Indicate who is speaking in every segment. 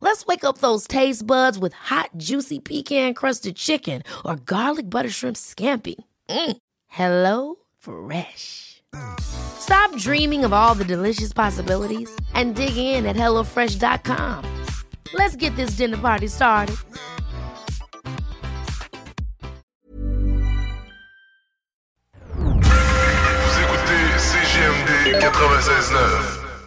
Speaker 1: Let's wake up those taste buds with hot, juicy pecan crusted chicken or garlic butter shrimp scampi. Mm. Hello Fresh. Stop dreaming of all the delicious possibilities and dig in at HelloFresh.com. Let's get this dinner party started.
Speaker 2: Vous écoutez CGMD 96.9.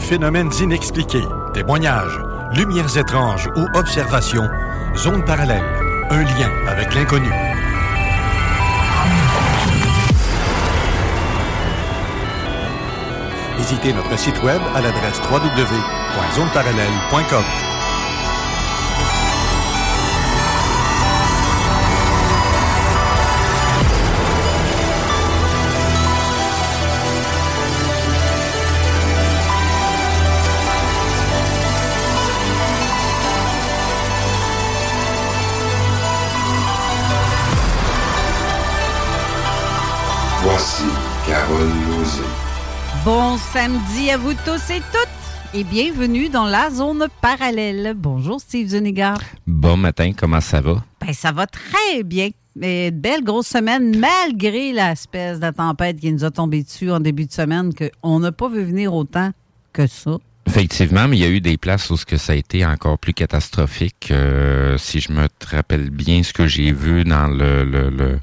Speaker 3: phénomènes inexpliqués, témoignages, lumières étranges ou observations, zone parallèle, un lien avec l'inconnu. Visitez notre site web à l'adresse www.zoneparallèle.com.
Speaker 4: Bon samedi à vous tous et toutes et bienvenue dans la zone parallèle. Bonjour Steve Zuniga.
Speaker 5: Bon matin, comment ça va?
Speaker 4: Ben, ça va très bien. Mais belle grosse semaine, malgré l'espèce de tempête qui nous a tombé dessus en début de semaine, qu'on n'a pas vu venir autant que ça.
Speaker 5: Effectivement, mais il y a eu des places où ce que ça a été encore plus catastrophique. Euh, si je me rappelle bien ce que j'ai vu dans le, le, le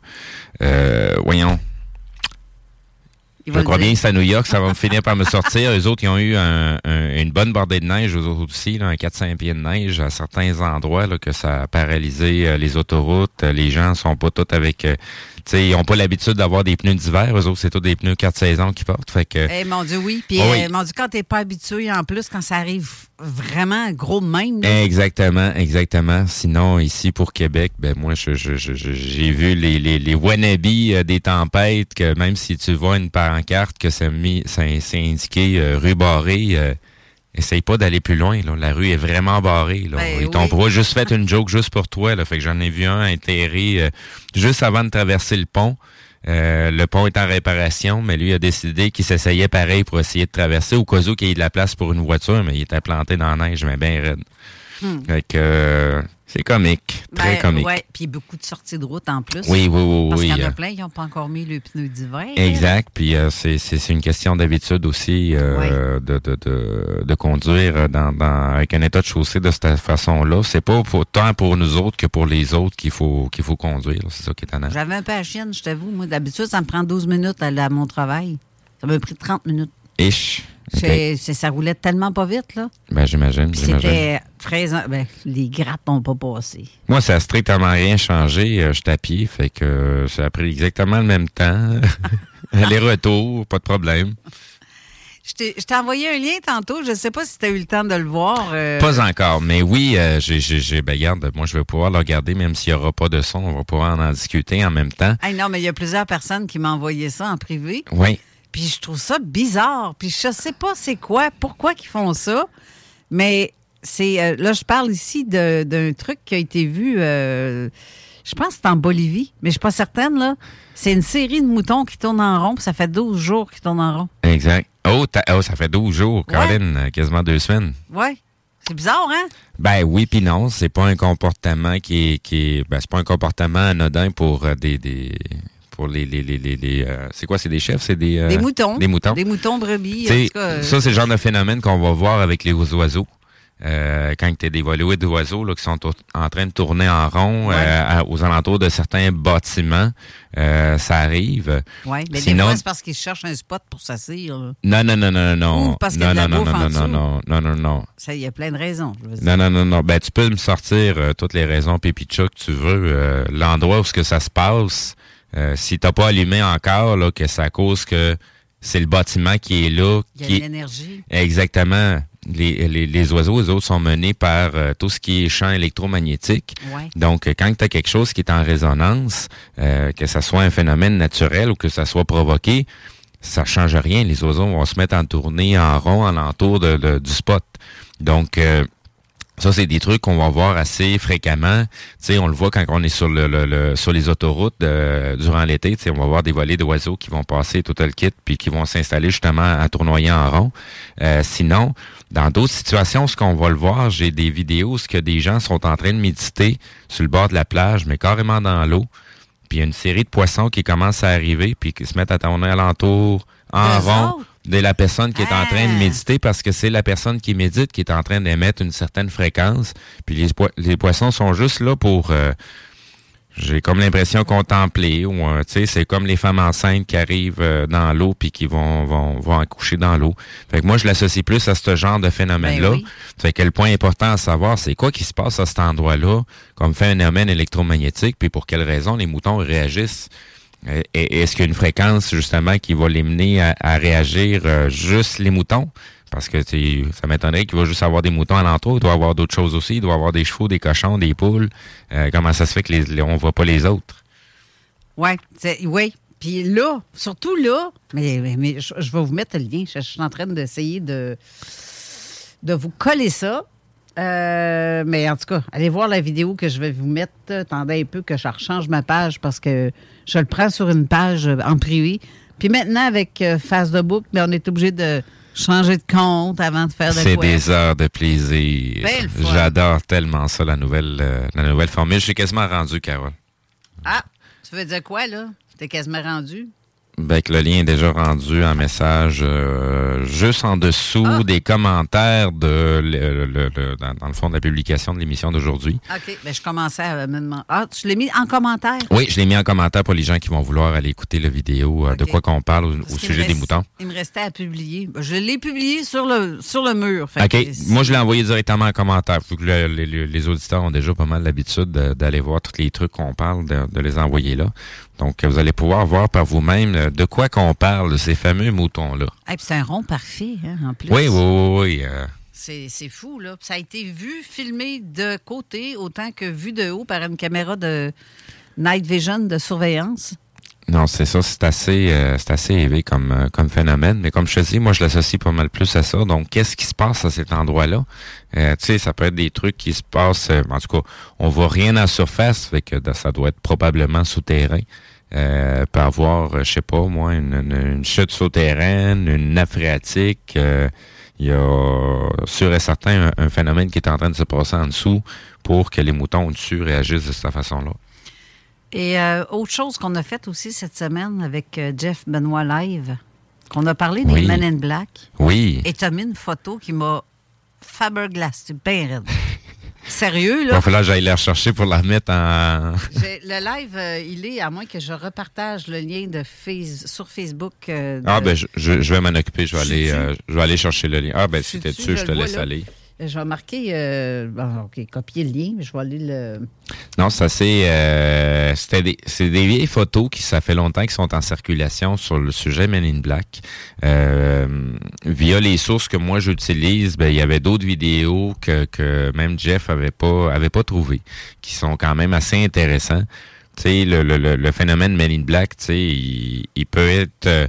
Speaker 5: euh, voyons. Je crois bien que c'est à New York, ça va me finir par me sortir. Les autres, ils ont eu un- un- une bonne bordée de neige, eux autres aussi, là, un 4-5 pieds de neige à certains endroits, là, que ça a paralysé euh, les autoroutes. Euh, Les gens sont pas tous avec... ils ont pas l'habitude d'avoir des pneus d'hiver. Eux autres, c'est tous des pneus 4 saisons qu'ils portent. Fait que...
Speaker 4: Eh mon Dieu, oui. Puis,
Speaker 5: Ah oui.
Speaker 4: euh, mon Dieu, quand t'es pas habitué, en plus, quand ça arrive vraiment gros de même, là,
Speaker 5: Exactement, exactement. Sinon, ici pour Québec, ben moi, je, je, je- je- j'ai vu les, les, les wannabes euh, des tempêtes, que même si tu vois une pancarte que c'est mis, c'est c'est indiqué euh, rue barrée, euh, essaye pas d'aller plus loin. Là. La rue est vraiment barrée. Là.
Speaker 4: Ben
Speaker 5: Ils t'ont
Speaker 4: oui.
Speaker 5: juste fait une joke juste pour toi. Là. Fait que j'en ai vu un atterri euh, juste avant de traverser le pont. Euh, le pont est en réparation, mais lui a décidé qu'il s'essayait pareil pour essayer de traverser au cas où qu'il y ait de la place pour une voiture, mais il était planté dans la neige, mais bien raide.
Speaker 4: Hmm.
Speaker 5: Euh, c'est comique, très
Speaker 4: ben,
Speaker 5: comique.
Speaker 4: Ouais, puis beaucoup de sorties de route en plus.
Speaker 5: Oui, oui, oui,
Speaker 4: Parce
Speaker 5: oui.
Speaker 4: qu'il y en a
Speaker 5: euh,
Speaker 4: plein qui n'ont pas encore mis le pneu d'hiver.
Speaker 5: Exact, puis euh, c'est une question d'habitude aussi euh, de, de, de, de conduire dans, dans avec un état de chaussée de cette façon-là. C'est pas pour, tant pour nous autres que pour les autres qu'il faut qu'il faut conduire. C'est ça qui est étonnant.
Speaker 4: J'avais un peu à chienne, je t'avoue. Moi, d'habitude, ça me prend 12 minutes à mon travail. Ça m'a pris 30 minutes.
Speaker 5: Ish. Ok.
Speaker 4: C'est- c'est- ça roulait tellement pas vite, là.
Speaker 5: Ben j'imagine, j'imagine.
Speaker 4: Très. Ben, les grattes n'ont pas passé.
Speaker 5: Moi, ça a strictement rien changé. Euh, Je à pied, fait que euh, ça a pris exactement le même temps. Aller-retour, pas de problème.
Speaker 4: Je t'ai envoyé un lien tantôt. Je ne sais pas si tu as eu le temps de le voir. euh,
Speaker 5: Pas encore, mais oui, euh, j'ai, ben, regarde, moi, je vais pouvoir le regarder, même s'il n'y aura pas de son, on va pouvoir en discuter en même temps.
Speaker 4: hey, non, mais il y a plusieurs personnes qui m'ont envoyé ça en privé.
Speaker 5: Oui.
Speaker 4: Puis je trouve ça bizarre. Puis je sais pas c'est quoi, pourquoi ils font ça. Mais c'est euh, là, je parle ici d'un truc qui a été vu. euh, je pense que c'est en Bolivie, mais je suis pas certaine là. C'est une série de moutons qui tournent en rond. puis ça fait 12 jours qu'ils tournent en rond.
Speaker 5: Exact. Oh, oh, ça fait 12 jours. Colin, euh, quasiment deux semaines.
Speaker 4: Ouais. C'est bizarre, hein?
Speaker 5: Ben oui, puis non, c'est pas un comportement qui est, qui est ben, c'est pas un comportement anodin pour des, des pour les les les, les, les, euh, c'est quoi, c'est des chefs, c'est des euh,
Speaker 4: Des moutons.
Speaker 5: des moutons.
Speaker 4: Des moutons brebis. en
Speaker 5: T'sais,
Speaker 4: tout cas, euh,
Speaker 5: ça, c'est le genre de phénomène qu'on va voir avec les oiseaux. Euh, quand tu as des volées d'oiseaux là, qui sont en train de tourner en rond euh, aux alentours de certains bâtiments. Euh, ça arrive.
Speaker 4: Oui, mais
Speaker 5: Sinon-
Speaker 4: des fois, c'est parce qu'ils cherchent un spot pour s'asseoir.
Speaker 5: Non, non, non, non, non.
Speaker 4: Ou parce qu'il y a
Speaker 5: non,
Speaker 4: de la
Speaker 5: non, non, non, non, non, non, non, non.
Speaker 4: Ça, il y a plein de raisons. je veux dire.
Speaker 5: Non, non, non, non. Ben, tu peux me sortir euh, toutes les raisons pépicha que tu veux. Euh, L'endroit où ce que ça se passe, euh, si t'as pas allumé encore, là, que ça cause que c'est le bâtiment qui est là,
Speaker 4: Il y a
Speaker 5: qui
Speaker 4: l'énergie.
Speaker 5: Exactement. Les, les, les oiseaux, eux autres, sont menés par euh, tout ce qui est champ électromagnétique.
Speaker 4: Ouais.
Speaker 5: Donc, euh, quand tu as quelque chose qui est en résonance, euh, que ça soit un phénomène naturel ou que ça soit provoqué, ça change rien. Les oiseaux vont se mettre en tournée en rond alentour de, de- du spot. Donc, euh, ça, c'est des trucs qu'on va voir assez fréquemment. Tu sais, on le voit quand on est sur le, le- le- sur les autoroutes euh, durant l'été. Tu sais, on va voir des volées d'oiseaux qui vont passer tout le kit puis qui vont s'installer justement à tournoyer en rond. Euh, sinon, dans d'autres situations, ce qu'on va le voir, j'ai des vidéos où ce que des gens sont en train de méditer sur le bord de la plage, mais carrément dans l'eau. Puis il y a une série de poissons qui commencent à arriver puis qui se mettent à tourner alentour en rond
Speaker 4: autres?
Speaker 5: De la personne qui est en train de
Speaker 4: Ah.
Speaker 5: méditer parce que c'est la personne qui médite qui est en train d'émettre une certaine fréquence. Puis les, poi- les poissons sont juste là pour, euh, j'ai comme l'impression contempler ou euh, tu sais, c'est comme les femmes enceintes qui arrivent euh, dans l'eau puis qui vont, vont vont accoucher dans l'eau. Fait que moi je l'associe plus à ce genre de phénomène là.
Speaker 4: Ben oui.
Speaker 5: Fait que le point important à savoir, c'est quoi qui se passe à cet endroit-là comme phénomène électromagnétique puis pour quelles raisons les moutons réagissent. Est-ce qu'il y a une fréquence justement qui va les mener à, réagir euh, juste les moutons? Parce que ça m'étonnerait qu'il va juste avoir des moutons alentour. Il doit avoir d'autres choses aussi. Il doit avoir des chevaux, des cochons, des poules. Euh, comment ça se fait que les, les- on voit pas les autres?
Speaker 4: Ouais, oui. Puis là, surtout là, mais, mais- je vais vous mettre le lien. Je, je suis en train d'essayer de, de vous coller ça. Euh, mais en tout cas, allez voir la vidéo que je vais vous mettre. Attendez un peu que je rechange ma page parce que je le prends sur une page en privé. Puis maintenant, avec euh, Face de Book, ben, on est obligé de changer de compte avant de faire de
Speaker 5: C'est des heures de plaisir. J'adore tellement ça, la nouvelle, euh, la nouvelle formule. Je suis quasiment rendu, Carole.
Speaker 4: Ah, tu veux dire quoi, là? T'es quasiment rendu?
Speaker 5: Ben, que le lien est déjà rendu en message euh, juste en dessous
Speaker 4: Ah.
Speaker 5: des commentaires de le- le- le- dans, dans le fond de la publication de l'émission d'aujourd'hui.
Speaker 4: OK. Ben, je commençais à me demander. Ah, tu l'as mis en commentaire?
Speaker 5: Oui, je l'ai mis en commentaire pour les gens qui vont vouloir aller écécouter la vidéo euh, de quoi qu'on parle au, sujet des moutons.
Speaker 4: Il me restait à publier. Ben, Je l'ai publié sur le, sur le mur. Fait
Speaker 5: OK. Moi, je l'ai envoyé directement en commentaire. Faut que les auditeurs ont déjà pas mal l'habitude de- d'aller voir tous les trucs qu'on parle, de, de les envoyer là. Donc, vous allez pouvoir voir par vous-même euh, de quoi qu'on parle, ces fameux moutons-là.
Speaker 4: Hey, puis c'est un rond parfait, hein, en plus.
Speaker 5: Oui, oui, oui, oui. euh,
Speaker 4: C'est c'est fou, là. Ça a été vu, filmé de côté, autant que vu de haut par une caméra de night vision de surveillance.
Speaker 5: Non, c'est ça, c'est assez, euh, c'est assez élevé comme, euh, comme phénomène. Mais comme je te dis, moi, je l'associe pas mal plus à ça. Donc, qu'est-ce qui se passe à cet endroit-là? Euh, tu sais, ça peut être des trucs qui se passent, euh, en tout cas, on voit rien en surface, fait que ça doit être probablement souterrain. Euh, peut avoir, je sais pas, moi, une, chute souterraine, une phréatique. il y a sûr et certain un, un phénomène qui est en train de se passer en dessous pour que les moutons au-dessus réagissent de cette façon-là.
Speaker 4: Et euh, autre chose qu'on a fait aussi cette semaine avec euh, Jeff Benoît Live, qu'on a parlé des
Speaker 5: Oui.
Speaker 4: Men in Black.
Speaker 5: Oui.
Speaker 4: Et t'as mis une photo qui m'a faberglass. C'est bien raide. Sérieux,
Speaker 5: Il
Speaker 4: là?
Speaker 5: va falloir que j'aille la rechercher pour la remettre en...
Speaker 4: Le live, euh, il est, à moins que je repartage le lien de face, sur Facebook. de-
Speaker 5: Ah, ben, je, je- je vais m'en occuper. Je vais, aller, je vais aller chercher le lien. Ah, ben, t'es
Speaker 4: dessus, je
Speaker 5: te laisse
Speaker 4: là.
Speaker 5: aller.
Speaker 4: Je vais marquer. euh, bon, OK, copier le lien, mais je vais aller le.
Speaker 5: Non, ça c'est euh, c'est des vieilles photos qui ça fait longtemps qui sont en circulation sur le sujet Men Black. Euh, via les sources que moi j'utilise, ben il y avait d'autres vidéos que, que même Jeff avait pas avait pas trouvé, qui sont quand même assez intéressants. Tu sais le, le, le, phénomène Men Black, tu sais, il, il peut être euh,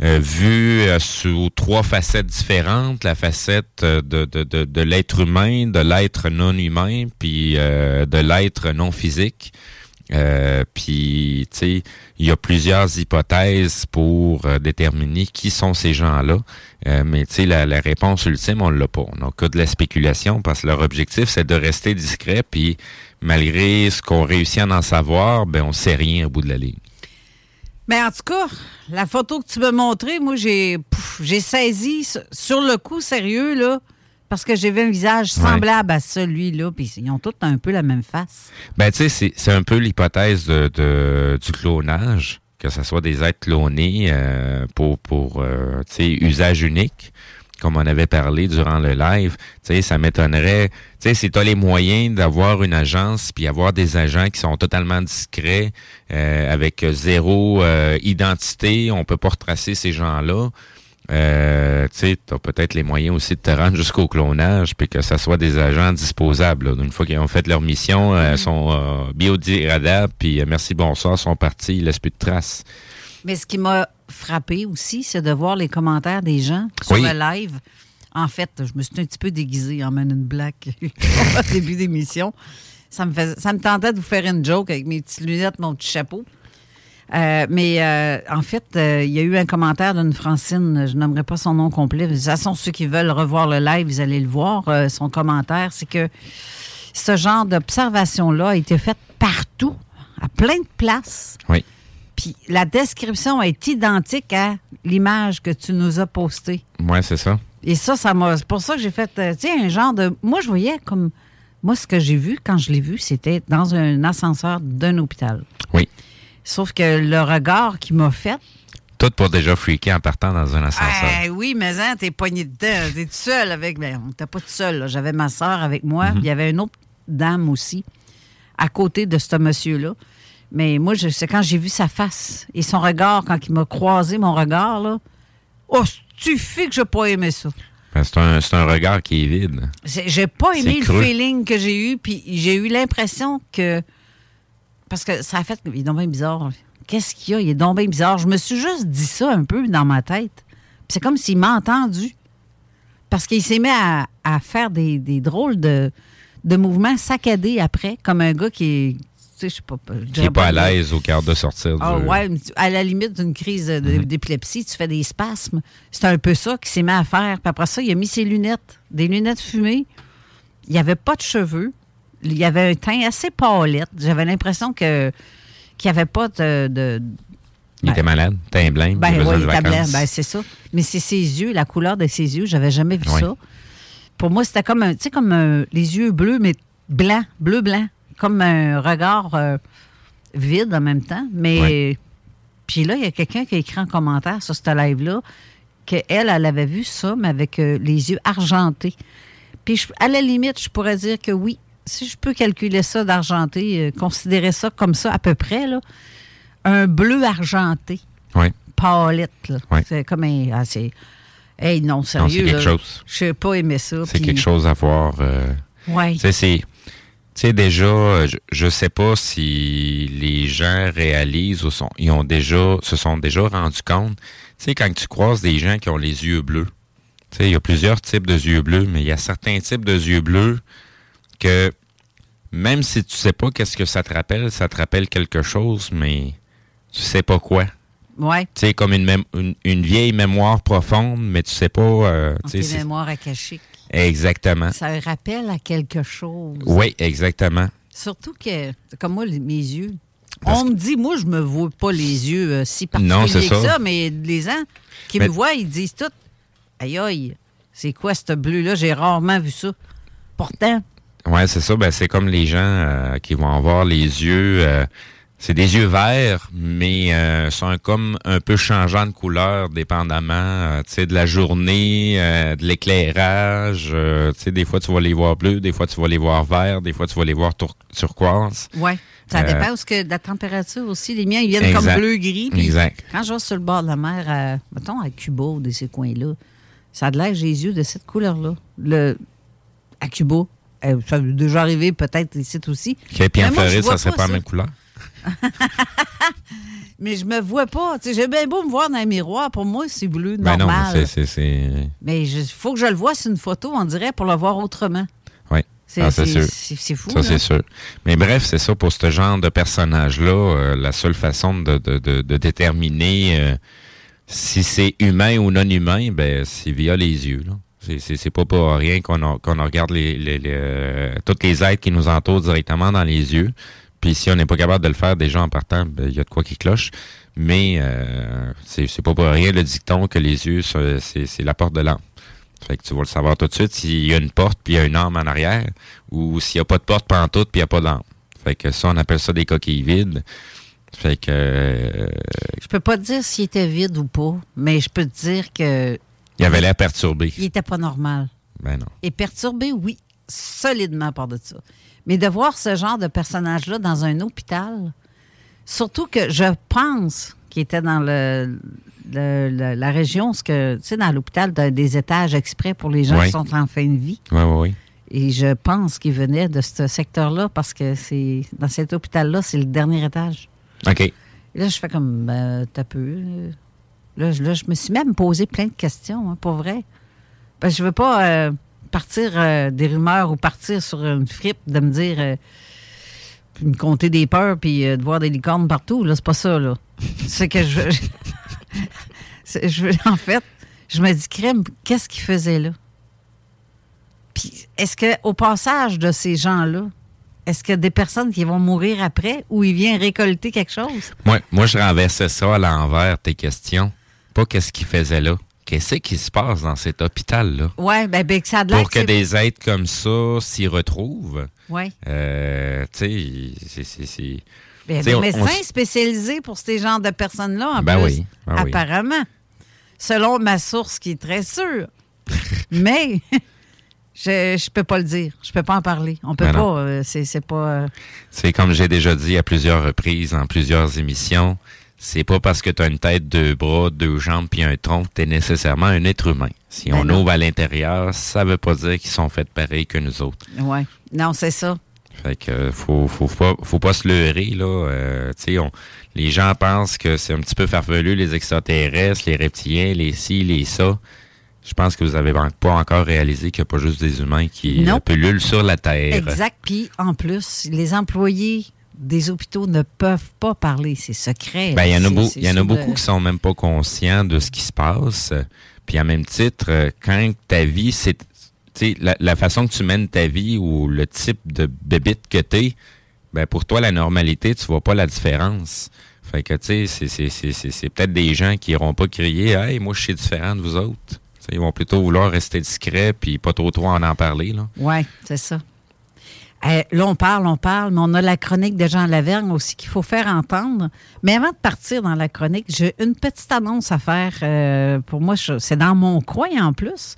Speaker 5: vu euh, sous trois facettes différentes, la facette euh, de, de, de, de l'être humain, de l'être non humain, puis euh, de l'être non physique. Euh, puis, tu sais, il y a plusieurs hypothèses pour euh, déterminer qui sont ces gens-là. Euh, mais, tu sais, la, la réponse ultime, on l'a pas. On n'a que de la spéculation parce que leur objectif, c'est de rester discret. Puis, malgré ce qu'on réussit à en savoir, ben, on sait rien au bout de la ligne.
Speaker 4: Mais en tout cas, la photo que tu m'as montrée, moi, j'ai saisi sur le coup, sérieux, là. Parce que j'ai vu un visage semblable à celui-là, puis ils ont tous un peu la même face.
Speaker 5: Ben, tu sais, c'est- c'est un peu l'hypothèse de, de- du clonage, que ce soit des êtres clonés euh, pour, pour euh, tu sais, usage unique, comme on avait parlé durant le live. Tu sais, ça m'étonnerait. Tu sais, si tu as les moyens d'avoir une agence, puis avoir des agents qui sont totalement discrets, euh, avec zéro euh, identité, on peut pas retracer ces gens-là. Euh, tu sais, t'as peut-être les moyens aussi de te rendre jusqu'au clonage, puis que ça soit des agents disposables. là. Une fois qu'ils ont fait leur mission, euh, sont euh, biodégradables, puis euh, merci, bonsoir, sont partis, ils laissent plus de traces.
Speaker 4: Mais ce qui m'a frappé aussi, c'est de voir les commentaires des gens sur
Speaker 5: Oui.
Speaker 4: le live. En fait, je me suis un petit peu déguisée en Man in Black au début d'émission. Ça me, faisait- ça me tentait de vous faire une joke avec mes petites lunettes, mon petit chapeau. Euh, mais euh, en fait, euh, il y a eu un commentaire d'une Francine, je nommerai pas son nom complet. De toute façon, ceux qui veulent revoir le live, vous allez le voir. Son commentaire, c'est que ce genre d'observation-là a été faite partout, à plein de places.
Speaker 5: Oui.
Speaker 4: Puis la description est identique à l'image que tu nous as postée.
Speaker 5: Ouais, c'est ça.
Speaker 4: Et ça, ça m'a. C'est pour ça que j'ai fait, euh, tu sais, un genre de. Moi, je voyais comme. Moi, ce que j'ai vu, quand je l'ai vu, c'était dans un ascenseur d'un hôpital.
Speaker 5: Oui.
Speaker 4: Sauf que le regard qu'il m'a fait.
Speaker 5: Tout pour déjà freaker en partant dans un ascenseur.
Speaker 4: Ah, oui, mais hein, t'es pogné dedans. T'es tout seul avec. Ben, on était pas tout seul. J'avais ma soeur avec moi.
Speaker 5: Mhm.
Speaker 4: Il y avait une autre dame aussi, à côté de ce monsieur-là. Mais moi, je- c'est quand j'ai vu sa face et son regard, quand il m'a croisé mon regard, là. Oh, tu fais que j'ai pas aimé ça.
Speaker 5: Ben, c'est un, c'est un regard qui est vide.
Speaker 4: J'ai pas aimé le
Speaker 5: creux.
Speaker 4: feeling que j'ai eu, puis j'ai eu l'impression que. Parce que ça a fait. Il est donc bien bizarre. Qu'est-ce qu'il y a? Il est donc bien bizarre. Je me suis juste dit ça un peu dans ma tête. Puis c'est comme s'il m'a entendu. Parce qu'il s'est mis à, à faire des, des drôles de, de mouvements saccadés après, comme un gars qui sais, je pas.
Speaker 5: Qui à l'aise au quart de sortir
Speaker 4: ah
Speaker 5: du...
Speaker 4: ouais, à la limite d'une crise
Speaker 5: Mhm.
Speaker 4: d'épilepsie, tu fais des spasmes. C'est un peu ça qu'il s'est mis à faire. Puis après ça, il a mis ses lunettes, des lunettes fumées. Il n'y avait pas de cheveux. Il y avait un teint assez pâlette. J'avais l'impression que qu'il n'y avait pas de... de-
Speaker 5: Il était malade, teint blanc, il
Speaker 4: ben
Speaker 5: de
Speaker 4: il était blanc. Ben, c'est ça. Mais c'est ses yeux, la couleur de ses yeux, j'avais jamais vu
Speaker 5: Oui.
Speaker 4: ça. Pour moi, c'était comme un, tu sais, comme un- les yeux bleus, mais blancs, bleu-blanc. Comme un regard euh, vide en même temps. Mais puis là, il y a quelqu'un qui a écrit en commentaire sur ce live-là qu'elle, elle avait vu ça, mais avec euh, les yeux argentés. Puis je- à la limite, je pourrais dire que oui, si je peux calculer ça d'argenté, euh, considérer ça comme ça à peu près, là, un bleu argenté,
Speaker 5: Oui.
Speaker 4: palette. là.
Speaker 5: Oui.
Speaker 4: C'est comme un... ah, c'est... Hey, non, sérieux.
Speaker 5: quelque
Speaker 4: là,
Speaker 5: chose.
Speaker 4: Je n'ai pas aimé ça.
Speaker 5: C'est quelque chose à voir. euh, sais, c'est. Tu sais, déjà, euh, je, je sais pas si les gens réalisent ou sont, ils ont déjà, se sont déjà rendus compte. Tu sais, quand tu croises des gens qui ont les yeux bleus, tu sais, il y a plusieurs types de yeux bleus, mais il y a certains types de yeux bleus que même si tu sais pas qu'est-ce que ça te rappelle, ça te rappelle quelque chose, mais tu sais pas quoi.
Speaker 4: Ouais.
Speaker 5: Tu sais, comme une, une, une vieille mémoire profonde, mais tu sais pas. euh, tu sais,
Speaker 4: Tes
Speaker 5: c'est-
Speaker 4: mémoires akashiques.
Speaker 5: Exactement.
Speaker 4: Ça rappelle à quelque chose.
Speaker 5: Oui, exactement.
Speaker 4: Surtout que, comme moi, les- mes yeux.
Speaker 5: Parce
Speaker 4: on me dit, moi, je me vois pas les yeux euh, si
Speaker 5: Non,
Speaker 4: particuliers que
Speaker 5: ça.
Speaker 4: ça, mais les gens qui
Speaker 5: Mais-
Speaker 4: me voient, ils disent tout Aïe, aïe, c'est quoi ce bleu-là? J'ai rarement vu ça. Pourtant,
Speaker 5: Ouais, c'est ça. Ben, c'est comme les gens euh, qui vont avoir les yeux. euh, c'est des yeux verts, mais euh, sont comme un peu changeants de couleur, dépendamment, euh, tu sais, de la journée, euh, de l'éclairage. euh, tu sais, des fois tu vas les voir bleus, des fois tu vas les voir verts, des fois tu vas les voir tur- turquoise.
Speaker 4: ouais. Ça
Speaker 5: Euh,
Speaker 4: dépend parce que de la température aussi. Les miens, ils viennent
Speaker 5: Exact.
Speaker 4: comme bleu-gris.
Speaker 5: Exact.
Speaker 4: Quand je vais sur le bord de la mer, à, mettons à Cuba ou de ces coins-là, ça a de l'air, j'ai les yeux de cette couleur-là. Le, à Cuba, euh, ça a déjà arrivé peut-être ici aussi.
Speaker 5: Puis puis en Floride, ça serait
Speaker 4: pas
Speaker 5: pas la même couleur?
Speaker 4: Mais je me vois pas. J'ai bien beau me voir dans un miroir. Pour moi, c'est bleu,
Speaker 5: Ben non,
Speaker 4: normal.
Speaker 5: mais c'est, c'est, c'est...
Speaker 4: mais il faut que je le vois sur une photo, on dirait, pour le voir autrement.
Speaker 5: Oui.
Speaker 4: C'est
Speaker 5: Ah, c'est sûr.
Speaker 4: c'est- fou.
Speaker 5: Ça, c'est sûr. Mais bref, c'est ça, pour ce genre de personnage-là, euh, la seule façon de, de, de, de déterminer euh, si c'est humain ou non humain, ben, c'est via les yeux. Là. C'est, c'est, c'est pas pour rien qu'on, regarde les, les, les, euh, toutes les êtres qui nous entourent directement dans les yeux. Puis si on n'est pas capable de le faire déjà en partant, ben, il y a de quoi qui cloche. Mais euh, c'est, pas pour rien le dicton que les yeux, c'est, la porte de l'âme. Fait que tu vas le savoir tout de suite s'il y a une porte puis il y a une arme en arrière ou s'il n'y a pas de porte tout puis il n'y a pas d'arme. Fait que ça, on appelle ça des coquilles vides. Fait que... euh,
Speaker 4: Je peux pas te dire s'il était vide ou pas, mais je peux te dire que
Speaker 5: il avait l'air perturbé.
Speaker 4: il était pas normal.
Speaker 5: Ben non.
Speaker 4: Et perturbé, oui, solidement par de ça. Mais de voir ce genre de personnage-là dans un hôpital, surtout que je pense qu'il était dans le, le- le- la région, ce que, tu sais, dans l'hôpital, des étages exprès pour les gens
Speaker 5: Oui.
Speaker 4: qui sont en fin de vie.
Speaker 5: Oui, oui, oui.
Speaker 4: Et je pense qu'il venait de ce secteur-là parce que c'est dans cet hôpital-là, c'est le dernier étage.
Speaker 5: OK.
Speaker 4: Et là, je fais comme, ben, t'as peu. Là, je- là, je me suis même posé plein de questions, hein, pour vrai. Parce que je veux pas euh, partir euh, des rumeurs ou partir sur une fripe de me dire, euh, me compter des peurs puis euh, de voir des licornes partout. Là, c'est pas ça, là. C'est que je veux. en fait, je me dis, crème, qu'est-ce qu'il faisait là? Puis, est-ce qu'au passage de ces gens-là, est-ce qu'il y a des personnes qui vont mourir après ou il vient récolter quelque chose?
Speaker 5: Moi, moi, je renversais ça à l'envers, tes questions. Pas qu'est-ce qu'il faisait là. Qu'est-ce qui se passe dans cet hôpital-là?
Speaker 4: Oui, ben, ben, que ça a de
Speaker 5: Pour que des êtres comme ça s'y retrouvent.
Speaker 4: Ouais.
Speaker 5: Euh, tu sais, c'est- c'est...
Speaker 4: Ben,
Speaker 5: T'sais,
Speaker 4: des médecins
Speaker 5: on
Speaker 4: spécialisés pour ces genres de personnes-là, en
Speaker 5: Ben
Speaker 4: plus.
Speaker 5: oui, ben oui.
Speaker 4: apparemment. Selon ma source qui est très sûre. Mais je ne peux pas le dire. Je peux pas en parler. On peut
Speaker 5: Ben
Speaker 4: pas. euh, c'est c'est pas. euh,
Speaker 5: C'est comme j'ai déjà dit à plusieurs reprises, en plusieurs émissions, c'est pas parce que tu as une tête, deux bras, deux jambes puis un tronc que tu es nécessairement un être humain. Si
Speaker 4: Ben
Speaker 5: on
Speaker 4: non.
Speaker 5: ouvre à l'intérieur, ça veut pas dire qu'ils sont faits pareil que nous autres.
Speaker 4: ouais. Non, c'est ça.
Speaker 5: Fait que euh, faut, faut, pas, faut pas se leurrer, là. Euh, tu sais, on- les gens pensent que c'est un petit peu farfelu, les extraterrestres, les reptiliens, les ci, les ça. Je pense que vous avez pas encore réalisé qu'il n'y a pas juste des humains qui
Speaker 4: Non.
Speaker 5: pullulent sur la Terre.
Speaker 4: Exact. Puis, en plus, les employés des hôpitaux ne peuvent pas parler. C'est secret.
Speaker 5: Ben, il y en a, beau- y en a beaucoup
Speaker 4: le-
Speaker 5: qui sont même pas conscients de ce qui se passe. Puis à même titre, quand ta vie, c'est la, la façon que tu mènes ta vie ou le type de bébite que t'es, ben pour toi, la normalité, tu vois pas la différence. Fait que, tu sais, c'est- peut-être des gens qui iront pas crier « Hey, moi, je suis différent de vous autres. » Ils vont plutôt vouloir rester discrets puis pas trop trop en en parler.
Speaker 4: Oui, c'est ça. Euh, là, on parle, on parle, mais on a la chronique de Jean Lavergne aussi qu'il faut faire entendre. Mais avant de partir dans la chronique, j'ai une petite annonce à faire. euh, pour moi, c'est dans mon coin en plus.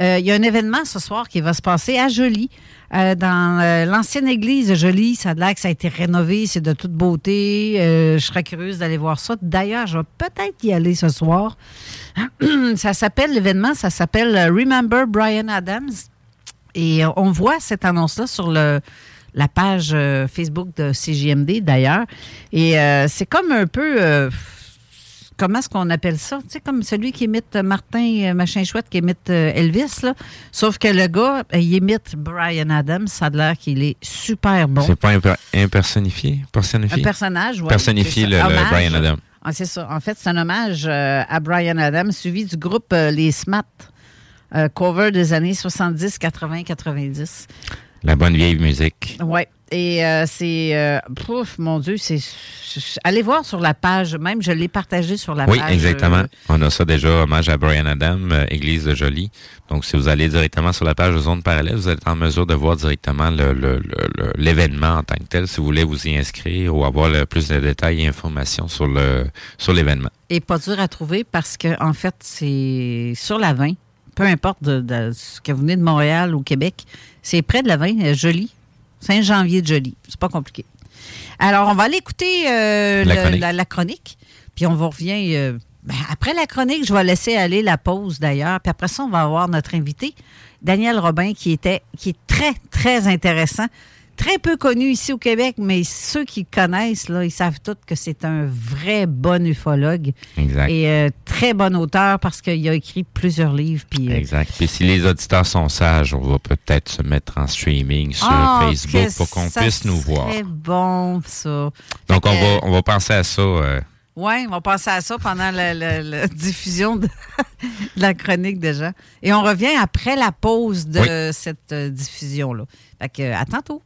Speaker 4: Euh, Il y a un événement ce soir qui va se passer à Joly, euh, dans l'ancienne église de Joly. Ça a l'air que ça a été rénové, c'est de toute beauté. Je serais curieuse d'aller voir ça. D'ailleurs, je vais peut-être y aller ce soir. ça s'appelle, l'événement, ça s'appelle Remember Brian Adams. Et euh, on voit cette annonce-là sur le, la page euh, Facebook de CJMD, d'ailleurs. Et euh, c'est comme un peu... euh, comment est-ce qu'on appelle ça? Tu sais, comme celui qui imite Martin, machin chouette, qui imite Elvis, là. Sauf que le gars, il imite Brian Adams. Ça a l'air qu'il est super bon.
Speaker 5: C'est pas imper- impersonnifié?
Speaker 4: Un
Speaker 5: Personnifié?
Speaker 4: personnage, ouais,
Speaker 5: Personnifier
Speaker 4: c'est
Speaker 5: le, le. Brian Adams.
Speaker 4: Ah, c'est ça. En fait, c'est un hommage à Brian Adams, suivi du groupe Les Smats, euh, cover des années 70, 80, 90.
Speaker 5: La bonne vieille musique.
Speaker 4: Oui. Et euh, c'est. euh, pouf, mon Dieu, c'est. Allez voir sur la page, même, je l'ai partagé sur la
Speaker 5: Oui,
Speaker 4: page.
Speaker 5: exactement.
Speaker 4: euh,
Speaker 5: On a ça déjà, hommage à Brian Adam, euh, Église de Jolie. Donc, si vous allez directement sur la page de Zone Parallèle, vous êtes en mesure de voir directement l'événement en tant que tel, si vous voulez vous y inscrire ou avoir le plus de détails et informations sur l'événement.
Speaker 4: et pas dur à trouver parce que, en fait, c'est sur la 20. Peu importe de, de ce que vous venez de Montréal ou Québec, c'est près de la 20, euh, Jolie. Saint-Janvier de Jolie. C'est pas compliqué. Alors, on va aller écouter euh,
Speaker 5: La
Speaker 4: le-
Speaker 5: chronique.
Speaker 4: la, la chronique, puis on va revient. euh, ben, après la chronique, je vais laisser aller la pause d'ailleurs, puis après ça, on va avoir notre invité, Daniel Robin, qui était, qui est très, très intéressant. Très peu connu ici au Québec, mais ceux qui connaissent, là, ils savent tous que c'est un vrai bon ufologue
Speaker 5: Exact.
Speaker 4: et euh, très bon auteur parce qu'il a écrit plusieurs livres. Puis, euh,
Speaker 5: Exact. Puis si les auditeurs sont sages, on va peut-être se mettre en streaming sur
Speaker 4: ah,
Speaker 5: Facebook pour qu'on puisse nous voir.
Speaker 4: C'est bon, ça.
Speaker 5: Donc, on va, on va penser à ça. euh,
Speaker 4: Oui, on va passer à ça pendant la, la- la diffusion de, de la chronique déjà. Et on revient après la pause de cette diffusion-là. Fait que, à tantôt.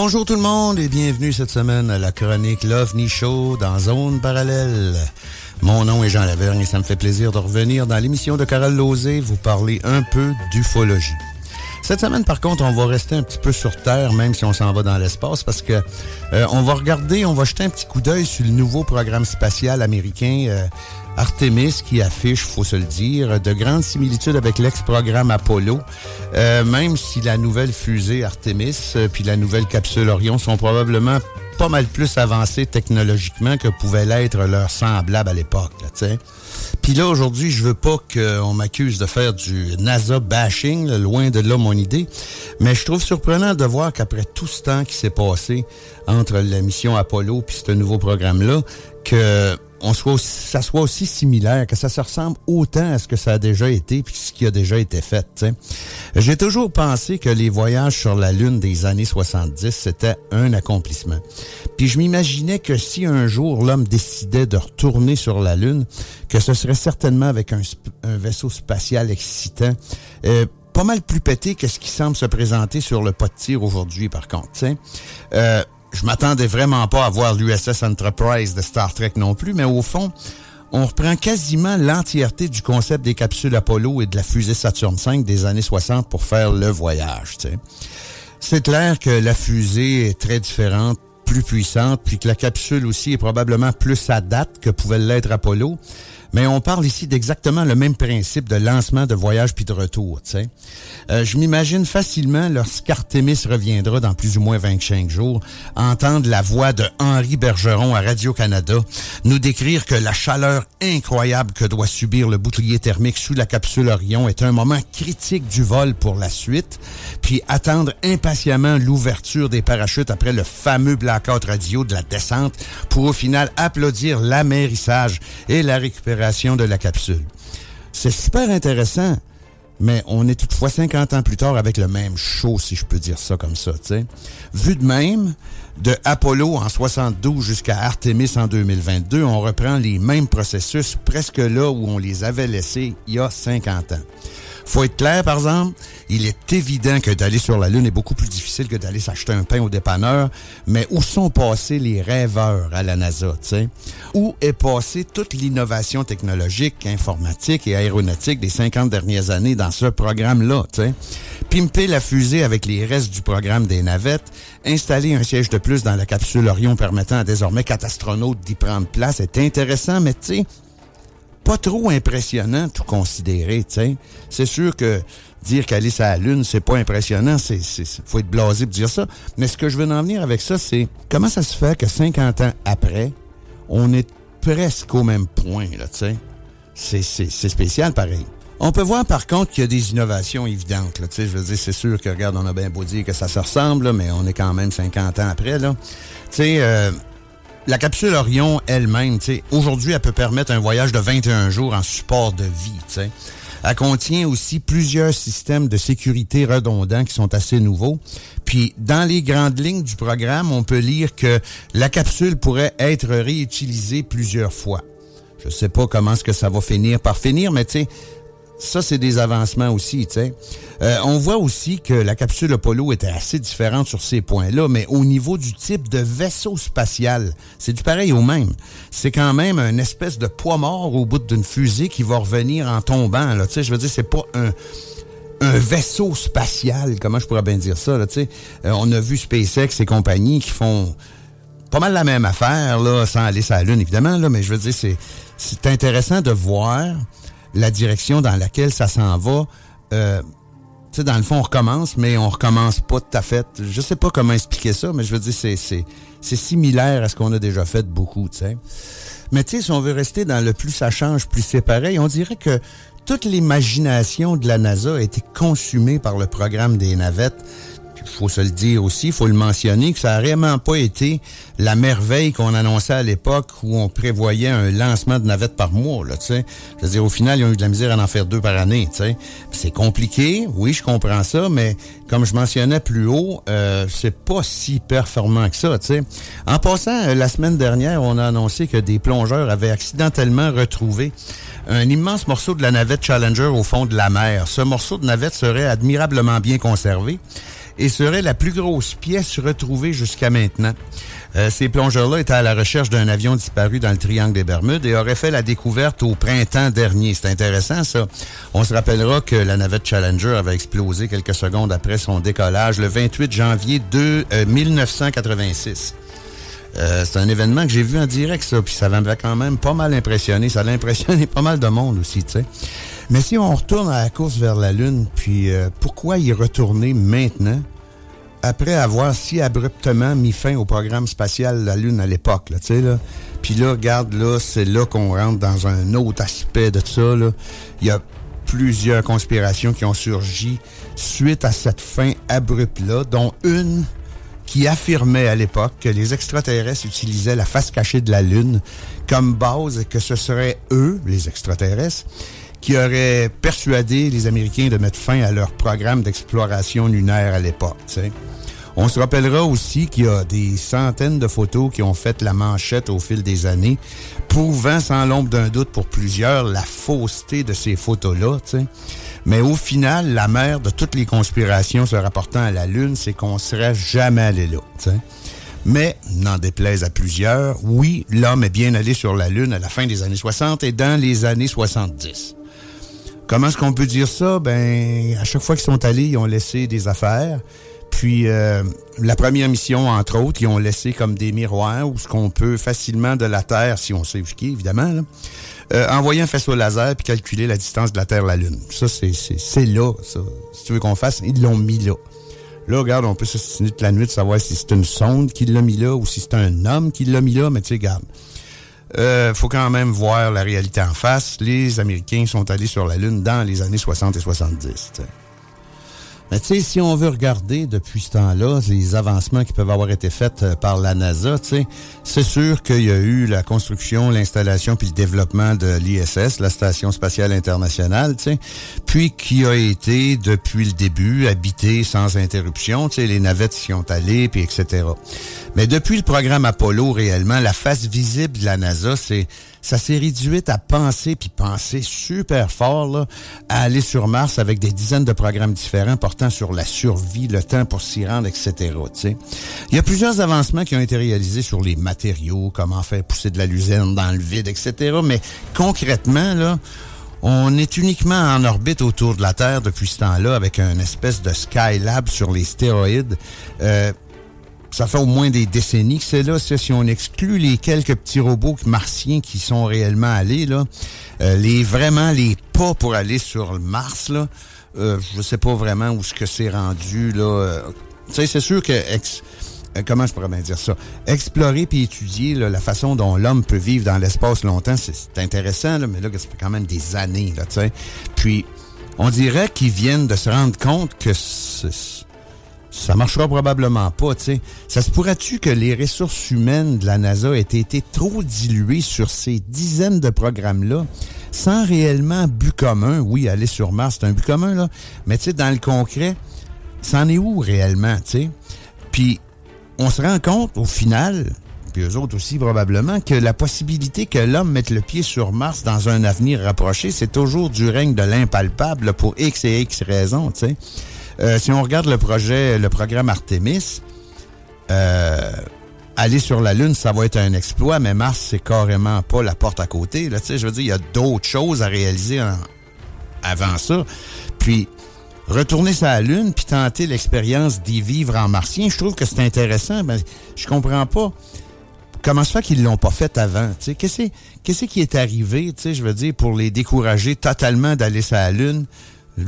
Speaker 6: Bonjour tout le monde et bienvenue cette semaine à la chronique L'OVNI Show dans Zone Parallèle. Mon nom est Jean Lavergne et ça me fait plaisir de revenir dans l'émission de Carole Lausée vous parler un peu d'ufologie. Cette semaine, par contre, on va rester un petit peu sur Terre, même si on s'en va dans l'espace, parce que euh, on va regarder, on va jeter un petit coup d'œil sur le nouveau programme spatial américain euh, Artemis, qui affiche, faut se le dire, de grandes similitudes avec l'ex-programme Apollo, euh, même si la nouvelle fusée Artemis puis la nouvelle capsule Orion sont probablement pas mal plus avancées technologiquement que pouvaient l'être leurs semblables à l'époque. Puis là, aujourd'hui, je veux pas qu'on m'accuse de faire du NASA bashing, loin de là mon idée, mais je trouve surprenant de voir qu'après tout ce temps qui s'est passé entre la mission Apollo puis ce nouveau programme-là, que on soit ça soit aussi similaire, que ça se ressemble autant à ce que ça a déjà été puis ce qui a déjà été fait. J'ai toujours pensé que les voyages sur la Lune des années 70, c'était un accomplissement. Puis je m'imaginais que si un jour l'homme décidait de retourner sur la Lune, que ce serait certainement avec un, vaisseau spatial excitant. Euh, pas mal plus pété que ce qui semble se présenter sur le pas de tir aujourd'hui, par contre. Euh, je m'attendais vraiment pas à voir l'USS Enterprise de Star Trek non plus, mais au fond, on reprend quasiment l'entièreté du concept des capsules Apollo et de la fusée Saturn V des années 60 pour faire le voyage. C'est clair que la fusée est très différente, plus puissante, puis que la capsule aussi est probablement plus à date que pouvait l'être Apollo mais on parle ici d'exactement le même principe de lancement de voyage puis de retour. Tu. Euh, je m'imagine facilement, lorsqu'Artemis reviendra dans plus ou moins 25 jours, entendre la voix de Henri Bergeron à Radio-Canada nous décrire que la chaleur incroyable que doit subir le bouclier thermique sous la capsule Orion est un moment critique du vol pour la suite, puis attendre impatiemment l'ouverture des parachutes après le fameux blackout radio de la descente pour au final applaudir l'amérissage et la récupération de la capsule. C'est super intéressant, mais on est toutefois 50 ans plus tard avec le même show, si je peux dire ça comme ça. Vu de même, de Apollo en 72 jusqu'à Artemis en 2022, on reprend les mêmes processus presque là où on les avait laissés il y a 50 ans. Faut être clair, par exemple, il est évident que d'aller sur la Lune est beaucoup plus difficile que d'aller s'acheter un pain au dépanneur, mais où sont passés les rêveurs à la NASA, tu sais? Où est passée toute l'innovation technologique, informatique et aéronautique des 50 dernières années dans ce programme-là, tu sais? Pimper la fusée avec les restes du programme des navettes, installer un siège de plus dans la capsule Orion permettant à désormais quatre astronautes d'y prendre place est intéressant, mais tu sais, pas trop impressionnant tout considérer, tu sais. C'est sûr que dire qu'aller sur la Lune, c'est pas impressionnant, c'est, faut être blasé pour dire ça. Mais ce que je veux en venir avec ça, c'est comment ça se fait que 50 ans après, on est presque au même point, là, tu sais. C'est, spécial, pareil. On peut voir par contre qu'il y a des innovations évidentes. Là. Je veux dire, c'est sûr que, regarde, on a bien beau dire que ça se ressemble, mais on est quand même 50 ans après. Là. Tu sais, euh, la capsule Orion elle-même, aujourd'hui, elle peut permettre un voyage de 21 jours en support de vie. sais. Elle contient aussi plusieurs systèmes de sécurité redondants qui sont assez nouveaux. Puis, dans les grandes lignes du programme, on peut lire que la capsule pourrait être réutilisée plusieurs fois. Je sais pas comment est-ce que ça va finir par finir, mais tu sais, ça, c'est des avancements aussi, tu sais. Euh, on voit aussi que la capsule Apollo était assez différente sur ces points-là, mais au niveau du type de vaisseau spatial, c'est du pareil au même. C'est quand même une espèce de poids mort au bout d'une fusée qui va revenir en tombant, là. Tu sais, je veux dire, c'est pas un un vaisseau spatial, comment je pourrais bien dire ça, là, tu sais? Euh, on a vu SpaceX et compagnie qui font pas mal la même affaire, là, sans aller sur la Lune, évidemment, là, mais je veux dire, c'est, c'est intéressant de voir la direction dans laquelle ça s'en va. Euh, tu sais, dans le fond, on recommence, mais on recommence pas tout à fait. Je sais pas comment expliquer ça, mais je veux dire, c'est, c'est, similaire à ce qu'on a déjà fait beaucoup, tu sais. Mais tu sais, si on veut rester dans le plus ça change, plus c'est pareil, on dirait que toute l'imagination de la NASA a été consumée par le programme des navettes faut se le dire aussi, faut le mentionner, que ça n'a vraiment pas été la merveille qu'on annonçait à l'époque où on prévoyait un lancement de navettes par mois, là, tu sais. Je veux dire, au final, ils ont eu de la misère à en faire deux par année, tu sais. C'est compliqué, oui, je comprends ça, mais comme je mentionnais plus haut, euh, c'est pas si performant que ça, tu sais. En passant, euh, la semaine dernière, on a annoncé que des plongeurs avaient accidentellement retrouvé un immense morceau de la navette Challenger au fond de la mer. Ce morceau de navette serait admirablement bien conservé et serait la plus grosse pièce retrouvée jusqu'à maintenant. Euh, ces plongeurs-là étaient à la recherche d'un avion disparu dans le triangle des Bermudes et auraient fait la découverte au printemps dernier. C'est intéressant, ça. On se rappellera que la navette Challenger avait explosé quelques secondes après son décollage le 28 janvier de, 1986. Euh, c'est un événement que j'ai vu en direct, ça, puis ça m'avait quand même pas mal impressionné. Ça a impressionné pas mal de monde aussi, tu sais. Mais si on retourne à la course vers la Lune, puis euh, pourquoi y retourner maintenant, après avoir si abruptement mis fin au programme spatial de la Lune à l'époque, là, tu sais, là? Puis là, regarde, là, c'est là qu'on rentre dans un autre aspect de ça, là. Il y a plusieurs conspirations qui ont surgi suite à cette fin abrupte-là, dont une qui affirmait à l'époque que les extraterrestres utilisaient la face cachée de la Lune comme base et que ce serait eux, les extraterrestres, qui auraient persuadé les Américains de mettre fin à leur programme d'exploration lunaire à l'époque. On se rappellera aussi qu'il y a des centaines de photos qui ont fait la manchette au fil des années, prouvant sans l'ombre d'un doute pour plusieurs la fausseté de ces photos-là. Mais au final, la mère de toutes les conspirations se rapportant à la Lune, c'est qu'on serait jamais allé là. Mais, n'en déplaise à plusieurs, oui, l'homme est bien allé sur la Lune à la fin des années 60 et dans les années 70. Comment est-ce qu'on peut dire ça? Ben, à chaque fois qu'ils sont allés, ils ont laissé des affaires. Puis, euh, la première mission, entre autres, ils ont laissé comme des miroirs ou ce qu'on peut facilement de la Terre, si on sait qui, évidemment, là, euh, envoyer un faisceau laser puis calculer la distance de la Terre à la Lune. Ça, c'est, c'est, là, ça. Si tu veux qu'on fasse, ils l'ont mis là. Là, regarde, on peut s'assiner toute la nuit de savoir si c'est une sonde qui l'a mis là ou si c'est un homme qui l'a mis là, mais tu sais, regarde. Euh, faut quand même voir la réalité en face. Les Américains sont allés sur la Lune dans les années 60 et 70. Mais tu sais, si on veut regarder depuis ce temps-là les avancements qui peuvent avoir été faits euh, par la NASA, tu sais, c'est sûr qu'il y a eu la construction, l'installation puis le développement de l'ISS, la Station spatiale internationale, tu sais, puis qui a été depuis le début habité sans interruption, tu sais, les navettes s'y ont allées puis etc. Mais depuis le programme Apollo réellement, la face visible de la NASA, c'est ça s'est réduit à penser, puis penser super fort, là, à aller sur Mars avec des dizaines de programmes différents portant sur la survie, le temps pour s'y rendre, etc. Il y a plusieurs avancements qui ont été réalisés sur les matériaux, comment faire pousser de la luzerne dans le vide, etc. Mais concrètement, là, on est uniquement en orbite autour de la Terre depuis ce temps-là avec un espèce de Skylab sur les stéroïdes. Euh, ça fait au moins des décennies que c'est là. Si on exclut les quelques petits robots martiens qui sont réellement allés, là, euh, les vraiment les pas pour aller sur Mars, là, euh, je sais pas vraiment où ce que c'est rendu. là. Euh, tu sais, c'est sûr que comment je pourrais bien dire ça? Explorer puis étudier la façon dont l'homme peut vivre dans l'espace longtemps, c'est intéressant, là, mais là, ça fait quand même des années, là, tu sais. Puis, on dirait qu'ils viennent de se rendre compte que ça marchera probablement pas, tu sais. Ça se pourrait-tu que les ressources humaines de la NASA aient été trop diluées sur ces dizaines de programmes-là, sans réellement but commun? Oui, aller sur Mars, c'est un but commun, là. Mais tu sais, dans le concret, c'en est où réellement, tu sais? Puis, on se rend compte, au final, puis eux autres aussi probablement, que la possibilité que l'homme mette le pied sur Mars dans un avenir rapproché, c'est toujours du règne de l'impalpable pour X et X raisons, tu sais. Euh, si on regarde le projet, le programme Artemis, euh, aller sur la Lune, ça va être un exploit, mais Mars, c'est carrément pas la porte à côté. Là, je veux dire, il y a d'autres choses à réaliser avant ça. Puis, retourner sur la Lune, puis tenter l'expérience d'y vivre en martien, je trouve que c'est intéressant. Mais je comprends pas comment ça fait qu'ils l'ont pas fait avant. Qu'est-ce qui est arrivé, je veux dire, pour les décourager totalement d'aller sur la Lune?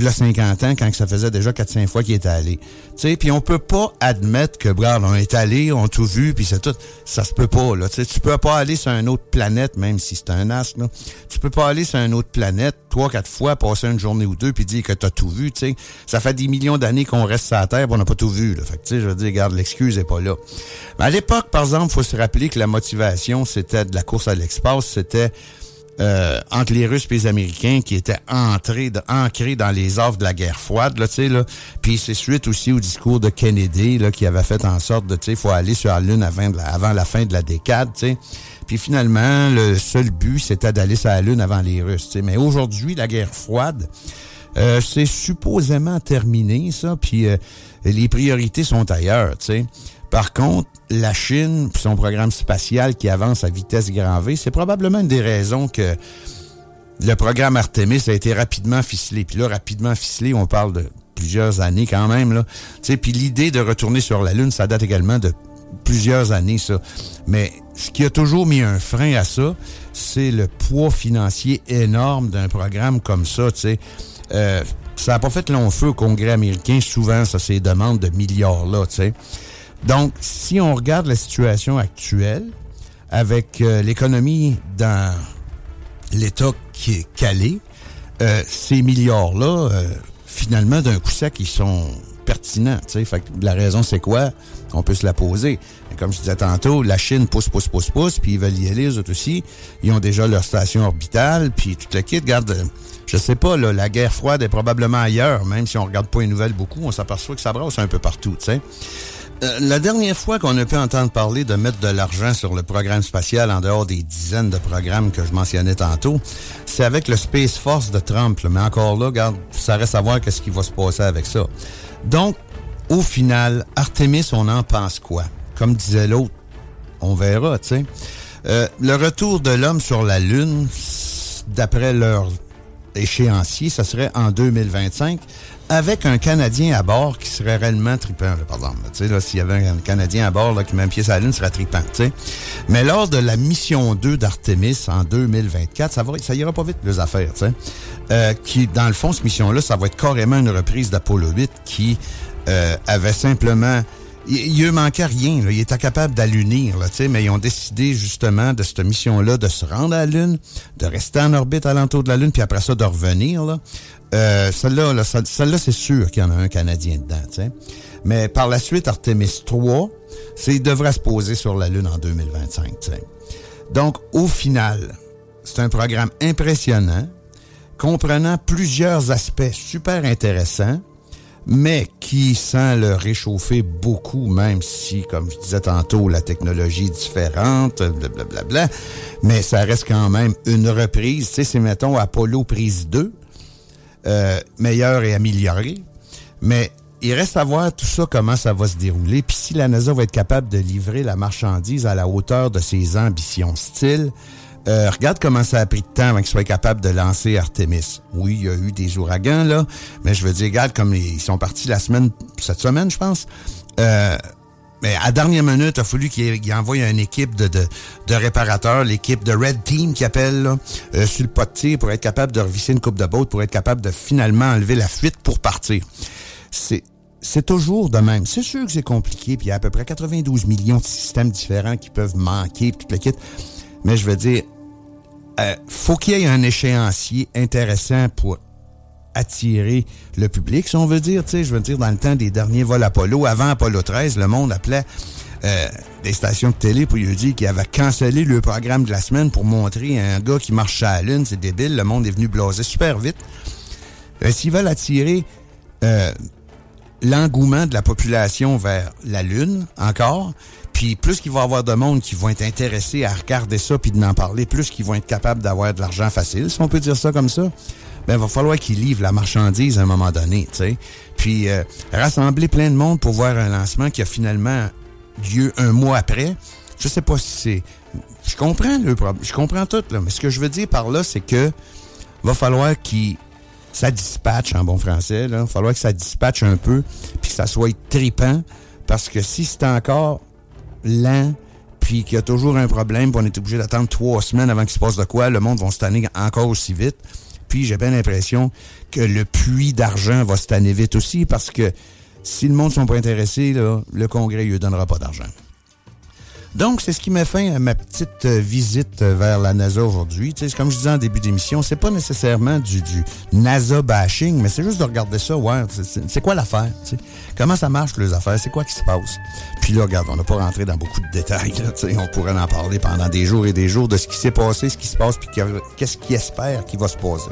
Speaker 6: A 50 ans, quand ça faisait déjà 4-5 fois qu'il était allé. Tu sais, puis on peut pas admettre que, regarde, on est allé, on a tout vu, puis c'est tout. Ça se peut pas, là. Tu tu peux pas aller sur une autre planète, même si c'est un astre, là. Tu peux pas aller sur une autre planète, trois, quatre fois, passer une journée ou deux, puis dire que t'as tout vu, tu sais. Ça fait des millions d'années qu'on reste sur la Terre, on n'a pas tout vu, là. Fait que, tu sais, je veux dire, regarde, l'excuse est pas là. Mais à l'époque, par exemple, faut se rappeler que la motivation, c'était de la course à l'espace, c'était euh, entre les Russes et les Américains qui étaient entrés, ancrés dans les offres de la guerre froide, là, tu sais, là. Puis c'est suite aussi au discours de Kennedy, là, qui avait fait en sorte de, tu sais, faut aller sur la Lune avant, la fin de la décade, tu sais. Puis finalement, le seul but, c'était d'aller sur la Lune avant les Russes, tu sais. Mais aujourd'hui, la guerre froide, Euh, c'est supposément terminé, ça, puis euh, les priorités sont ailleurs, tu sais. Par contre, la Chine, son programme spatial qui avance à vitesse grand V, c'est probablement une des raisons que le programme Artemis a été rapidement ficelé. Puis là, rapidement ficelé, on parle de plusieurs années quand même. Là. Puis l'idée de retourner sur la Lune, ça date également de plusieurs années, ça. Mais ce qui a toujours mis un frein à ça, c'est le poids financier énorme d'un programme comme ça. Tu. Euh, ça n'a pas fait long feu au Congrès américain. Souvent, ça, c'est demande de milliards-là. Tu. Donc, si on regarde la situation actuelle, avec euh, l'économie dans l'État qui est calé, euh, ces milliards-là, euh, finalement, d'un coup sec, ils sont pertinents. Fait que la raison, c'est quoi? On peut se la poser. comme je disais tantôt, la Chine pousse, pousse, pousse, pousse, puis ils veulent y aller, eux autres aussi. Ils ont déjà leur station orbitale, puis tout le kit. Regarde, je sais pas, là, la guerre froide est probablement ailleurs, même si on regarde pas les nouvelles beaucoup, on s'aperçoit que ça brasse un peu partout, tu sais. Euh, la dernière fois qu'on a pu entendre parler de mettre de l'argent sur le programme spatial en dehors des dizaines de programmes que je mentionnais tantôt, c'est avec le Space Force de Trump. Mais encore là, regarde, ça reste à voir qu'est-ce qui va se passer avec ça. Donc, au final, Artemis, on en pense quoi? Comme disait l'autre, on verra, tu sais. Euh, le retour de l'homme sur la Lune, d'après leur échéancier, ça serait en 2025 avec un Canadien à bord qui serait réellement tripant, par exemple. Tu sais, s'il y avait un Canadien à bord là, qui met un pied sur la Lune, serait tripant, tu sais. Mais lors de la mission 2 d'Artemis en 2024, ça va, ça ira pas vite, les affaires, tu sais. Euh, qui, dans le fond, cette mission-là, ça va être carrément une reprise d'Apollo 8 qui euh, avait simplement il, il manquait rien. Il était capable d'allunir, mais ils ont décidé justement de cette mission-là de se rendre à la Lune, de rester en orbite alentour de la Lune, puis après ça, de revenir. Là. Euh, celle-là, là, celle-là, c'est sûr qu'il y en a un Canadien dedans. Mais par la suite, Artemis 3, c'est, il devrait se poser sur la Lune en 2025. T'sais. Donc, au final, c'est un programme impressionnant, comprenant plusieurs aspects super intéressants, mais qui, sans le réchauffer beaucoup, même si, comme je disais tantôt, la technologie est différente, blablabla, mais ça reste quand même une reprise. Tu sais, c'est, mettons, Apollo prise 2, euh, meilleur et amélioré. Mais il reste à voir tout ça, comment ça va se dérouler. Puis si la NASA va être capable de livrer la marchandise à la hauteur de ses ambitions. Style, euh, regarde comment ça a pris de temps avant qu'ils soient capables de lancer Artemis. Oui, il y a eu des ouragans, là, mais je veux dire, regarde comme ils sont partis la semaine, cette semaine, je pense. Euh, mais à dernière minute, il a fallu qu'il envoie une équipe de, réparateurs, l'équipe de Red Team qui appelle là, euh, sur le pot de tir pour être capable de revisser une coupe de boat, pour être capable de finalement enlever la fuite pour partir. C'est c'est toujours de même. C'est sûr que c'est compliqué, puis il y a à peu près 92 millions de systèmes différents qui peuvent manquer, puis tout le kit. Mais je veux dire, euh, faut qu'il y ait un échéancier intéressant pour attirer le public, si on veut dire. Tu sais, je veux dire, dans le temps des derniers vols Apollo, avant Apollo 13, le monde appelait euh, des stations de télé pour lui dire qu'il avait cancellé le programme de la semaine pour montrer un gars qui marche à la Lune. C'est débile. Le monde est venu blaser super vite. Euh, S'ils veulent attirer euh, l'engouement de la population vers la Lune, encore, puis plus qu'il va y avoir de monde qui vont être intéressés à regarder ça puis d'en parler, plus qu'ils vont être capables d'avoir de l'argent facile, si on peut dire ça comme ça, ben, va falloir qu'ils livrent la marchandise à un moment donné, tu sais. Puis euh, rassembler plein de monde pour voir un lancement qui a finalement lieu un mois après, je sais pas si c'est... Je comprends le problème, je comprends tout, là, mais ce que je veux dire par là, c'est que va falloir qu'ils ça dispatche en bon français. Il va falloir que ça dispatche un peu, puis que ça soit tripant, parce que si c'est encore lent, puis qu'il y a toujours un problème, puis on est obligé d'attendre trois semaines avant qu'il se passe de quoi, le monde va se tanner encore aussi vite. Puis j'ai bien l'impression que le puits d'argent va se tanner vite aussi, parce que si le monde ne sont pas intéressés, le Congrès ne lui donnera pas d'argent. Donc, c'est ce qui met fin à ma petite euh, visite vers la NASA aujourd'hui. Tu sais, comme je disais en début d'émission, c'est pas nécessairement du, du NASA bashing, mais c'est juste de regarder ça, ouais, c'est quoi l'affaire, tu sais? Comment ça marche, les affaires? C'est quoi qui se passe? Puis là, regarde, on n'a pas rentré dans beaucoup de détails, là, tu sais, on pourrait en parler pendant des jours et des jours de ce qui s'est passé, ce qui se passe, puis qu'est-ce qu'il espère qui va se passer.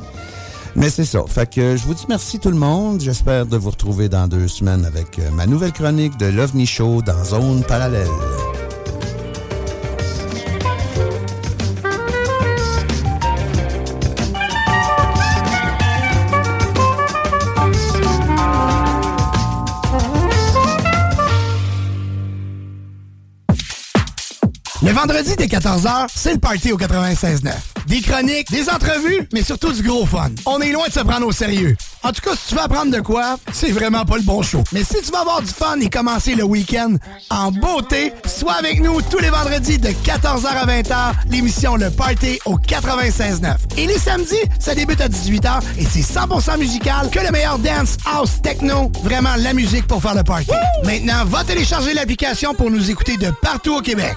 Speaker 6: Mais c'est ça. Fait que je vous dis merci tout le monde. J'espère de vous retrouver dans deux semaines avec euh, ma nouvelle chronique de l'OVNI Show dans Zone Parallèle.
Speaker 7: Vendredi dès 14h, c'est le party au 96.9. Des chroniques, des entrevues, mais surtout du gros fun. On est loin de se prendre au sérieux. En tout cas, si tu veux apprendre de quoi, c'est vraiment pas le bon show. Mais si tu veux avoir du fun et commencer le week-end en beauté, sois avec nous tous les vendredis de 14h à 20h, l'émission Le Party au 96.9. Et les samedis, ça débute à 18h et c'est 100% musical que le meilleur dance, house, techno, vraiment la musique pour faire le party. Maintenant, va télécharger l'application pour nous écouter de partout au Québec.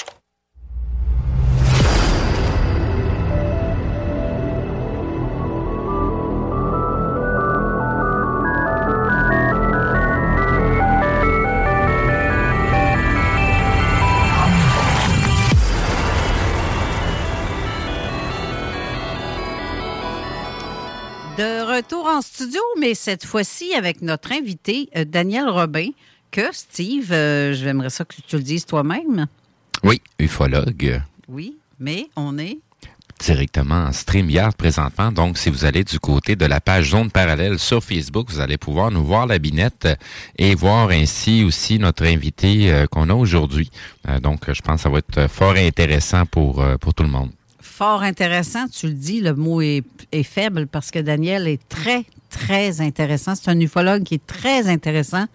Speaker 4: Retour en studio, mais cette fois-ci avec notre invité, euh, Daniel Robin, que Steve, euh, j'aimerais ça que tu le dises toi-même.
Speaker 5: Oui, ufologue.
Speaker 4: Oui, mais on est.
Speaker 5: Directement en StreamYard présentement. Donc, si vous allez du côté de la page Zone Parallèle sur Facebook, vous allez pouvoir nous voir la binette et voir ainsi aussi notre invité euh, qu'on a aujourd'hui. Euh, donc, je pense que ça va être fort intéressant pour, pour tout le monde.
Speaker 4: Fort intéressant, tu le dis, le mot est, faible parce que Daniel est très, très intéressant. C'est un ufologue qui est très intéressant.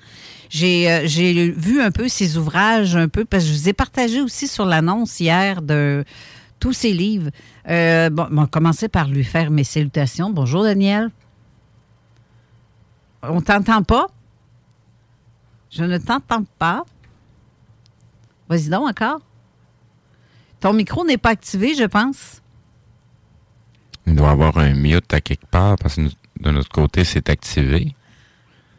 Speaker 4: J'ai euh, j'ai vu un peu ses ouvrages, un peu, parce que je vous ai partagé aussi sur l'annonce hier de tous ses livres. Euh, bon, on commencer par lui faire mes salutations. Bonjour, Daniel. On t'entend pas? Je ne t'entends pas. Vas-y donc encore. Ton micro n'est pas activé, je pense.
Speaker 5: Il doit y avoir un mute à quelque part parce que de notre côté, c'est activé.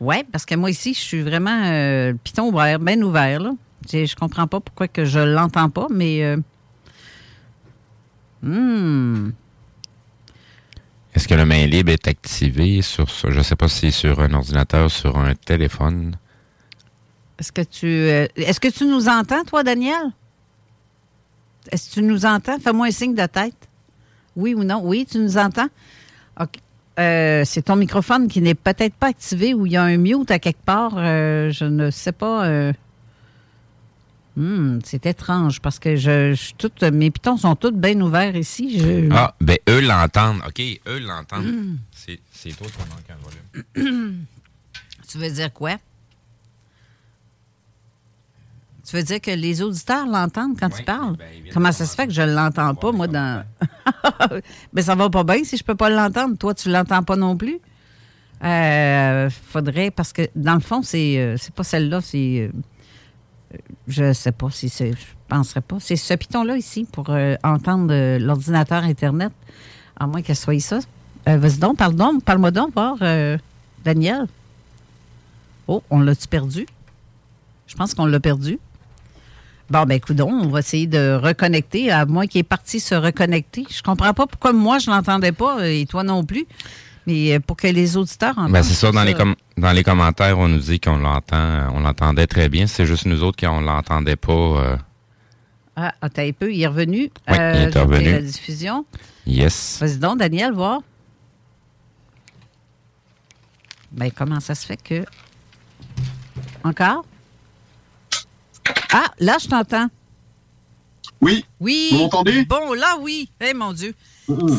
Speaker 4: Oui, parce que moi ici, je suis vraiment euh, piton ouvert, bien ouvert. Là. Je, je comprends pas pourquoi que je l'entends pas, mais. euh, hmm.
Speaker 5: Est-ce que le main libre est activé sur ça? Je ne sais pas si c'est sur un ordinateur, sur un téléphone.
Speaker 4: Est-ce que tu euh, est-ce que tu nous entends, toi, Daniel? Est-ce que tu nous entends? Fais-moi un signe de tête. Oui ou non? Oui, tu nous entends? OK. Euh, c'est ton microphone qui n'est peut-être pas activé ou il y a un mute à quelque part. euh, je ne sais pas. euh. Hmm, c'est étrange parce que je, je- toutes, mes pitons sont tous bien ouverts ici. Je-
Speaker 5: Ah, ben eux l'entendent. OK, eux l'entendent.
Speaker 4: Mm.
Speaker 5: C'est c'est toi qui manque un volume.
Speaker 4: tu veux dire quoi? Tu veux dire que les auditeurs l'entendent quand tu parles? Comment ça se fait que je ne l'entends pas, moi, dans. Mais ça va pas bien si je peux pas l'entendre. Toi, tu l'entends pas non plus? Euh, faudrait, parce que dans le fond, c'est euh, c'est pas celle-là, c'est. euh, je sais pas si c'est. Je penserais pas. C'est ce piton-là ici pour euh, entendre euh, l'ordinateur Internet, à moins qu'elle soit ça. Euh, Vas-y donc, parle donc, parle-moi donc, voir, euh, Daniel. Oh, on l'a-tu perdu? Je pense qu'on l'a perdu. Bon, ben, écoute, on va essayer de reconnecter, à moins qu'il est parti se reconnecter. Je comprends pas pourquoi moi, je l'entendais pas et toi non plus. Mais euh, pour que les auditeurs entendent.
Speaker 5: Ben, c'est ça, dans les, com- dans les commentaires, on nous dit qu'on l'entend, on l'entendait très bien. C'est juste nous autres qui on l'entendait pas. euh,
Speaker 4: Ah, attends un peu, il est revenu.
Speaker 5: Oui, il est revenu.
Speaker 4: la diffusion.
Speaker 5: yes.
Speaker 4: Vas-y donc, Daniel, voir. Ben, comment ça se fait que. Encore? Ah, là, je t'entends.
Speaker 8: Oui.
Speaker 4: Oui.
Speaker 8: Vous m'entendez?
Speaker 4: Bon, là, oui. Eh, mon Dieu.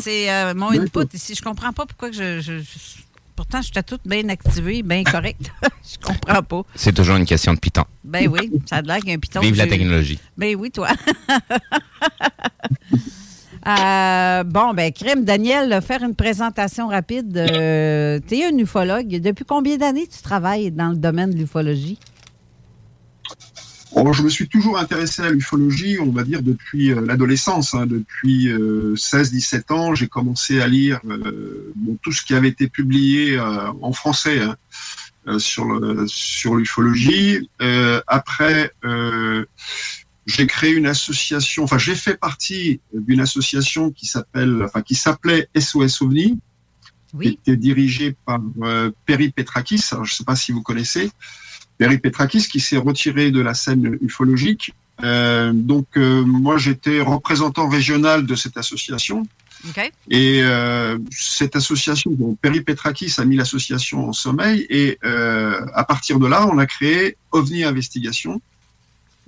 Speaker 4: C'est euh, mon input ici. Je comprends pas pourquoi que je. je- je- pourtant, j'étais toute bien activée, bien correcte. je comprends pas.
Speaker 5: C'est toujours une question de piton.
Speaker 4: Ben oui, ça a l'air qu'un piton.
Speaker 5: Vive la technologie.
Speaker 4: Ben oui, toi. Euh, bon, ben, crime, Daniel, faire une présentation rapide. Euh, tu es un ufologue. Depuis combien d'années tu travailles dans le domaine de l'ufologie?
Speaker 8: Oh, je me suis toujours intéressé à l'ufologie, on va dire, depuis euh, l'adolescence. hein. depuis 16-17 ans, j'ai commencé à lire euh, bon, tout ce qui avait été publié euh, en français. hein. euh, sur le sur l'ufologie. Euh, après, euh, j'ai créé une association. Enfin, j'ai fait partie d'une association qui s'appelle, enfin, qui s'appelait SOS OVNI, qui était dirigée par euh, Perry Petrakis. Alors, je ne sais pas si vous connaissez. Perry Petrakis qui s'est retiré de la scène ufologique. Euh, donc, euh, moi, j'étais représentant régional de cette association.
Speaker 4: OK.
Speaker 8: Et euh, cette association, bon, Perry Petrakis a mis l'association en sommeil et euh, à partir de là, on a créé OVNI Investigation,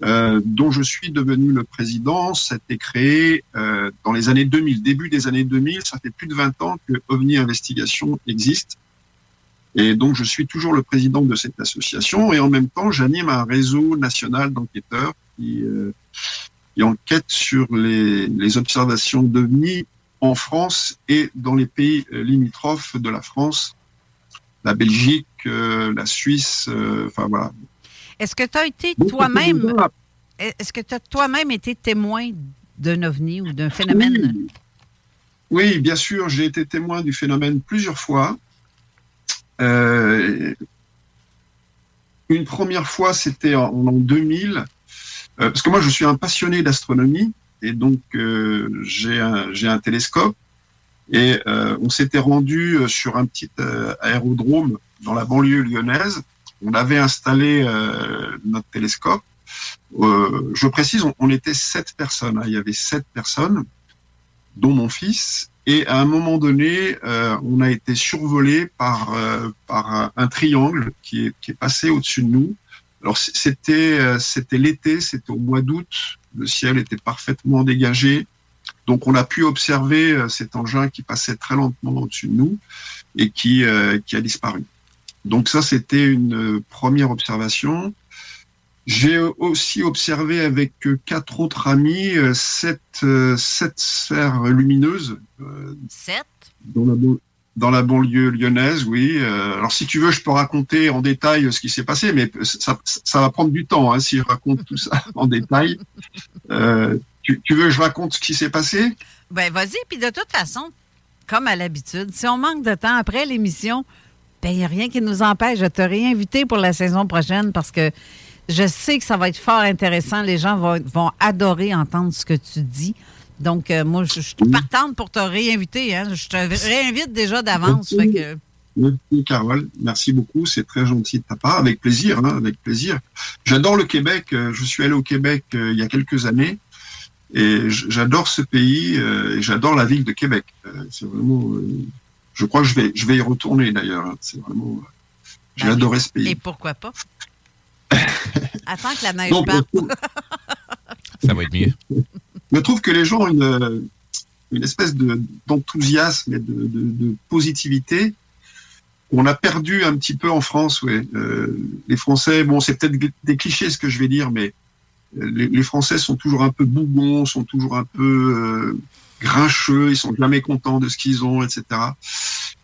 Speaker 8: euh, dont je suis devenu le président. Ça a été créé euh, dans les années 2000, début des années 2000. Ça fait plus de 20 ans que OVNI Investigation existe. Et donc, je suis toujours le président de cette association et en même temps, j'anime un réseau national d'enquêteurs qui, euh, qui enquête sur les, les observations d'OVNI en France et dans les pays euh, limitrophes de la France, la Belgique, euh, la Suisse, euh, enfin voilà.
Speaker 4: Est-ce que tu as été toi-même. Est-ce que tu as toi-même été témoin d'un ovni ou d'un phénomène?
Speaker 8: Oui. Oui, bien sûr, j'ai été témoin du phénomène plusieurs fois. Euh, une première fois, c'était en, en 2000, euh, parce que moi, je suis un passionné d'astronomie, et donc euh, j'ai un, télescope, et on s'était rendu sur un petit aérodrome dans la banlieue lyonnaise. On avait installé notre télescope. Je précise, on, on était sept personnes. hein. Il y avait sept personnes, dont mon fils. Et à un moment donné, euh, on a été survolé par euh, par un, triangle qui est qui est passé au-dessus de nous. Alors c'était euh, c'était l'été, c'était au mois d'août. Le ciel était parfaitement dégagé. Donc on a pu observer euh, cet engin qui passait très lentement au-dessus de nous et qui euh, qui a disparu. Donc ça c'était une euh, première observation. J'ai aussi observé avec euh, quatre autres amis euh, sept, euh, sept sphères lumineuses
Speaker 4: Sept?
Speaker 8: dans la, ban- dans la banlieue lyonnaise, oui. Alors si tu veux, je peux raconter en détail ce qui s'est passé, mais ça, ça va prendre du temps hein, si je raconte tout ça en détail. Euh, tu, tu veux que je raconte ce qui s'est passé?
Speaker 4: Ben, vas-y. Puis de toute façon, comme à l'habitude, si on manque de temps après l'émission, ben, il n'y a rien qui nous empêche de te réinviter pour la saison prochaine parce que je sais que ça va être fort intéressant. Les gens vont, vont adorer entendre ce que tu dis. Donc, euh, moi, je, je suis partante pour te réinviter. Hein. Je te réinvite déjà d'avance. Que,
Speaker 8: Merci Carole, merci beaucoup, c'est très gentil de ta part, avec plaisir, hein, avec plaisir. J'adore le Québec, euh, je suis allé au Québec euh, il y a quelques années et j'adore ce pays euh, et j'adore la ville de Québec. C'est vraiment, je crois que je vais, je vais y retourner d'ailleurs. hein. C'est vraiment, j'ai
Speaker 4: Ben,
Speaker 8: adoré ce pays.
Speaker 4: et pourquoi pas? Attends que la neige
Speaker 8: Donc,
Speaker 4: parte.
Speaker 5: Ça va être mieux.
Speaker 8: Je trouve que les gens ont une, une espèce de- d'enthousiasme et de, de, de positivité qu'on a perdu un petit peu en France. Ouais. Euh, les Français, bon, c'est peut-être des clichés ce que je vais dire, mais euh, les, les Français sont toujours un peu bougons, sont toujours un peu euh, grincheux, ils sont jamais contents de ce qu'ils ont, etc.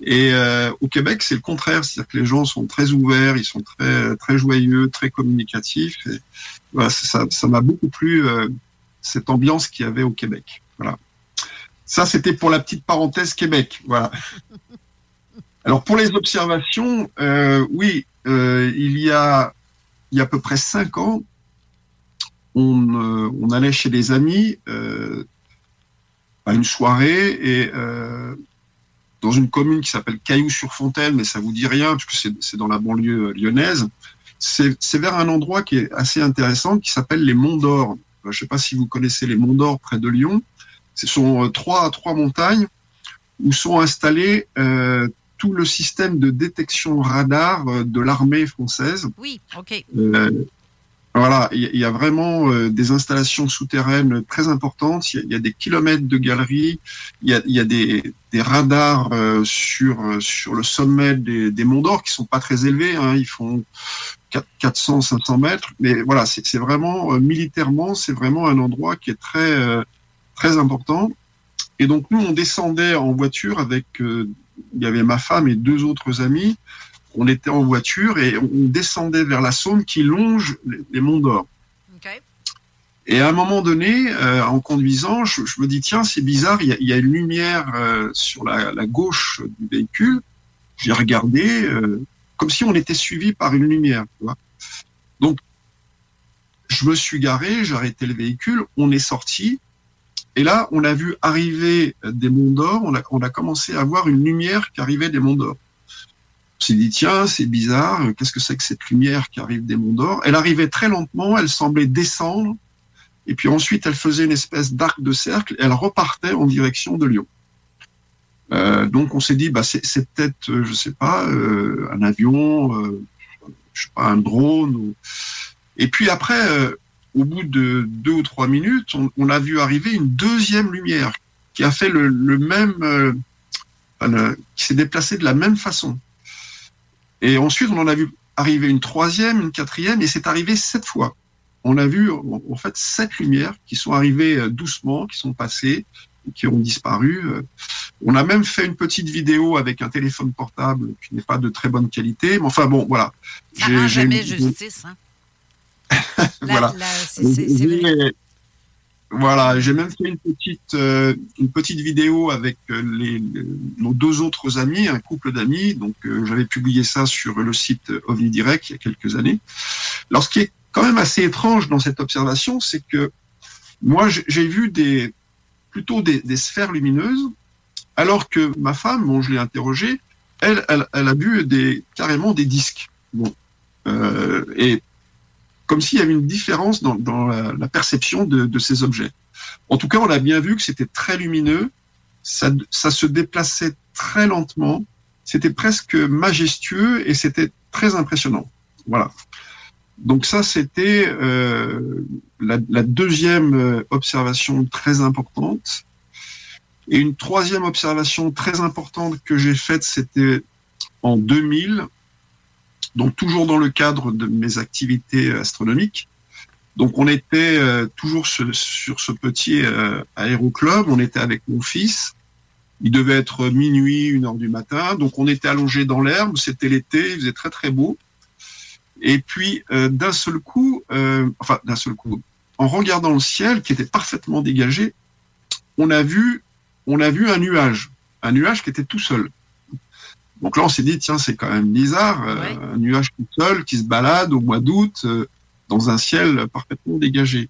Speaker 8: Et euh, au Québec, c'est le contraire, c'est-à-dire que les gens sont très ouverts, ils sont très très joyeux, très communicatifs. Et, voilà, ça ça m'a beaucoup plu euh, cette ambiance qu'il y avait au Québec. Voilà. Ça, c'était pour la petite parenthèse Québec. Voilà. Alors pour les observations, euh, oui, euh, il y a il y a à peu près cinq ans, on, euh, on allait chez des amis euh, à une soirée et euh, dans une commune qui s'appelle Cailloux-sur-Fontaine, mais ça vous dit rien puisque c'est dans la banlieue lyonnaise. C'est vers un endroit qui est assez intéressant qui s'appelle les Monts d'Or. Je ne sais pas si vous connaissez les Monts d'Or près de Lyon. Ce sont euh, trois trois montagnes où sont installés euh, tout le système de détection radar euh, de l'armée française.
Speaker 4: Oui, OK.
Speaker 8: Euh, voilà, il y, a- vraiment euh, des installations souterraines très importantes. Il y a, des kilomètres de galeries. Il y a, des, radars euh, sur euh, sur le sommet des, monts d'or qui sont pas très élevés. Hein, ils font 4- 400, 500 mètres. Mais voilà, c'est vraiment militairement, c'est vraiment un endroit qui est très très important. Et donc nous, on descendait en voiture avec, il y avait ma femme et deux autres amis. On était en voiture et on descendait vers la Saône qui longe les, monts d'Or. Et à un moment donné, euh, en conduisant, je, je me dis tiens, c'est bizarre, il y a, il y a une lumière euh, sur la, la gauche du véhicule. J'ai regardé, euh, comme si on était suivi par une lumière. Tu vois Donc, je me suis garé, j'ai arrêté le véhicule, on est sorti, et là, on a vu arriver des monts d'or, on a, on a commencé à voir une lumière qui arrivait des monts d'or. On s'est dit, tiens, c'est bizarre, qu'est-ce que c'est que cette lumière qui arrive des monts d'or? Elle arrivait très lentement, elle semblait descendre, et puis ensuite, elle faisait une espèce d'arc de cercle, et elle repartait en direction de Lyon. Euh, donc on s'est dit, bah, c'est peut-être, euh, je sais pas, euh, un avion, euh, je sais pas, un drone. Et puis après, euh, au bout de deux ou trois minutes, on, a vu arriver une deuxième lumière qui a fait le, même, euh, qui s'est déplacée de la même façon. Et ensuite, on en a vu arriver une troisième, une quatrième, et c'est arrivé sept fois. On a vu en fait sept lumières qui sont arrivées euh, doucement, qui sont passées, qui ont disparu. Euh, On a même fait une petite vidéo avec un téléphone portable qui n'est pas de très bonne qualité, mais enfin bon, voilà.
Speaker 4: Ça rend jamais
Speaker 8: une-
Speaker 4: justice. Hein?
Speaker 8: Voilà.
Speaker 4: c'est- c'est- c'est vrai.
Speaker 8: Et- Voilà, j'ai même fait une petite euh, une petite vidéo avec euh, les, nos deux autres amis, un couple d'amis. Donc euh, j'avais publié ça sur le site OVNI Direct il y a quelques années. Alors ce qui est quand même assez étrange dans cette observation, c'est que moi j'ai- vu des plutôt des, des sphères lumineuses, alors que ma femme, bon je l'ai interrogée, elle, elle elle a vu des carrément des disques. Bon, Euh, et comme s'il y avait une différence dans, la, perception de, ces objets. En tout cas, on a bien vu que c'était très lumineux, ça, se déplaçait très lentement, c'était presque majestueux et c'était très impressionnant. Voilà. Donc ça, c'était euh, la, la deuxième euh, observation très importante. Et une troisième observation très importante que j'ai faite, c'était en 2000, donc toujours dans le cadre de mes activités astronomiques. Donc on était euh, toujours sur ce petit euh, aéroclub, on était avec mon fils. Il devait être minuit, une heure du matin, donc on était allongé dans l'herbe. C'était l'été, il faisait très très beau. Et puis euh, d'un seul coup, euh, enfin d'un seul coup, en regardant le ciel qui était parfaitement dégagé, on a vu, on a vu un nuage, un nuage qui était tout seul. Donc là, on s'est dit, tiens, c'est quand même bizarre, euh, un nuage tout seul qui se balade au mois d'août euh, dans un ciel parfaitement dégagé.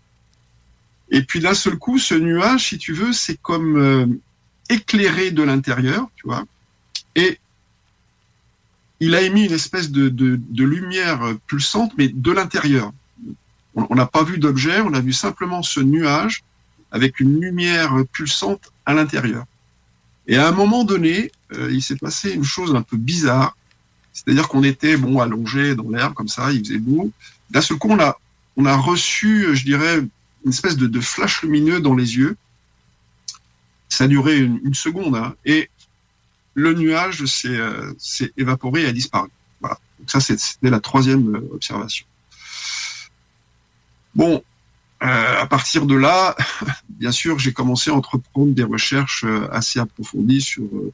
Speaker 8: Et puis d'un seul coup, ce nuage, si tu veux, c'est comme euh, éclairé de l'intérieur, tu vois, et il a émis une espèce de, de, de lumière pulsante, mais de l'intérieur. On n'a pas vu d'objet, on a vu simplement ce nuage avec une lumière pulsante à l'intérieur. Et à un moment donné, euh, il s'est passé une chose un peu bizarre. C'est-à-dire qu'on était bon allongé dans l'herbe comme ça, il faisait beau. D'un seul coup, on a, on a reçu, je dirais, une espèce de, flash lumineux dans les yeux. Ça a duré une, seconde, hein, et le nuage s'est euh, s'est évaporé et a disparu. Voilà. Donc ça, c'était la troisième euh, observation. Bon, euh, à partir de là, bien sûr, j'ai commencé à entreprendre des recherches euh, assez approfondies sur euh,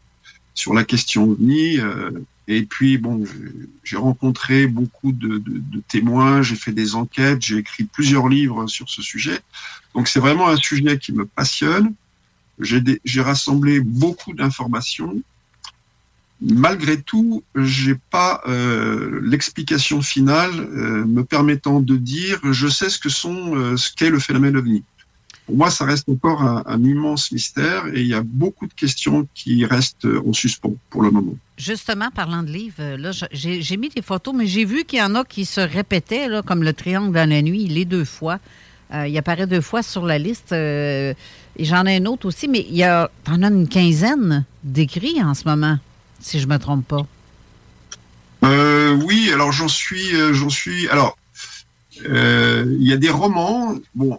Speaker 8: sur la question OVNI. euh, et puis, bon, j'ai- rencontré beaucoup de, de- de témoins, j'ai fait des enquêtes, j'ai écrit plusieurs livres sur ce sujet. Donc, c'est vraiment un sujet qui me passionne. J'ai rassemblé beaucoup d'informations. Malgré tout, j'ai pas euh, l'explication finale euh, me permettant de dire je sais ce que sont euh, ce qu'est le phénomène ovni. Pour moi, ça reste encore un, immense mystère et il y a beaucoup de questions qui restent en suspens pour le moment.
Speaker 4: Justement, parlant de livres, là, j'ai mis des photos, mais j'ai vu qu'il y en a qui se répétaient, comme le triangle dans la nuit, les deux fois. Il apparaît deux fois sur la liste. et j'en ai un autre aussi, mais il y a, une quinzaine d'écrits en ce moment, si je me trompe pas.
Speaker 8: Euh, oui, alors j'en suis, euh, j'en suis. Alors, euh, il y a des romans. Bon,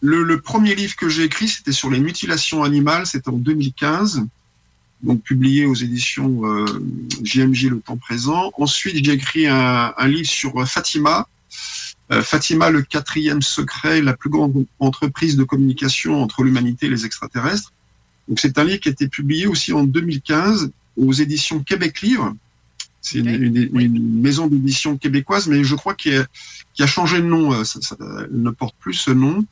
Speaker 8: le, premier livre que j'ai écrit, c'était sur les mutilations animales. C'était en 2015, donc publié aux éditions euh, JMJ Le Temps Présent. Ensuite, j'ai écrit un, livre sur Fatima. Fatima, le quatrième secret, la plus grande entreprise de communication entre l'humanité et les extraterrestres. Donc, c'est un livre qui a été publié aussi en 2015 aux éditions Québec Livre. C'est une, une- une maison d'édition québécoise, mais je crois qu'il a, qui a changé de nom. euh, ça- ça- elle ne porte plus ce nom.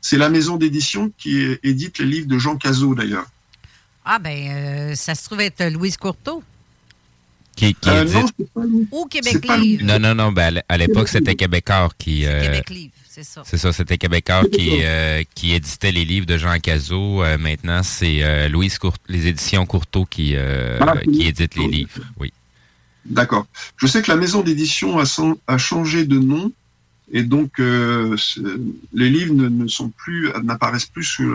Speaker 8: C'est la maison d'édition qui édite les livres de Jean Cazot, d'ailleurs.
Speaker 4: Ah, ben, euh, ça se trouve être Louise Courteau.
Speaker 5: Qui, qui
Speaker 8: Euh,
Speaker 5: édite-
Speaker 8: non, c'est pas lui.
Speaker 4: Ou Québec
Speaker 8: pas
Speaker 4: Livre.
Speaker 5: Non, non, non. Ben, à l'époque, c'était Québécois qui. euh,
Speaker 4: Québec Livre, c'est ça.
Speaker 5: C'est ça, c'était Québécois qui, euh, qui éditait les livres de Jean Cazot. Euh, maintenant, c'est euh, Louise Court les éditions Courteau qui, euh,
Speaker 8: Ah,
Speaker 5: qui édite les livres. Oui.
Speaker 8: D'accord. Je sais que la maison d'édition a, changé de nom et donc euh, les livres ne, ne sont plus n'apparaissent plus sous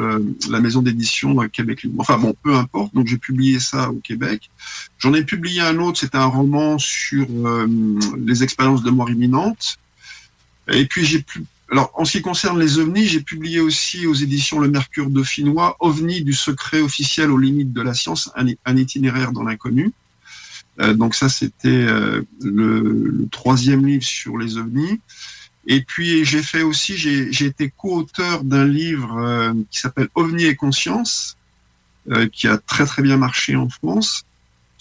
Speaker 8: la maison d'édition Québec Libre. Enfin bon, peu importe. Donc j'ai publié ça au Québec. J'en ai publié un autre. C'était un roman sur euh, les expériences de mort imminente. Et puis j'ai pu. Alors, en ce qui concerne les ovnis, j'ai publié aussi aux éditions Le Mercure Dauphinois, OVNI du secret officiel aux limites de la science, un, itinéraire dans l'inconnu. Euh, donc ça, c'était euh, le, troisième livre sur les ovnis. Et puis j'ai fait aussi, j'ai été co-auteur d'un livre euh, qui s'appelle OVNI et conscience, qui a très très bien marché en France,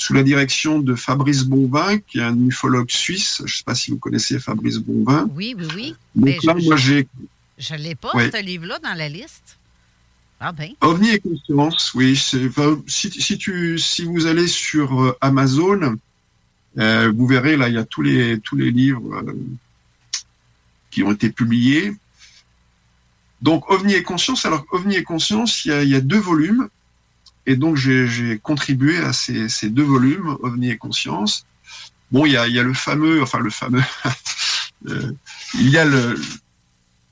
Speaker 8: sous la direction de Fabrice Bonvin, qui est un ufologue suisse. Je ne sais pas si vous connaissez Fabrice Bonvin.
Speaker 4: Oui, oui, oui. Mais
Speaker 8: Donc là,
Speaker 4: je-
Speaker 8: moi j'ai
Speaker 4: Je l'ai pas, ce livre-là, dans la liste. Ah ben.
Speaker 8: OVNI et conscience, oui. enfin, si, si, tu, si vous allez sur euh, Amazon, euh, vous verrez, là, il y a tous les, tous les livres euh, qui ont été publiés. Donc, OVNI et conscience, alors OVNI et conscience, il y a, il y a deux volumes. Et donc, j'ai contribué à ces, ces deux volumes, OVNI et conscience. Bon, il y a, il y a le fameux, enfin le fameux, euh, il y a le,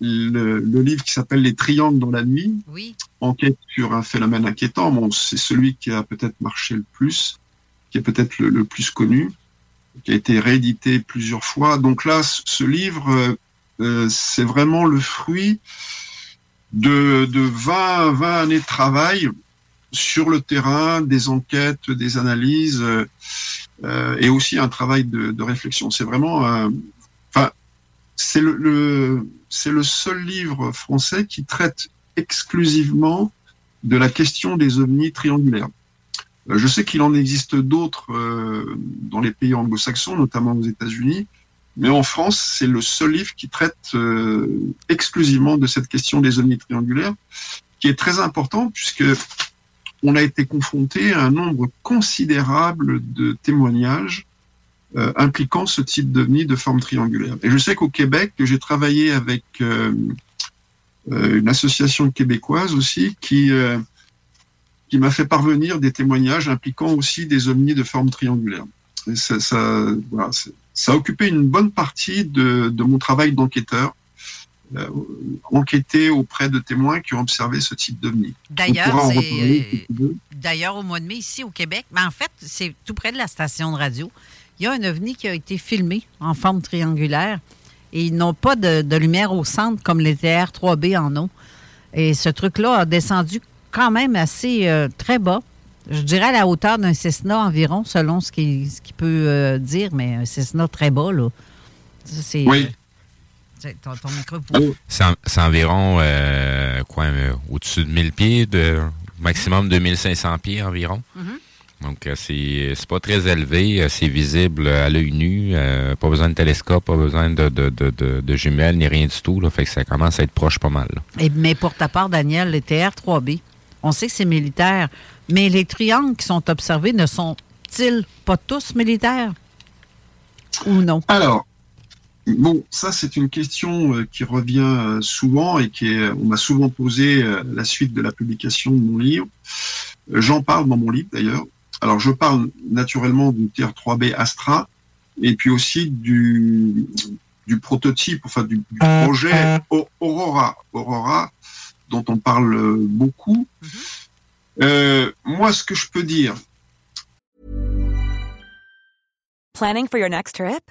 Speaker 8: le, le livre qui s'appelle Les triangles dans la nuit
Speaker 4: Oui.
Speaker 8: enquête sur un phénomène inquiétant. Bon, c'est celui qui a peut-être marché le plus, qui est peut-être le, le plus connu, qui a été réédité plusieurs fois. Donc là, ce livre, euh, euh, c'est vraiment le fruit de, de 20, 20 années de travail sur le terrain, des enquêtes, des analyses, euh, euh, et aussi un travail de, réflexion. C'est vraiment, un- enfin, c'est le, c'est le seul livre français qui traite exclusivement de la question des ovnis triangulaires. Euh, Je sais qu'il en existe d'autres euh, dans les pays anglo-saxons, notamment aux États-Unis, mais en France, c'est le seul livre qui traite euh, exclusivement de cette question des ovnis triangulaires, qui est très important puisque on a été confronté à un nombre considérable de témoignages euh, impliquant ce type d'ovni de forme triangulaire. Et je sais qu'au Québec, j'ai travaillé avec euh, euh, une association québécoise aussi qui euh, qui m'a fait parvenir des témoignages impliquant aussi des ovnis de forme triangulaire. Et ça, ça, voilà, ça a occupé une bonne partie de, de mon travail d'enquêteur, enquêter auprès de témoins qui ont observé ce type d'ovni.
Speaker 4: D'ailleurs, euh. D'ailleurs, au mois de mai, ici au Québec, mais en fait, c'est tout près de la station de radio. Il y a un ovni qui a été filmé en forme triangulaire et ils n'ont pas de, de lumière au centre comme les TR-3B en ont. Et ce truc-là a descendu quand même assez euh, très bas. Je dirais à la hauteur d'un Cessna environ, selon ce qu'il ce peut euh, dire, mais un Cessna très bas, là.
Speaker 5: Oui.
Speaker 4: C'est ton, ton micro pour-
Speaker 5: C'est en- c'est environ euh, quoi, euh, au-dessus de 1000 pieds, de maximum 2500 pieds environ.
Speaker 4: Mhm.
Speaker 5: Donc, euh, c'est c'est pas très élevé, euh, c'est visible à l'œil nu, euh, pas besoin de télescope, pas besoin de, de, de, de- de jumelles, ni rien du tout. Là, fait que ça commence à être proche pas mal.
Speaker 4: Et- mais pour ta part, Daniel, les TR-3B, on sait que c'est militaire, mais les triangles qui sont observés ne sont-ils pas tous militaires? Ou non?
Speaker 8: Alors, bon, ça c'est une question euh, qui revient euh, souvent et qui est, on m'a souvent posé euh, la suite de la publication de mon livre. J'en parle dans mon livre d'ailleurs. Alors, je parle naturellement du TR-3B Astra et puis aussi du, du prototype, enfin du, du projet Aurora, Aurora, dont on parle beaucoup. Euh, moi, ce que je peux dire,
Speaker 9: Planning for your next trip?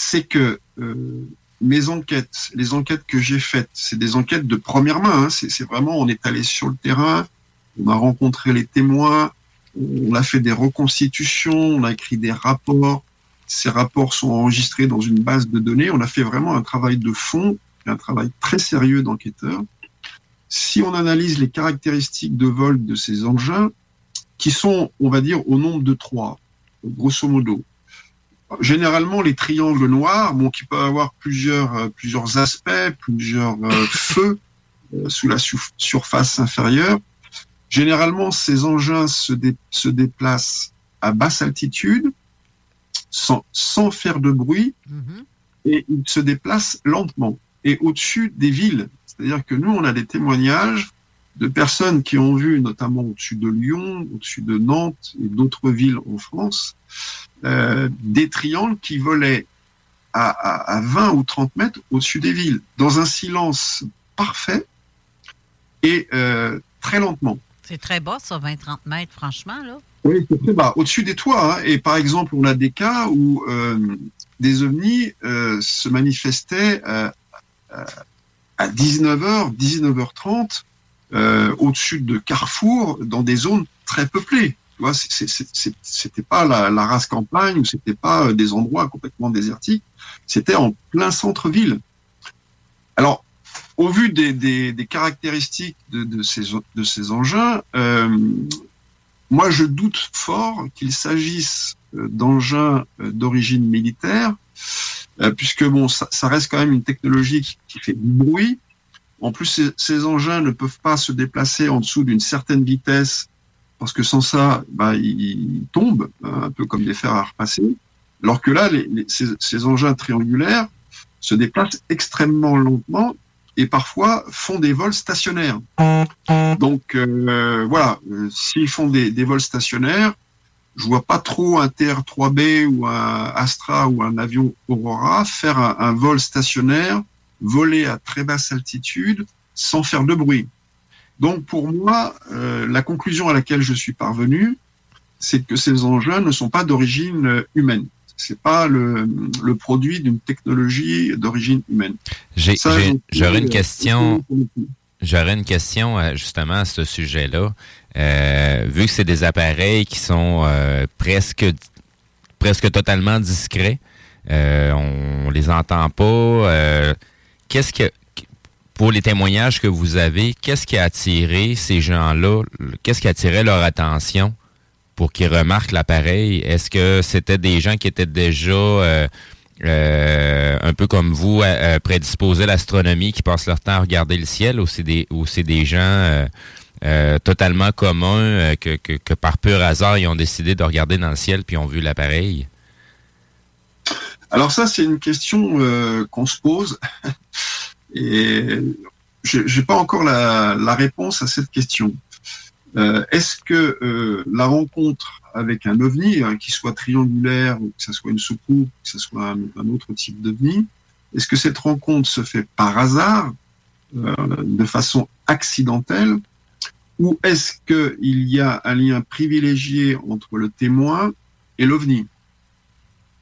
Speaker 8: c'est que euh, mes enquêtes, les enquêtes que j'ai faites, c'est des enquêtes de première main. hein. C'est vraiment, on est allé sur le terrain, on a rencontré les témoins, on a fait des reconstitutions, on a écrit des rapports. Ces rapports sont enregistrés dans une base de données. On a fait vraiment un travail de fond, un travail très sérieux d'enquêteur. Si on analyse les caractéristiques de vol de ces engins, qui sont, on va dire, au nombre de trois, grosso modo. Généralement, les triangles noirs, bon, qui peuvent avoir plusieurs, euh, plusieurs aspects, plusieurs euh, feux euh, sous la surface inférieure. Généralement, ces engins se, dé- se déplacent à basse altitude, sans, sans faire de bruit, et ils se déplacent lentement et au-dessus des villes. C'est-à-dire que nous, on a des témoignages de personnes qui ont vu, notamment au-dessus de Lyon, au-dessus de Nantes et d'autres villes en France, euh, des triangles qui volaient à, à, à 20 ou 30 mètres au-dessus des villes, dans un silence parfait et euh, très lentement.
Speaker 4: C'est très bas, ça, 20-30 mètres, franchement, là.
Speaker 8: Oui, c'est très bas, au-dessus des toits. hein. Et par exemple, on a des cas où euh, des ovnis se manifestaient à 19h, 19h30, euh, au-dessus de carrefours, dans des zones très peuplées. Tu vois, c'était pas la, race campagne ou c'était pas euh, des endroits complètement désertiques. C'était en plein centre-ville. Alors, au vu des, caractéristiques de, ces, engins, euh, moi, je doute fort qu'il s'agisse euh, d'engins d'origine militaire, puisque bon, ça, reste quand même une technologie qui, fait du bruit. En plus, ces engins ne peuvent pas se déplacer en dessous d'une certaine vitesse, parce que sans ça, bah, ils, tombent, hein, un peu comme des fers à repasser. Alors que là, ces, engins triangulaires se déplacent extrêmement lentement et parfois font des vols stationnaires. Donc euh, voilà, euh, s'ils font des, vols stationnaires, je vois pas trop un TR-3B ou un Astra ou un avion Aurora faire un vol stationnaire, voler à très basse altitude sans faire de bruit. Donc pour moi, euh, la conclusion à laquelle je suis parvenu, c'est que ces engins ne sont pas d'origine euh, humaine. C'est pas le, le produit d'une technologie d'origine humaine. Donc,
Speaker 5: J'aurais une
Speaker 8: euh,
Speaker 5: question. J'aurais une question euh, justement à ce sujet-là. Euh, vu que c'est des appareils qui sont euh, presque presque totalement discrets, euh, on les entend pas. euh, qu'est-ce que pour les témoignages que vous avez, qu'est-ce qui a attiré ces gens-là? Qu'est-ce qui attirait leur attention pour qu'ils remarquent l'appareil? Est-ce que c'était des gens qui étaient déjà euh, euh, un peu comme vous, euh, prédisposés à l'astronomie, qui passent leur temps à regarder le ciel, ou c'est des, gens totalement communs que, que, par pur hasard, ils ont décidé de regarder dans le ciel puis ont vu l'appareil?
Speaker 8: Alors ça, c'est une question qu'on se pose. Et je n'ai pas encore la, la réponse à cette question. Euh, Est-ce que euh, la rencontre avec un ovni, hein, qui soit triangulaire, ou que ce soit une soucoupe, que ce soit un, un autre type d'ovni, est-ce que cette rencontre se fait par hasard, euh, de façon accidentelle, ou est-ce qu'il y a un lien privilégié entre le témoin et l'ovni?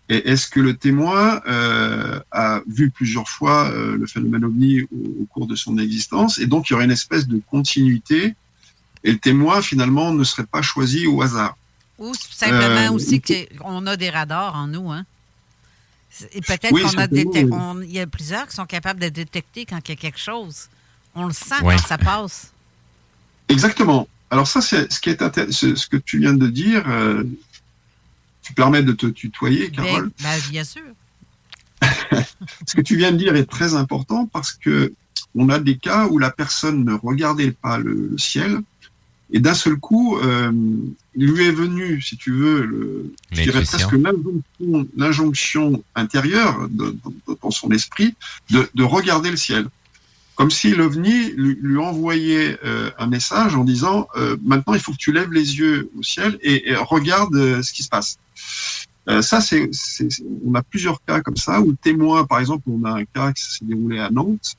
Speaker 8: Et est-ce que le témoin euh, a vu plusieurs fois euh, le phénomène ovni au, au, cours de son existence? Et donc il y aurait une espèce de continuité et le témoin finalement ne serait pas choisi au hasard?
Speaker 4: Ou simplement euh, aussi qu'on a des radars en nous, hein? Et peut-être
Speaker 8: oui,
Speaker 4: qu'on a détecté. Il y a plusieurs qui sont capables de détecter quand il y a quelque chose. On le sent ouais. quand ça passe.
Speaker 8: Exactement. Alors ça, c'est ce qui est ce, ce que tu viens de dire. Euh, tu permets de te tutoyer, Carole
Speaker 4: ben, ben, Bien sûr.
Speaker 8: Ce que tu viens de dire est très important parce que on a des cas où la personne ne regardait pas le, le ciel, Et d'un seul coup, euh, il lui est venu, si tu veux, le, je dirais presque l'injonction- l'injonction intérieure de- de- dans son esprit de, de regarder le ciel. Comme si l'OVNI lui, lui envoyait euh, un message en disant euh, maintenant il faut que tu lèves les yeux au ciel et, et regarde euh, ce qui se passe. Euh, ça, c'est, on a plusieurs cas comme ça, où le témoin, par exemple, on a un cas qui s'est déroulé à Nantes.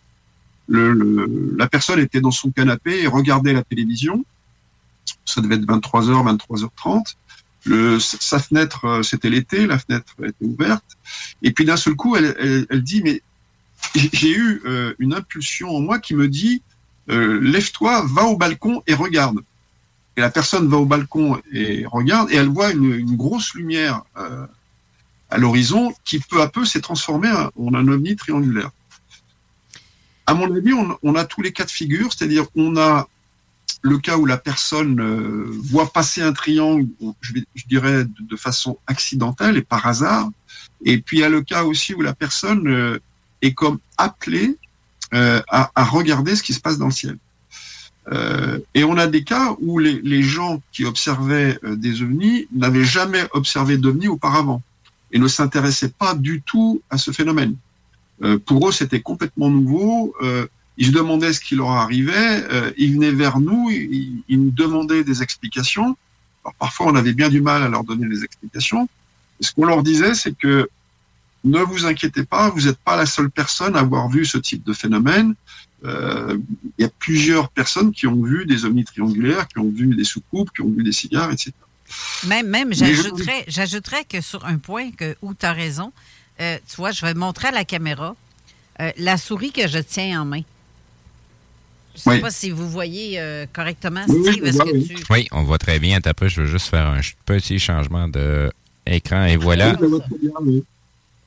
Speaker 8: Le, le- la personne était dans son canapé et regardait la télévision. Ça devait être 23h, 23h30. Le, sa fenêtre, euh, c'était l'été, la fenêtre était ouverte. Et puis d'un seul coup, elle, elle, elle dit, mais j'ai eu euh, une impulsion en moi qui me dit, euh, lève-toi, va au balcon et regarde. Et la personne va au balcon et regarde, et elle voit une, grosse lumière euh, à l'horizon qui peu à peu s'est transformée en un ovni triangulaire. À mon avis, on, a tous les cas de figure, c'est-à-dire on a le cas où la personne voit passer un triangle, je, dirais de façon accidentelle et par hasard, et puis il y a le cas aussi où la personne est comme appelée euh, à, à regarder ce qui se passe dans le ciel. Euh, et on a des cas où les, les gens qui observaient euh, des ovnis n'avaient jamais observé d'ovnis auparavant et ne s'intéressaient pas du tout à ce phénomène. Euh, pour eux, c'était complètement nouveau. Euh, ils se demandaient ce qui leur arrivait. euh, ils venaient vers nous, ils, ils nous demandaient des explications. Alors, parfois, on avait bien du mal à leur donner des explications. Et ce qu'on leur disait, c'est que ne vous inquiétez pas, vous n'êtes pas la seule personne à avoir vu ce type de phénomène. Euh, Il y a plusieurs personnes qui ont vu des ovnis triangulaires, qui ont vu des soucoupes, qui ont vu des cigares, etc.
Speaker 4: Même, même j'ajouterais, j'ajouterais que sur un point que, où tu as raison, euh, tu vois, je vais montrer à la caméra euh, la souris que je tiens en main. Je ne sais
Speaker 5: Oui.
Speaker 4: pas si vous voyez euh, correctement,
Speaker 5: oui,
Speaker 4: Steve. Est-ce que tu...
Speaker 5: Oui, on voit très bien. Après, je veux juste faire un petit changement d'écran et voilà.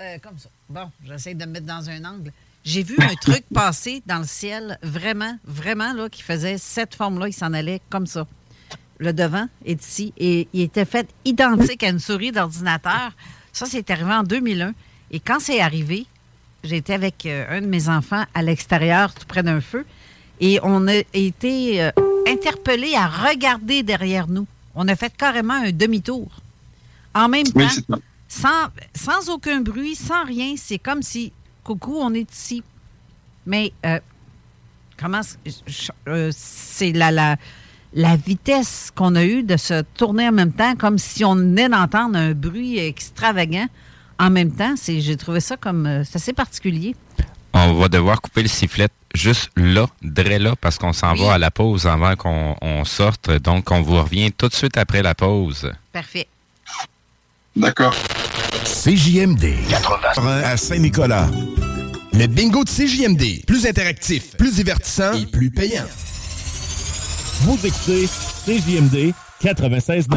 Speaker 4: Euh, comme ça. Bon, j'essaie de me mettre dans un angle. J'ai vu un truc passer dans le ciel, vraiment, vraiment, là, qui faisait cette forme-là. Il s'en allait comme ça. Le devant est ici. Et il était fait identique à une souris d'ordinateur. Ça, c'est arrivé en 2001. Et quand c'est arrivé, j'étais avec euh, un de mes enfants à l'extérieur, tout près d'un feu. Et on a été euh, interpellés à regarder derrière nous. On a fait carrément un demi-tour. En même
Speaker 8: Oui,
Speaker 4: temps. Sans, sans aucun bruit, sans rien. C'est comme si, coucou, on est ici. Mais euh, comment euh, c'est la, la, la vitesse qu'on a eue de se tourner en même temps, comme si on venait d'entendre un bruit extravagant. En même temps, c'est, j'ai trouvé ça comme euh, c'est assez particulier.
Speaker 5: On va devoir couper le sifflet juste là, dès là, parce qu'on s'en va à la pause avant qu'on on sorte. Donc, on vous revient tout de suite après la pause.
Speaker 4: Parfait.
Speaker 8: D'accord.
Speaker 10: CJMD 80 à Saint-Nicolas. Le bingo de CJMD. Plus interactif, plus divertissant et plus payant.
Speaker 11: Vous écoutez CJMD 96.9.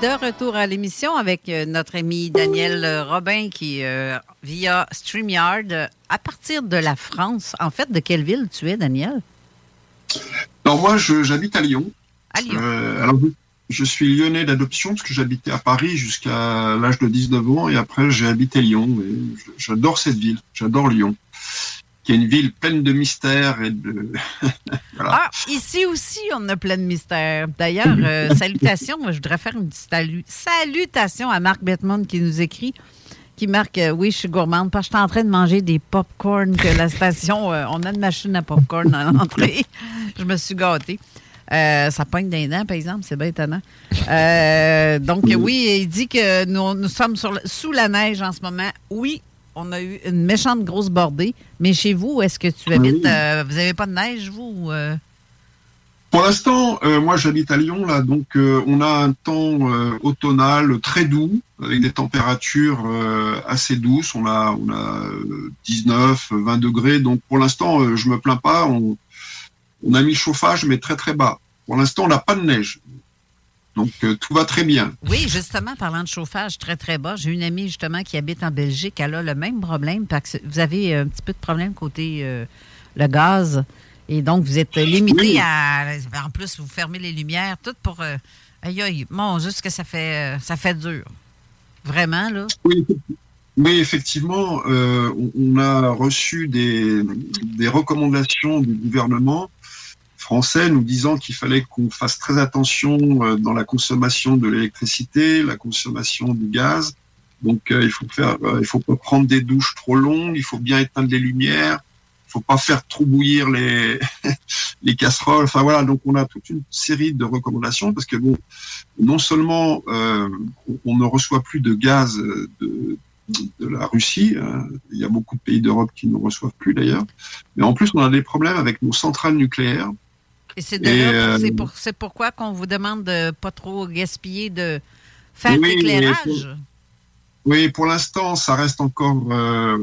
Speaker 4: De retour à l'émission avec euh, notre ami Daniel Robin qui, euh, via StreamYard, à partir de la France, en fait, de quelle ville tu es, Daniel?
Speaker 8: Alors moi, j'habite à Lyon.
Speaker 4: À Lyon.
Speaker 8: Euh, alors, je- suis lyonnais d'adoption parce que j'habitais à Paris jusqu'à l'âge de 19 ans et après j'ai habité Lyon. J'adore cette ville, j'adore Lyon, qui est une ville pleine de mystères et de... voilà.
Speaker 4: Ah, ici aussi, on a plein de mystères. D'ailleurs, euh, salutations, moi, je voudrais faire une petite salu- salutation à Marc Bettman qui nous écrit, qui marque euh, Oui, je suis gourmande parce que je suis en train de manger des pop-corn que la station, euh, on a une machine à pop-corn à l'entrée. je me suis gâtée. Euh, ça pogne des dents, par exemple, c'est bien étonnant. Euh, donc, oui, il dit que nous, nous sommes sur le- sous la neige en ce moment. Oui, on a eu une méchante grosse bordée, mais chez vous, est-ce que tu habites,
Speaker 8: Oui.
Speaker 4: euh, vous n'avez pas de neige, vous? ou, euh?
Speaker 8: Pour l'instant, euh, moi j'habite à Lyon là, donc on a un temps automnal très doux avec des températures assez douces. On a on a euh, 19, 20 degrés, donc pour l'instant je me plains pas. On, on a mis le chauffage mais très très bas. Pour l'instant on n'a pas de neige, donc euh, tout va très bien.
Speaker 4: Oui, justement, parlant de chauffage très, très bas, j'ai une amie justement qui habite en Belgique. Elle a le même problème parce que vous avez un petit peu de problème côté euh, le gaz. Et donc, vous êtes limité
Speaker 8: Oui.
Speaker 4: à. En plus, vous fermez les lumières, tout pour. euh, aïe, aïe, mon ce que ça fait, euh, ça fait dur. Vraiment, là?
Speaker 8: Oui, oui, effectivement, euh, on, on a reçu des, des recommandations du gouvernement français nous disant qu'il fallait qu'on fasse très attention euh, dans la consommation de l'électricité, la consommation du gaz. Donc, euh, il faut faire, euh, il faut pas prendre des douches trop longues, il faut bien éteindre les lumières, il faut pas faire trop bouillir les les casseroles. Enfin voilà, donc on a toute une série de recommandations parce que bon, non seulement on- ne reçoit plus de gaz de, de la Russie, hein, il y a beaucoup de pays d'Europe qui ne reçoivent plus d'ailleurs, mais en plus on a des problèmes avec nos centrales nucléaires.
Speaker 4: Et c'est
Speaker 8: euh,
Speaker 4: pour, pourquoi qu'on vous demande de pas trop gaspiller de faire
Speaker 8: Oui,
Speaker 4: l'éclairage.
Speaker 8: Oui, pour l'instant, ça reste encore, euh,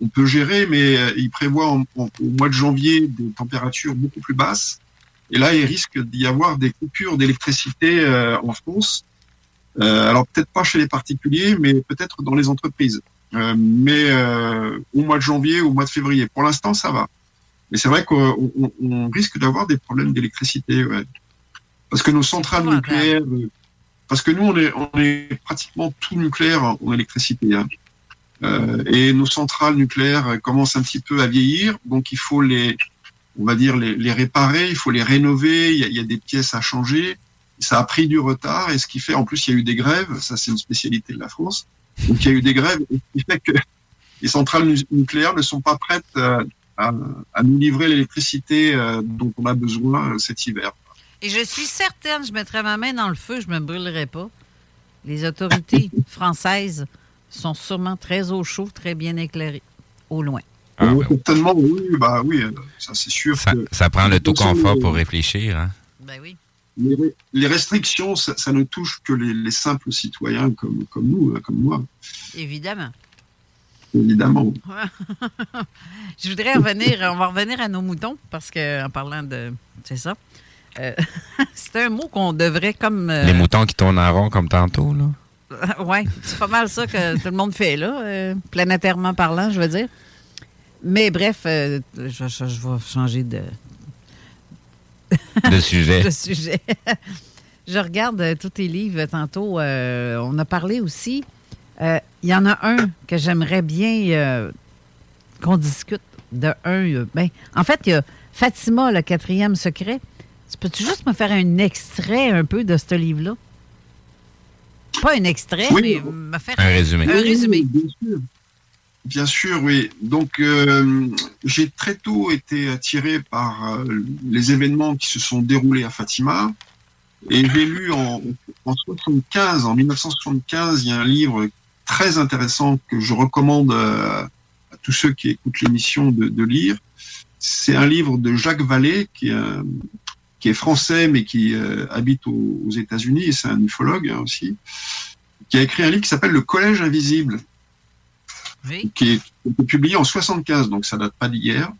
Speaker 8: on peut gérer, mais euh, il prévoit en- en- au mois de janvier des températures beaucoup plus basses. Et là, il risque d'y avoir des coupures d'électricité euh, en France. Alors peut-être pas chez les particuliers, mais peut-être dans les entreprises. Mais au mois de janvier, au mois de février. Pour l'instant, ça va. Mais c'est vrai qu'on on- on risque d'avoir des problèmes d'électricité, ouais. parce que nos centrales nucléaires, euh, parce que nous, on est, on est pratiquement tout nucléaire en électricité. hein. Euh, et nos centrales nucléaires euh, commencent un petit peu à vieillir, donc il faut les, on va dire, les, les réparer, il faut les rénover, il y, a, il y a des pièces à changer. Ça a pris du retard, et ce qui fait, en plus, il y a eu des grèves, ça c'est une spécialité de la France, donc il y a eu des grèves, et ce qui fait que les centrales nu- nucléaires ne sont pas prêtes euh, à, à nous livrer l'électricité euh, dont on a besoin euh, cet hiver.
Speaker 4: Et je suis certaine, je mettrais ma main dans le feu, je me brûlerais pas. Les autorités françaises sont sûrement très au chaud, très bien éclairées, au loin.
Speaker 8: Oui, certainement, oui, bah oui, euh, ça c'est sûr.
Speaker 5: Ça,
Speaker 8: que-
Speaker 5: ça prend le tout confort pour réfléchir. Hein?
Speaker 4: Ben oui.
Speaker 8: Les, les restrictions, ça, ça ne touche que les, les simples citoyens comme, comme nous, comme moi,
Speaker 4: Évidemment.
Speaker 8: Évidemment.
Speaker 4: je voudrais revenir, on va revenir à nos moutons, parce que en parlant de. C'est ça. Euh, c'est un mot qu'on devrait comme. euh,
Speaker 5: Les moutons qui tournent en rond comme tantôt. Là.
Speaker 4: oui, c'est pas mal ça que tout le monde fait là, euh, planétairement parlant, je veux dire. Mais bref, euh, je, je- je vais changer de,
Speaker 5: De sujet.
Speaker 4: de sujet. je regarde euh, tous tes livres tantôt. euh, on a parlé aussi. Euh, Il y en a un que j'aimerais bien euh, qu'on discute de un. euh, ben, en fait, il y a Fatima, le quatrième secret. Tu peux-tu juste me faire un extrait un peu de ce livre-là? Pas un extrait,
Speaker 8: Oui.
Speaker 4: mais me faire
Speaker 5: Un résumé.
Speaker 4: Un résumé.
Speaker 8: Bien sûr. Bien sûr, oui. Donc, euh, j'ai très tôt été attiré par euh, les événements qui se sont déroulés à Fatima. Et j'ai lu en, en 75, en 1975, il y a un livre très intéressant que je recommande à tous ceux qui écoutent l'émission de, de lire. C'est un livre de Jacques Vallée, qui est, un- qui est français, mais qui euh, habite aux, aux États-Unis, et c'est un ufologue hein, aussi, qui a écrit un livre qui s'appelle Le Collège invisible qui est publié en 75, donc ça date pas d'hier.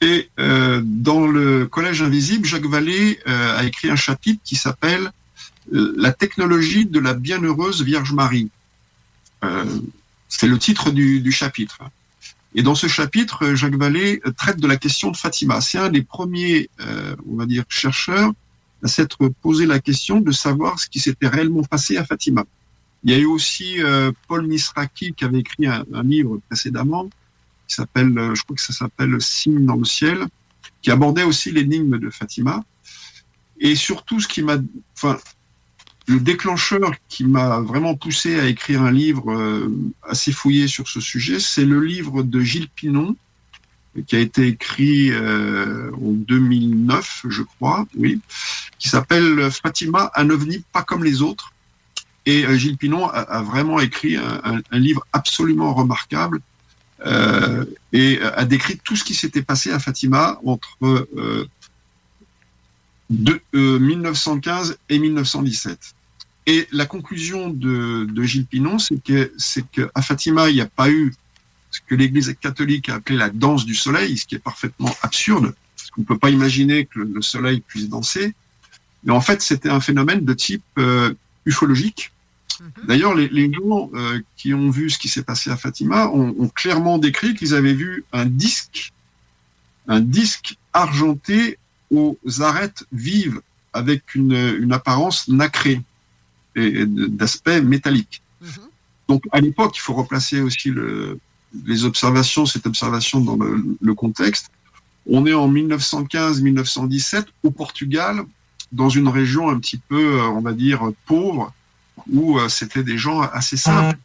Speaker 8: Et euh, dans le Collège invisible, Jacques Vallée euh, a écrit un chapitre qui s'appelle La technologie de la bienheureuse Vierge Marie. C'est le titre du, chapitre. Et dans ce chapitre, Jacques Vallée traite de la question de Fatima. C'est un des premiers, euh, on va dire, chercheurs à s'être posé la question de savoir ce qui s'était réellement passé à Fatima. Il y a eu aussi euh, Paul Misraki qui avait écrit un, un livre précédemment qui s'appelle, euh, je crois que ça s'appelle Signe dans le ciel, qui abordait aussi l'énigme de Fatima. Et surtout, ce qui m'a, enfin, le déclencheur qui m'a vraiment poussé à écrire un livre euh, assez fouillé sur ce sujet, c'est le livre de Gilles Pinon, qui a été écrit euh, en 2009, je crois, oui, qui s'appelle Fatima, un ovni pas comme les autres. Et euh, Gilles Pinon a, vraiment écrit un, livre absolument remarquable euh, et a décrit tout ce qui s'était passé à Fatima entre euh, de euh, 1915 et 1917. Et la conclusion de, de Gilles Pinon, c'est que c'est qu'à Fatima, il n'y a pas eu ce que l'Église catholique a appelé la danse du soleil, ce qui est parfaitement absurde, parce qu'on ne peut pas imaginer que le, le soleil puisse danser. Mais en fait, c'était un phénomène de type euh, ufologique. D'ailleurs, les, les gens euh, qui ont vu ce qui s'est passé à Fatima ont, ont clairement décrit qu'ils avaient vu un disque, un disque argenté aux arêtes vives avec une, une apparence nacrée d'aspect métallique. Donc, à l'époque, il faut replacer aussi le, les observations, cette observation dans le, le contexte. On est en 1915-1917 au Portugal, dans une région un petit peu, euh, on va dire, pauvre, où euh, c'était des gens assez simples.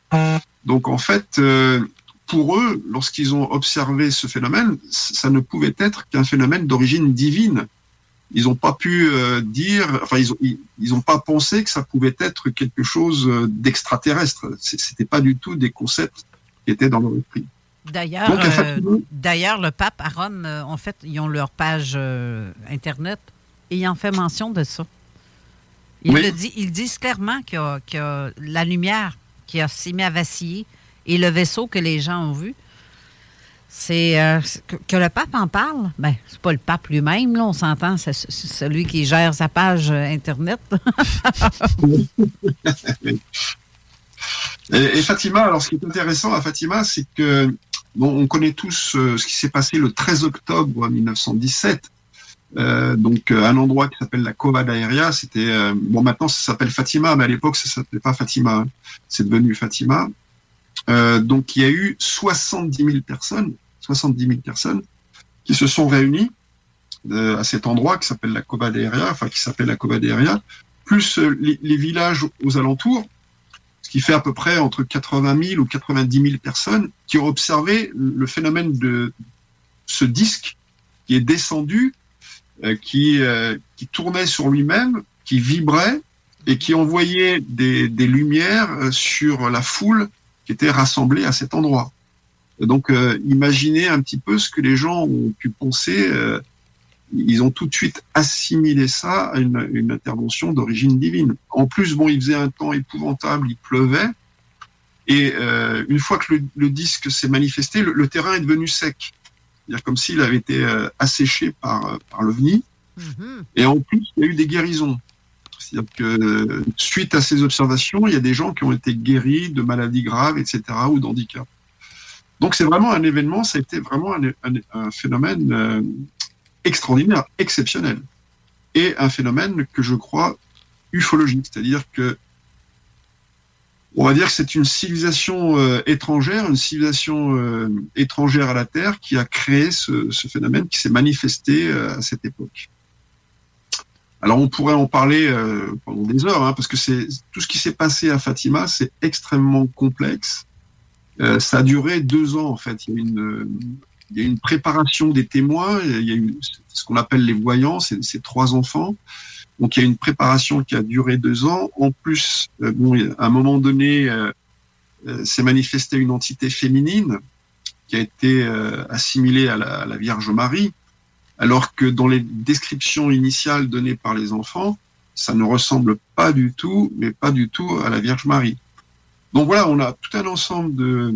Speaker 8: Donc, en fait, euh, pour eux, lorsqu'ils ont observé ce phénomène, ça ne pouvait être qu'un phénomène d'origine divine. Ils n'ont pas pu euh, dire, enfin, ils ont, ils, ils ont pas pensé que ça pouvait être quelque chose euh, d'extraterrestre. C'est- C'était pas du tout des concepts qui étaient dans leur esprit.
Speaker 4: D'ailleurs, euh, d'ailleurs, le pape à Rome, en fait, ils ont leur page euh, Internet et ils en fait mention de ça. Ils,
Speaker 8: Oui.
Speaker 4: le dit, ils disent clairement a la lumière qui a s'est mis à vaciller et le vaisseau que les gens ont vu. C'est euh, que, le pape en parle? Ben, c'est pas le pape lui-même, là, on s'entend, c'est celui qui gère sa page euh, Internet.
Speaker 8: Et, Fatima, alors ce qui est intéressant à Fatima, c'est que bon, on connaît tous euh, ce qui s'est passé le 13 octobre 1917. Euh, donc un endroit qui s'appelle la Cova d'Aéria, c'était bon maintenant ça s'appelle Fatima, mais à l'époque ça s'appelait pas Fatima, hein. c'est devenu Fatima. Euh, donc il y a eu 70 000 personnes, 70 000 personnes qui se sont réunies euh, à cet endroit qui s'appelle la Cova d'Aéria, enfin qui s'appelle la d'Aéria, plus euh, les, villages aux alentours ce qui fait à peu près entre 80 000 ou 90 000 personnes qui ont observé le phénomène de ce disque qui est descendu, qui, qui tournait sur lui-même, qui vibrait et qui envoyait des, lumières sur la foule qui était rassemblée à cet endroit. Donc, euh, imaginez un petit peu ce que les gens ont pu penser. euh, ils ont tout de suite assimilé ça à une, une intervention d'origine divine. En plus, bon, il faisait un temps épouvantable, il pleuvait, et euh, une fois que le, le disque s'est manifesté, le, le terrain est devenu sec, c'est-à-dire comme s'il avait été asséché par par l'ovni. Et en plus, il y a eu des guérisons. C'est-à-dire que suite à ces observations, il y a des gens qui ont été guéris de maladies graves, etc., ou d'handicap. Donc c'est vraiment un événement, ça a été vraiment un, phénomène euh, extraordinaire, exceptionnel, et un phénomène que je crois ufologique, c'est-à-dire que on va dire que c'est une civilisation euh, étrangère, une civilisation euh, étrangère à la Terre qui a créé ce, phénomène qui s'est manifesté à cette époque. Alors on pourrait en parler euh, pendant des heures, hein, parce que c'est tout ce qui s'est passé à Fatima, c'est extrêmement complexe. Euh, ça a duré deux ans en fait. Il y a une, y a une préparation des témoins. Il y a eu ce qu'on appelle les voyants, ces trois enfants. Donc il y a une préparation qui a duré deux ans. En plus, euh, bon, à un moment donné, euh, euh, s'est manifestée une entité féminine qui a été assimilée à la, à la Vierge Marie, alors que dans les descriptions initiales données par les enfants, ça ne ressemble pas du tout, mais pas du tout à la Vierge Marie. Donc voilà, on a tout un ensemble de,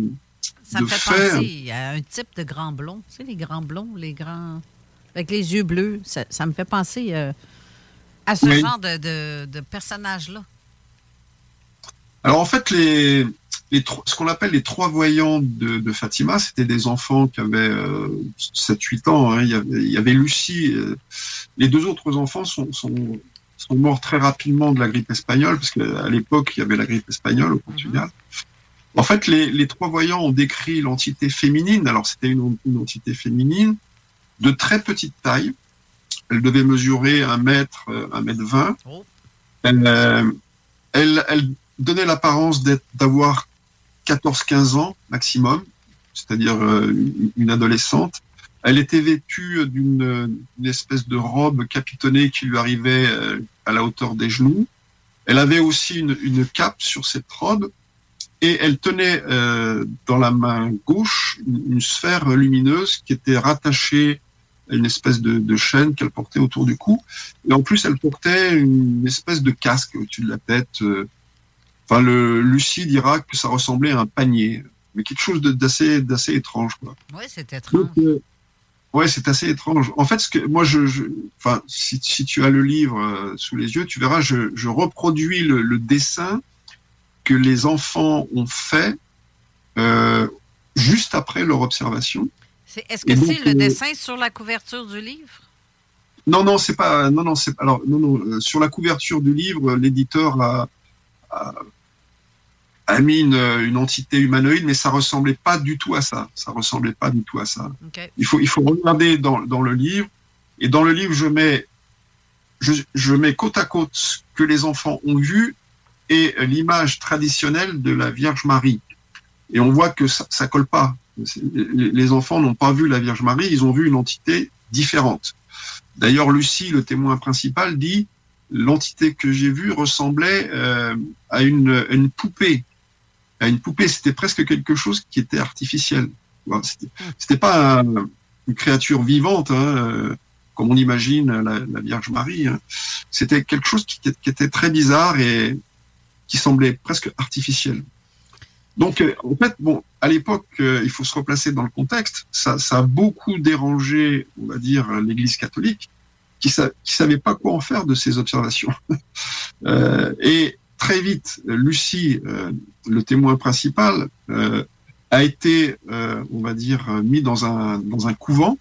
Speaker 4: Ça me fait
Speaker 8: faits.
Speaker 4: penser à un type de grand blond. Tu sais, les grands blonds, les grands. avec les yeux bleus. Ça, ça me fait penser euh, à ce
Speaker 8: Oui.
Speaker 4: genre de, de, de personnage-là.
Speaker 8: Alors en fait, les, les ce qu'on appelle les trois voyants de, de Fatima, c'était des enfants qui avaient euh, 7-8 ans. hein. Il, y avait, il y avait Lucie. euh, les deux autres enfants sont, sont, sont morts très rapidement de la grippe espagnole, parce qu'à l'époque, il y avait la grippe espagnole au Portugal. En fait, les, les trois voyants ont décrit l'entité féminine. Alors c'était une, une entité féminine de très petite taille. Elle devait mesurer un mètre, euh, un mètre vingt. Elle, euh, elle, elle donnait l'apparence d'avoir 14-15 ans maximum, c'est-à-dire euh, une- adolescente. Elle était vêtue d'une une espèce de robe capitonnée qui lui arrivait euh, à la hauteur des genoux. Elle avait aussi une, cape sur cette robe et elle tenait euh, dans la main gauche une, sphère lumineuse qui était rattachée une espèce de, chaîne qu'elle portait autour du cou. Et en plus, elle portait une espèce de casque au-dessus de la tête. Enfin, le, Lucie dira que ça ressemblait à un panier, mais quelque chose de- d'assez d'assez étrange. Quoi.
Speaker 4: Oui, c'est étrange.
Speaker 8: Donc, euh, ouais, c'est assez étrange. En fait, ce que moi, je, je- enfin, si, si tu as le livre euh, sous les yeux, tu verras, je, je reproduis le, le dessin que les enfants ont fait euh, juste après leur observation.
Speaker 4: C'est- Est-ce que
Speaker 8: donc,
Speaker 4: c'est le
Speaker 8: euh,
Speaker 4: dessin sur la couverture du livre?
Speaker 8: Non, non, c'est pas. Non, non, c'est alors non, non. euh, sur la couverture du livre, l'éditeur a, a, mis une, une entité humanoïde, mais ça ressemblait pas du tout à ça. Ça ressemblait pas du tout à ça.
Speaker 4: OK.
Speaker 8: Il faut, il faut regarder dans, dans le livre. Et dans le livre, je mets, je, je mets côte à côte ce que les enfants ont vu et l'image traditionnelle de la Vierge Marie. Et on voit que ça, ça colle pas. Les enfants n'ont pas vu la Vierge Marie, ils ont vu une entité différente. D'ailleurs, Lucie, le témoin principal, dit l'entité que j'ai vue ressemblait euh, à une, poupée. À une poupée, c'était presque quelque chose qui était artificiel. C'était pas un- une créature vivante, hein, euh, comme on imagine la, la Vierge Marie. hein. C'était quelque chose qui, était très bizarre et qui semblait presque artificiel. Donc, euh, en fait, bon, à l'époque, il faut se replacer dans le contexte. Ça a beaucoup dérangé, on va dire, l'Église catholique, qui ne savait pas quoi en faire de ces observations. Euh, et très vite, Lucie, euh, le témoin principal, euh, a été, on va dire, mis dans un dans un couvent,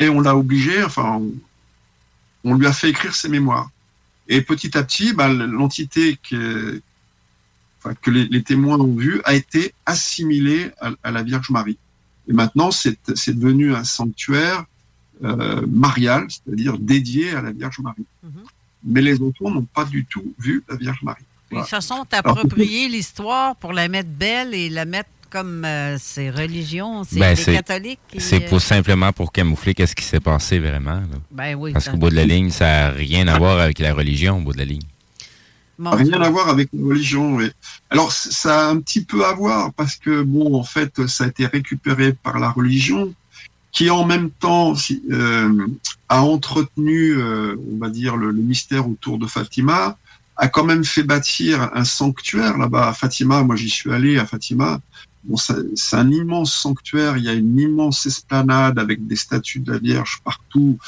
Speaker 8: et on l'a obligé, enfin, on, lui a fait écrire ses mémoires. Et petit à petit, bah, l'entité que, que les, témoins ont vue a été assimilée à, à la Vierge Marie. Et maintenant, c'est devenu un sanctuaire euh, marial, c'est-à-dire dédié à la Vierge Marie. Mais les enfants n'ont pas du tout vu la Vierge Marie.
Speaker 4: Ils
Speaker 8: Voilà.
Speaker 4: se sont appropriés l'histoire pour la mettre belle et la mettre comme euh, ces religions, c'est
Speaker 5: Ben,
Speaker 4: les
Speaker 5: c'est-
Speaker 4: catholiques.
Speaker 5: C'est
Speaker 4: euh,
Speaker 5: pour simplement pour camoufler qu'est-ce qui s'est passé vraiment. là.
Speaker 4: Ben oui.
Speaker 5: Parce qu'au bout de la ligne, ça n'a rien à voir avec la religion au bout de la ligne.
Speaker 8: Rien à voir avec la religion. oui. Alors, ça a un petit peu à voir parce que, bon, en fait, ça a été récupéré par la religion qui, en même temps, euh, a entretenu, euh, on va dire, le, le mystère autour de Fatima, a quand même fait bâtir un sanctuaire là-bas à Fatima. Moi, j'y suis allé à Fatima. Bon, c'est un immense sanctuaire. Il y a une immense esplanade avec des statues de la Vierge partout.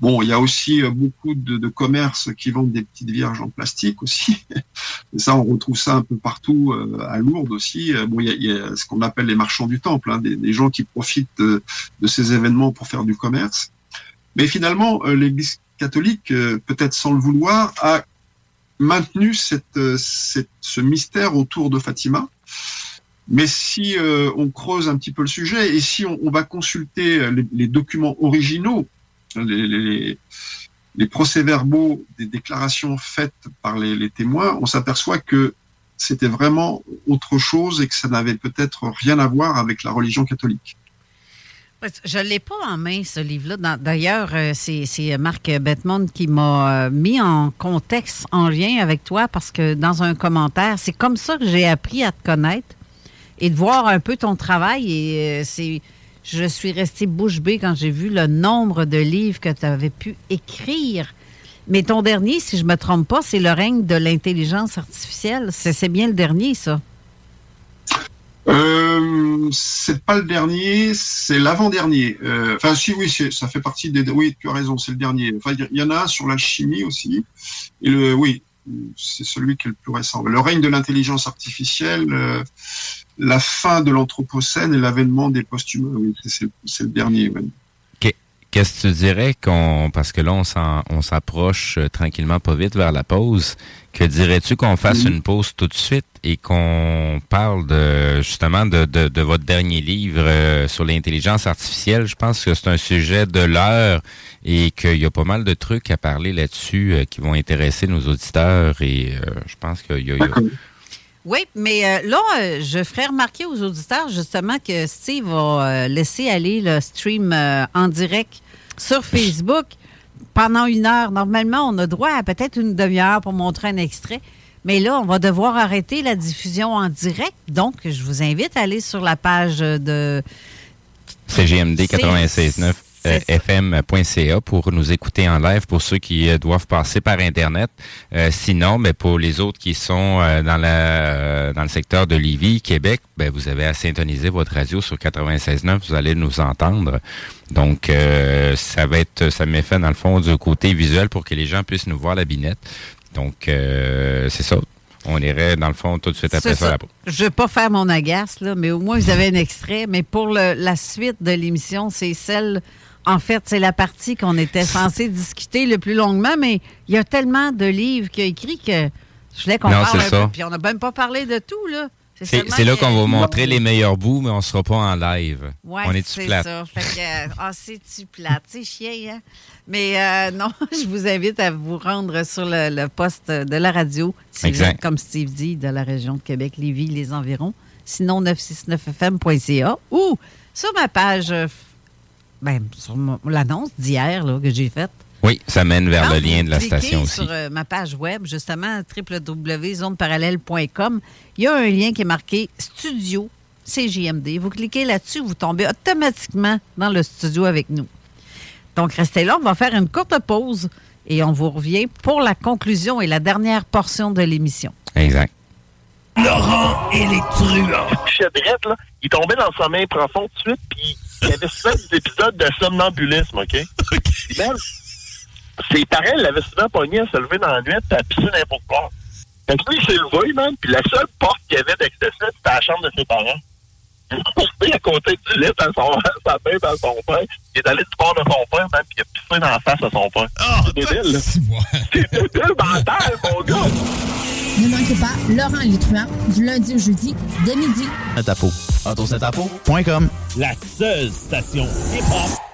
Speaker 8: Bon, il y a aussi euh, beaucoup de, commerces qui vendent des petites vierges en plastique aussi. Ça, on retrouve ça un peu partout euh, à Lourdes aussi. Euh, Bon, il y a, ce qu'on appelle les marchands du temple, hein, des, gens qui profitent de, ces événements pour faire du commerce. Mais finalement, l'Église catholique, peut-être sans le vouloir, a maintenu cette- ce mystère autour de Fatima. Mais si euh, on creuse un petit peu le sujet et si on, va consulter euh, les, documents originaux, les, les, procès-verbaux des déclarations faites par les, témoins, on s'aperçoit que c'était vraiment autre chose et que ça n'avait peut-être rien à voir avec la religion catholique.
Speaker 4: Je ne l'ai pas en main, ce livre-là. D'ailleurs, euh, c'est Marc Bettman qui m'a mis en contexte, en lien avec toi, parce que dans un commentaire, c'est comme ça que j'ai appris à te connaître et de voir un peu ton travail. Et euh, c'est, je suis restée bouche bée quand j'ai vu le nombre de livres que tu avais pu écrire. Mais ton dernier, si je ne me trompe pas, c'est Le règne de l'intelligence artificielle. C'est bien le dernier, ça.
Speaker 8: Euh, c'est pas le dernier, c'est l'avant-dernier. Euh, Enfin, si, oui, ça fait partie des. Oui, tu as raison, c'est le dernier. Enfin, il y en a sur la chimie aussi. Et le, oui, c'est celui qui est le plus récent. Le règne de l'intelligence artificielle, euh, la fin de l'anthropocène et l'avènement des posthumes. Oui, c'est le dernier.
Speaker 5: Qu'est- Qu'est-ce que tu dirais qu'on parce que là on s'approche euh, tranquillement pas vite vers la pause. Que dirais-tu qu'on fasse une pause tout de suite et qu'on parle de justement de, de, de votre dernier livre euh, sur l'intelligence artificielle? Je pense que c'est un sujet de l'heure et qu'il y a pas mal de trucs à parler là-dessus euh, qui vont intéresser nos auditeurs et euh, je pense qu'il y a, il y a-
Speaker 4: Oui, mais euh, là, euh, je ferai remarquer aux auditeurs justement que Steve va euh, laisser aller le stream euh, en direct sur Facebook pendant une heure. Normalement, on a droit à peut-être une demi-heure pour montrer un extrait. Mais là, on va devoir arrêter la diffusion en direct. Donc, je vous invite à aller sur la page de
Speaker 5: CGMD 96.9. euh, fm.ca pour nous écouter en live pour ceux qui euh, doivent passer par Internet. Euh, sinon, ben, pour les autres qui sont euh, dans, la, euh, dans le secteur de Lévis, Québec, ben, vous avez à syntoniser votre radio sur 96.9, vous allez nous entendre. Donc, euh, ça va être, ça m'est fait dans le fond du côté visuel pour que les gens puissent nous voir la binette. Donc, euh, c'est ça. On irait dans le fond tout de suite après ça.
Speaker 4: Je ne veux pas faire mon agace, là, mais au moins, vous avez un extrait. Mais pour le- la suite de l'émission, c'est celle. En fait, c'est la partie qu'on était censé discuter le plus longuement, mais il y a tellement de livres qu'il a écrit que je voulais qu'on parle
Speaker 5: c'est
Speaker 4: un
Speaker 5: ça.
Speaker 4: peu. Puis on n'a même pas parlé de tout, là.
Speaker 5: C'est là qu'on va montrer les meilleurs bouts, mais on sera pas en live.
Speaker 4: Ouais,
Speaker 5: on est-tu
Speaker 4: c'est
Speaker 5: plate?
Speaker 4: ça. Fait que, ah, c'est-tu plate? C'est chien, hein? Mais euh, non, je vous invite à vous rendre sur le, le poste de la radio. Si vous
Speaker 5: Exact.
Speaker 4: êtes, comme Steve dit, de la région de Québec, Lévis, les environs. Sinon, 969fm.ca ou sur ma page, euh, ben, sur l'annonce d'hier là, que j'ai faite.
Speaker 5: Oui, ça mène vers
Speaker 4: Quand
Speaker 5: le lien de la station aussi.
Speaker 4: sur euh, ma page web, justement, www.zoneparallèle.com, il y a un lien qui est marqué Studio CJMD. Vous cliquez là-dessus, vous tombez automatiquement dans le studio avec nous. Donc, restez là, on va faire une courte pause et on vous revient pour la conclusion et la dernière portion de l'émission.
Speaker 5: Exact.
Speaker 12: Laurent et les truands. Chedrette, là, il tombait dans le sommeil profond tout de suite, puis il y avait souvent des épisodes de somnambulisme, OK? Puis même, ses parents l'avaient souvent pogné à se lever dans la nuit, puis à pisser n'importe quoi. Fait que lui, il s'est levé, man, puis la seule porte qu'il y avait d'accès, c'était la chambre de ses parents. Il est tombé à côté du lit à son, à sa à son père. Il est allé du bord de son père, man, puis il a pissé dans la face à son père. c'est débile, là. C'est débile mental, mon gars!
Speaker 13: Ne manquez pas Laurent truands du lundi au jeudi dès midi.
Speaker 11: Tapo. AutoSetapo.com. La seule station hip-hop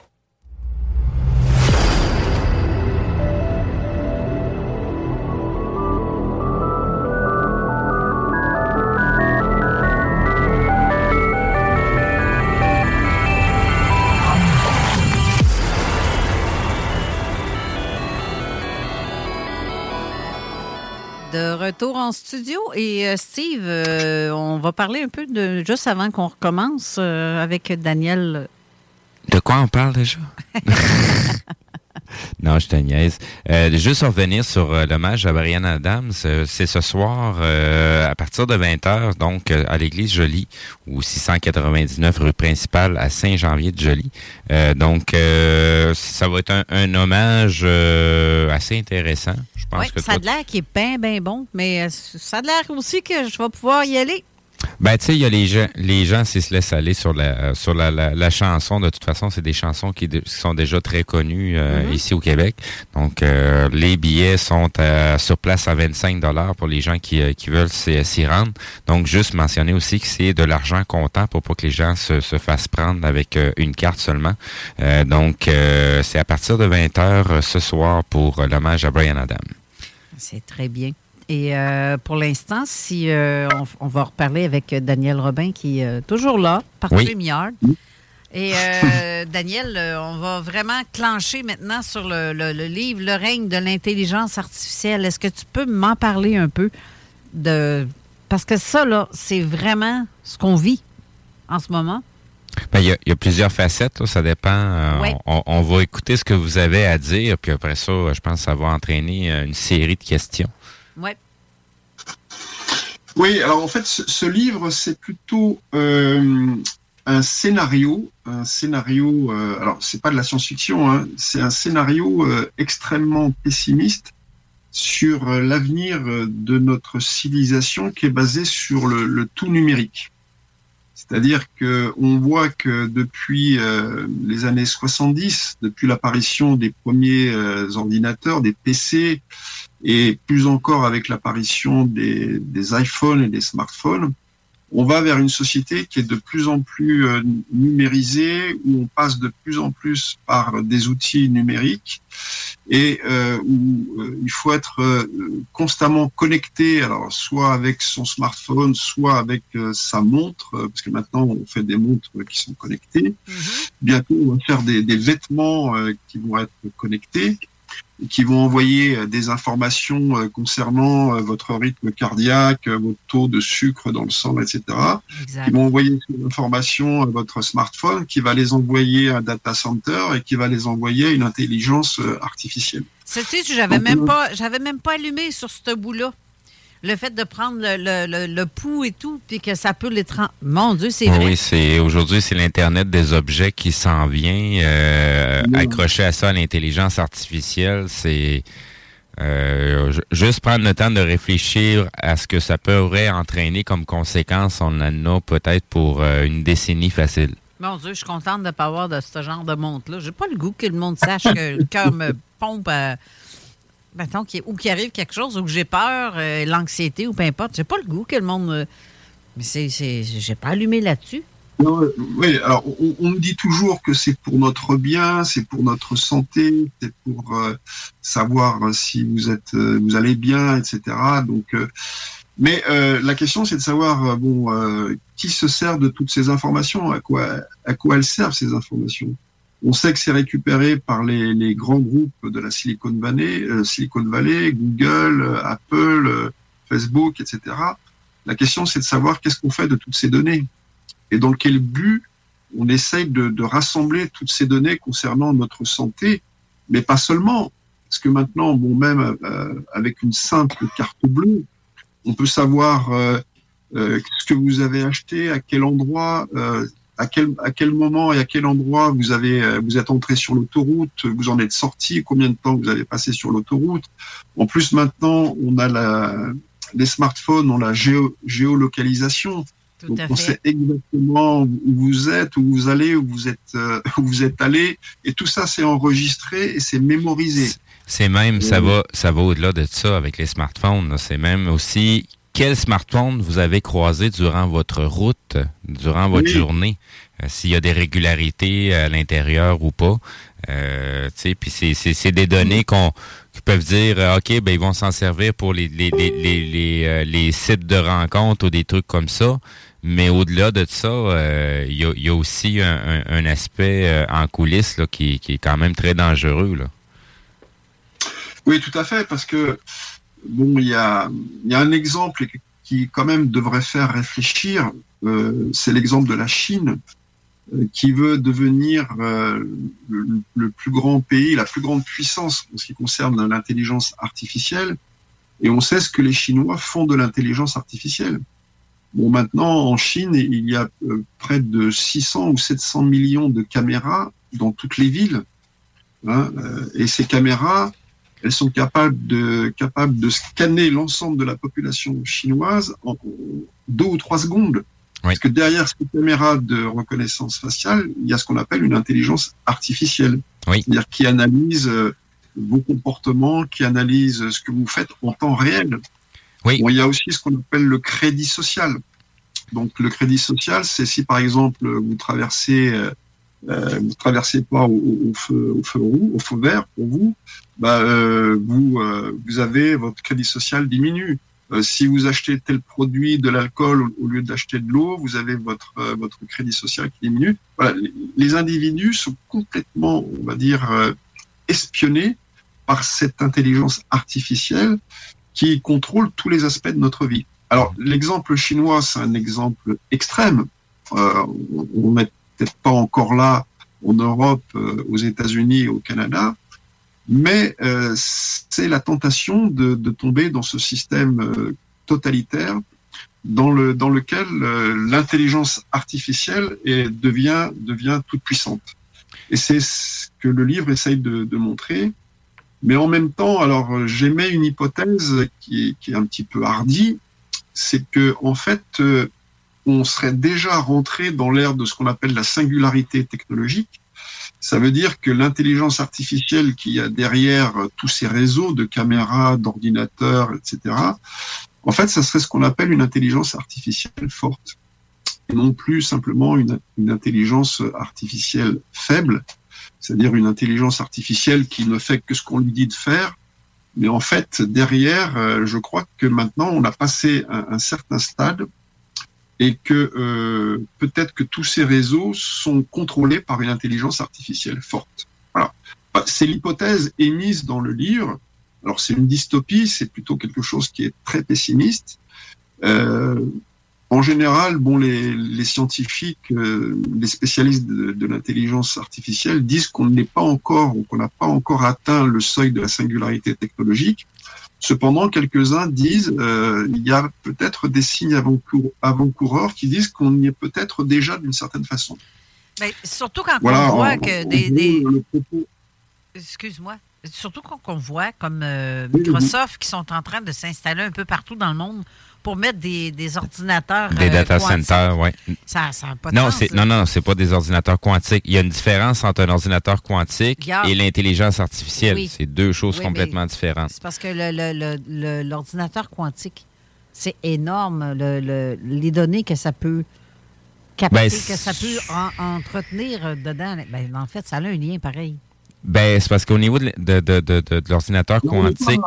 Speaker 4: De retour en studio. Et euh, Steve, euh, on va parler un peu de juste avant qu'on recommence euh, avec Daniel.
Speaker 5: De quoi on parle déjà? non, je te niaise. Euh, juste revenir sur euh, l'hommage à Brian Adams. euh, c'est ce soir euh, à partir de 20h, donc euh, à l'église Jolie, ou 699 rue principale à Saint-Janvier-de-Jolie. Euh, donc, euh, ça va être un, un hommage euh, assez intéressant. Je pense que
Speaker 4: ça a l'air qui est bien, bien bon, mais ça a l'air aussi que je vais pouvoir y aller.
Speaker 5: Ben, tu sais, il y a les gens, les gens s'ils se laissent aller sur la, sur la, la, la chanson. De toute façon, c'est des chansons qui, de- qui sont déjà très connues euh,
Speaker 4: Mhm.
Speaker 5: ici au Québec. Donc, euh, les billets sont à- sur place à 25 dollars pour les gens qui, euh, qui veulent s'y rendre. Donc, juste mentionner aussi que c'est de l'argent comptant pour pas que les gens se, se fassent prendre avec euh, une carte seulement. Euh, donc, euh, c'est à partir de 20 heures ce soir pour l'hommage à Brian Adams.
Speaker 4: C'est très bien. Et euh, pour l'instant, si euh, on, on va reparler avec Daniel Robin qui est euh, toujours là, par
Speaker 5: Oui.
Speaker 4: StreamYard. Et euh, Daniel, on va vraiment clencher maintenant sur le, le- le livre Le règne de l'intelligence artificielle. Est-ce que tu peux m'en parler un peu de parce que ça là, c'est vraiment ce qu'on vit en ce moment.
Speaker 5: Ben, Il y, a, il y a plusieurs facettes, là, ça dépend. euh,
Speaker 4: Ouais.
Speaker 5: on, on va écouter ce que vous avez à dire, puis après ça, je pense que ça va entraîner une série de questions.
Speaker 4: Ouais.
Speaker 8: Oui, alors en fait, ce, livre, c'est plutôt euh, un scénario, un scénario. euh, alors, c'est pas de la science-fiction, hein, c'est un scénario euh, extrêmement pessimiste sur euh, l'avenir de notre civilisation qui est basé sur le, tout numérique. C'est-à-dire que on voit que depuis les années 70, depuis l'apparition des premiers ordinateurs, des PC, et plus encore avec l'apparition des, des iPhones et des smartphones, on va vers une société qui est de plus en plus euh, numérisée, où on passe de plus en plus par des outils numériques et euh, où euh, il faut être euh, constamment connecté, alors soit avec son smartphone, soit avec sa montre, parce que maintenant on fait des montres qui sont connectées. Bientôt on va faire des, des vêtements euh, qui vont être connectés, qui vont envoyer euh, des informations euh, concernant euh, votre rythme cardiaque, votre taux de sucre dans le sang, etc.
Speaker 4: Exact.
Speaker 8: Qui vont envoyer ces informations à votre smartphone, qui va les envoyer à un data center et qui va les envoyer à une intelligence artificielle.
Speaker 4: Sais-tu, j'avais
Speaker 8: Donc,
Speaker 4: même
Speaker 8: euh,
Speaker 4: pas, j'avais même pas allumé sur ce bout-là. Le fait de prendre le, le, le- le pouls et tout, puis que ça peut les. Mon Dieu, c'est vrai.
Speaker 5: Oui, c'est aujourd'hui c'est l'internet des objets qui s'en vient. Euh, accroché à ça, à l'intelligence artificielle, c'est euh, ju- juste prendre le temps de réfléchir à ce que ça pourrait entraîner comme conséquence. On en a peut-être pour euh, une décennie facile.
Speaker 4: Mon Dieu, je suis contente de ne pas avoir de ce genre de montre-là. J'ai pas le goût que le monde sache que le cœur me pompe à... Mettons, ou qu'il arrive quelque chose, ou que j'ai peur, euh, l'anxiété, ou peu importe. J'ai pas le goût que le monde... me- Mais c'est... J'ai pas allumé là-dessus.
Speaker 8: Euh, Oui, alors on, on me dit toujours que c'est pour notre bien, c'est pour notre santé, c'est pour euh, savoir euh, si vous êtes, euh, vous allez bien, etc. Donc, euh, mais euh, la question c'est de savoir euh, bon euh, qui se sert de toutes ces informations, à quoi à quoi elles servent ces informations? On sait que c'est récupéré par les, les grands groupes de la Silicon Valley, euh, Silicon Valley, Google, Apple, euh, Facebook, etc. La question c'est de savoir qu'est-ce qu'on fait de toutes ces données et dans quel but on essaye de, de rassembler toutes ces données concernant notre santé, mais pas seulement, parce que maintenant, bon, même euh, avec une simple carte bleue, on peut savoir euh, euh, ce que vous avez acheté, à quel endroit, euh, à quel à quel moment et à quel endroit vous avez euh, vous êtes entré sur l'autoroute, vous en êtes sorti, combien de temps vous avez passé sur l'autoroute. En plus, maintenant, on a la les smartphones ont la géo, géolocalisation. Donc
Speaker 4: à
Speaker 8: on
Speaker 4: fait.
Speaker 8: sait exactement où vous êtes, où vous allez, où vous êtes, euh, où vous êtes allé, et tout ça c'est enregistré et c'est mémorisé.
Speaker 5: C'est même, ça va, ça va au-delà de ça avec les smartphones. C'est même aussi quel smartphone vous avez croisé durant votre route, durant votre
Speaker 8: Oui.
Speaker 5: journée, euh, s'il y a des régularités à l'intérieur ou pas. Euh, puis c'est, des données qu'on qui peuvent dire, euh, ok, ben ils vont s'en servir pour les les, les, les, les, euh, les sites de rencontres ou des trucs comme ça. Mais au-delà de ça, il y, a, il y a aussi un, un- un aspect en coulisses là, qui, qui est quand même très dangereux. Là.
Speaker 8: Oui, tout à fait, parce que bon, il y a, un exemple qui quand même devrait faire réfléchir. euh, c'est l'exemple de la Chine, euh, qui veut devenir euh, le, plus grand pays, la plus grande puissance en ce qui concerne l'intelligence artificielle. Et on sait ce que les Chinois font de l'intelligence artificielle. Bon, maintenant, en Chine, il y a près de 600 ou 700 millions de caméras dans toutes les villes. hein, et ces caméras, elles sont capables de, capables de scanner l'ensemble de la population chinoise en deux ou trois secondes. Parce que derrière ces caméras de reconnaissance faciale, il y a ce qu'on appelle une intelligence artificielle. C'est-à-dire qui analyse euh, vos comportements, qui analyse ce que vous faites en temps réel.
Speaker 5: Oui.
Speaker 8: Bon, il y a aussi ce qu'on appelle le crédit social. Donc le crédit social, c'est si par exemple vous traversez, euh, euh, vous traversez pas au feu, au feu roux, au feu vert pour vous, bah, euh, vous, euh, vous avez votre crédit social diminue. Euh, si vous achetez tel produit, de l'alcool au- lieu d'acheter de l'eau, vous avez votre votre crédit social qui diminue. Voilà, les- individus sont complètement, on va dire, espionnés par cette intelligence artificielle qui contrôle tous les aspects de notre vie. Alors, l'exemple chinois, c'est un exemple extrême. Euh, on n'est peut-être pas encore là en Europe, euh, aux États-Unis au Canada, mais euh, c'est la tentation de, de tomber dans ce système euh, totalitaire dans, le, dans lequel euh, l'intelligence artificielle est, devient, devient toute puissante. Et c'est ce que le livre essaye de, de montrer. Mais en même temps, alors j'émets une hypothèse qui est, qui est un petit peu hardie, c'est que en fait, euh, on serait déjà rentré dans l'ère de ce qu'on appelle la singularité technologique. Ça veut dire que l'intelligence artificielle qui a derrière euh, tous ces réseaux de caméras, d'ordinateurs, etc., en fait, ça serait ce qu'on appelle une intelligence artificielle forte, et non plus simplement une, intelligence artificielle faible. c'est-à-dire une intelligence artificielle qui ne fait que ce qu'on lui dit de faire. Mais en fait, derrière, euh, je crois que maintenant, on a passé un certain stade et que euh, peut-être que tous ces réseaux sont contrôlés par une intelligence artificielle forte. Voilà. Bah, C'est l'hypothèse émise dans le livre. Alors c'est une dystopie, c'est plutôt quelque chose qui est très pessimiste. Euh, en général, bon, les, scientifiques, euh, les spécialistes de, de l'intelligence artificielle disent qu'on n'est pas encore, ou qu'on n'a pas encore atteint le seuil de la singularité technologique. Cependant, quelques-uns disent, euh, il y a peut-être des signes avant-cour- avant-coureurs qui disent qu'on y est peut-être déjà d'une certaine façon.
Speaker 4: Mais surtout quand
Speaker 8: Voilà,
Speaker 4: on voit
Speaker 8: en-
Speaker 4: que
Speaker 8: en
Speaker 4: des.
Speaker 8: propos-
Speaker 4: Excuse-moi. Surtout quand on voit comme euh,
Speaker 8: Oui, oui.
Speaker 4: Microsoft qui sont en train de s'installer un peu partout dans le monde pour mettre des, des ordinateurs.
Speaker 5: Des
Speaker 4: euh,
Speaker 5: data centers, oui.
Speaker 4: Ça n'a pas de
Speaker 5: Non,
Speaker 4: sens,
Speaker 5: non, non, c'est pas des ordinateurs quantiques. Il y a une différence entre un ordinateur quantique et l'intelligence artificielle.
Speaker 4: Oui.
Speaker 5: C'est deux choses
Speaker 4: Oui,
Speaker 5: complètement différentes.
Speaker 4: C'est parce que le- le- le- le- l'ordinateur quantique, c'est énorme, le- le- les données que ça peut capter,
Speaker 5: Ben,
Speaker 4: que ça peut en- entretenir dedans. Ben, en fait, ça a un lien pareil.
Speaker 5: Ben, c'est parce qu'au niveau de, de, de, de- l'ordinateur quantique,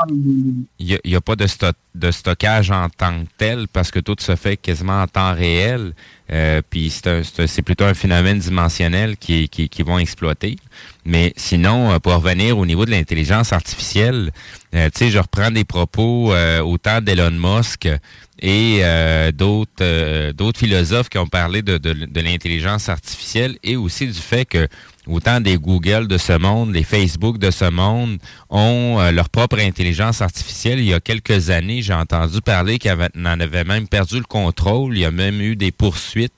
Speaker 5: il n'y a, pas de, sto- de stockage en tant que tel parce que tout se fait quasiment en temps réel. Euh, puis c'est plutôt un phénomène dimensionnel qui, qui, qui vont exploiter. Mais sinon, euh, pour revenir au niveau de l'intelligence artificielle, euh, tu sais, je reprends des propos euh, autant d'Elon Musk et euh, d'autres euh, d'autres philosophes qui ont parlé de, de, de l'intelligence artificielle et aussi du fait que autant des Google de ce monde, les Facebook de ce monde ont euh, leur propre intelligence artificielle. Il y a quelques années, j'ai entendu parler qu'ils en avaient même perdu le contrôle. Il y a même eu des poursuites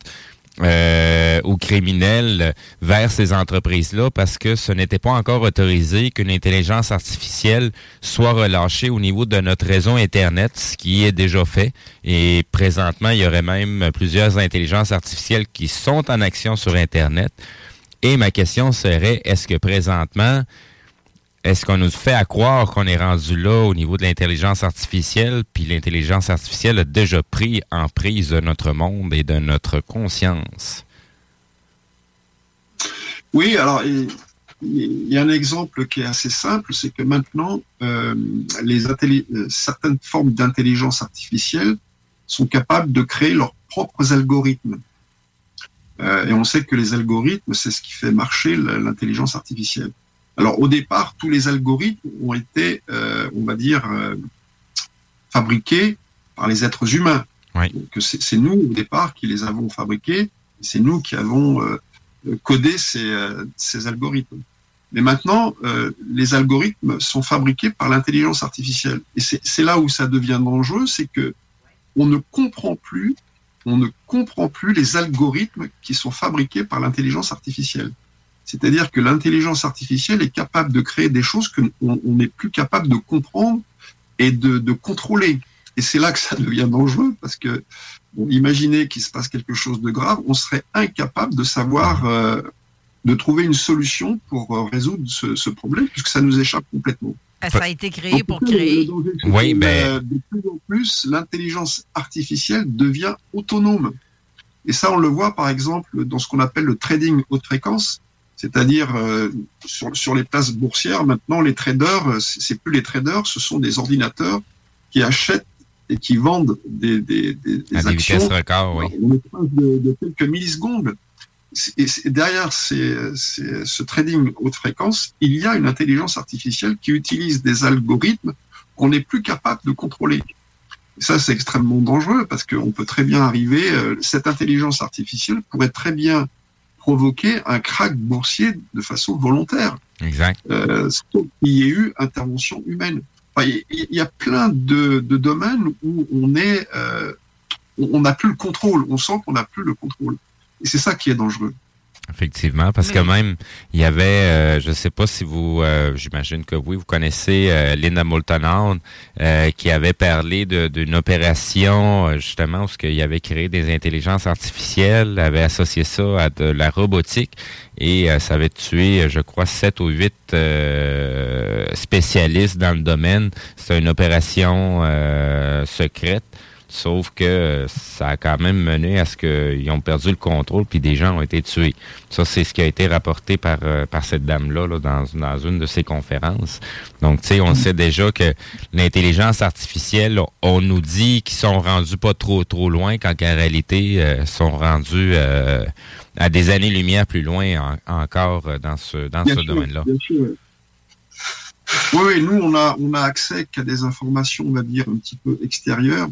Speaker 5: euh, aux criminels vers ces entreprises-là parce que ce n'était pas encore autorisé qu'une intelligence artificielle soit relâchée au niveau de notre réseau Internet, ce qui est déjà fait. Et présentement, il y aurait même plusieurs intelligences artificielles qui sont en action sur Internet. Et ma question serait, est-ce que présentement, est-ce qu'on nous fait à croire qu'on est rendu là au niveau de l'intelligence artificielle, puis l'intelligence artificielle a déjà pris en prise de notre monde et de notre conscience?
Speaker 8: Oui, alors il y a un exemple qui est assez simple, c'est que maintenant, euh, certaines formes d'intelligence artificielle sont capables de créer leurs propres algorithmes. Euh, et on sait que les algorithmes, c'est ce qui fait marcher l'intelligence artificielle. Alors au départ, tous les algorithmes ont été, euh, on va dire, euh, fabriqués par les êtres humains. Donc c'est c'est nous au départ qui les avons fabriqués, c'est nous qui avons euh, codé ces, ces algorithmes. Mais maintenant, les algorithmes sont fabriqués par l'intelligence artificielle. Et c'est c'est là où ça devient dangereux, c'est que on ne comprend plus, on ne comprend plus les algorithmes qui sont fabriqués par l'intelligence artificielle. C'est-à-dire que l'intelligence artificielle est capable de créer des choses que on n'est plus capable de comprendre et de, contrôler. Et c'est là que ça devient dangereux parce que imaginez qu'il se passe quelque chose de grave, on serait incapable de savoir, euh, de trouver une solution pour euh, résoudre ce problème puisque ça nous échappe complètement.
Speaker 4: Ça a été créé pour créer.
Speaker 5: Oui, ben-
Speaker 8: Euh, de plus en plus, l'intelligence artificielle devient autonome. Et ça, on le voit par exemple dans ce qu'on appelle le trading haute fréquence, c'est-à-dire euh, sur, sur les places boursières. Maintenant, les traders, euh, c'est plus les traders, ce sont des ordinateurs qui achètent et qui vendent des, des, des, des
Speaker 5: À des
Speaker 8: actions
Speaker 5: vitesses records, oui.
Speaker 8: en l'espace de, de quelques millisecondes. Et derrière ces- ces- ce trading haute fréquence, il y a une intelligence artificielle qui utilise des algorithmes qu'on n'est plus capable de contrôler. Et ça, c'est extrêmement dangereux parce qu'on peut très bien arriver, euh, cette intelligence artificielle pourrait très bien provoquer un crack boursier de façon volontaire
Speaker 5: Exact.
Speaker 8: euh, sans qu'il y ait eu intervention humaine. Enfin, il y, a plein de, de domaines où on est, euh, on n'a plus le contrôle. On sent qu'on n'a plus le contrôle. Et c'est ça qui est dangereux.
Speaker 5: Effectivement, parce que même, il y avait, euh, je ne sais pas si vous, euh, j'imagine que oui, vous connaissez euh, Linda Moulton euh, qui avait parlé d'une opération, justement, où il avait créé des intelligences artificielles, avait associé ça à de la robotique, et euh, ça avait tué, je crois, sept ou huit euh, spécialistes dans le domaine. C'était une opération euh, secrète. Sauf que ça a quand même mené à ce qu'ils ont perdu le contrôle, puis des gens ont été tués. Ça, c'est ce qui a été rapporté par, euh, par cette dame-là là, dans, dans une de ses conférences. Donc, tu sais, on sait déjà que l'intelligence artificielle, on nous dit qu'ils sont rendus pas trop trop loin, quand en réalité, euh, sont rendus euh, à des années-lumière plus loin encore euh, dans ce, dans ce domaine-là.
Speaker 8: Oui, oui, nous, on a, on a accès qu'à des informations, on va dire, un petit peu extérieures.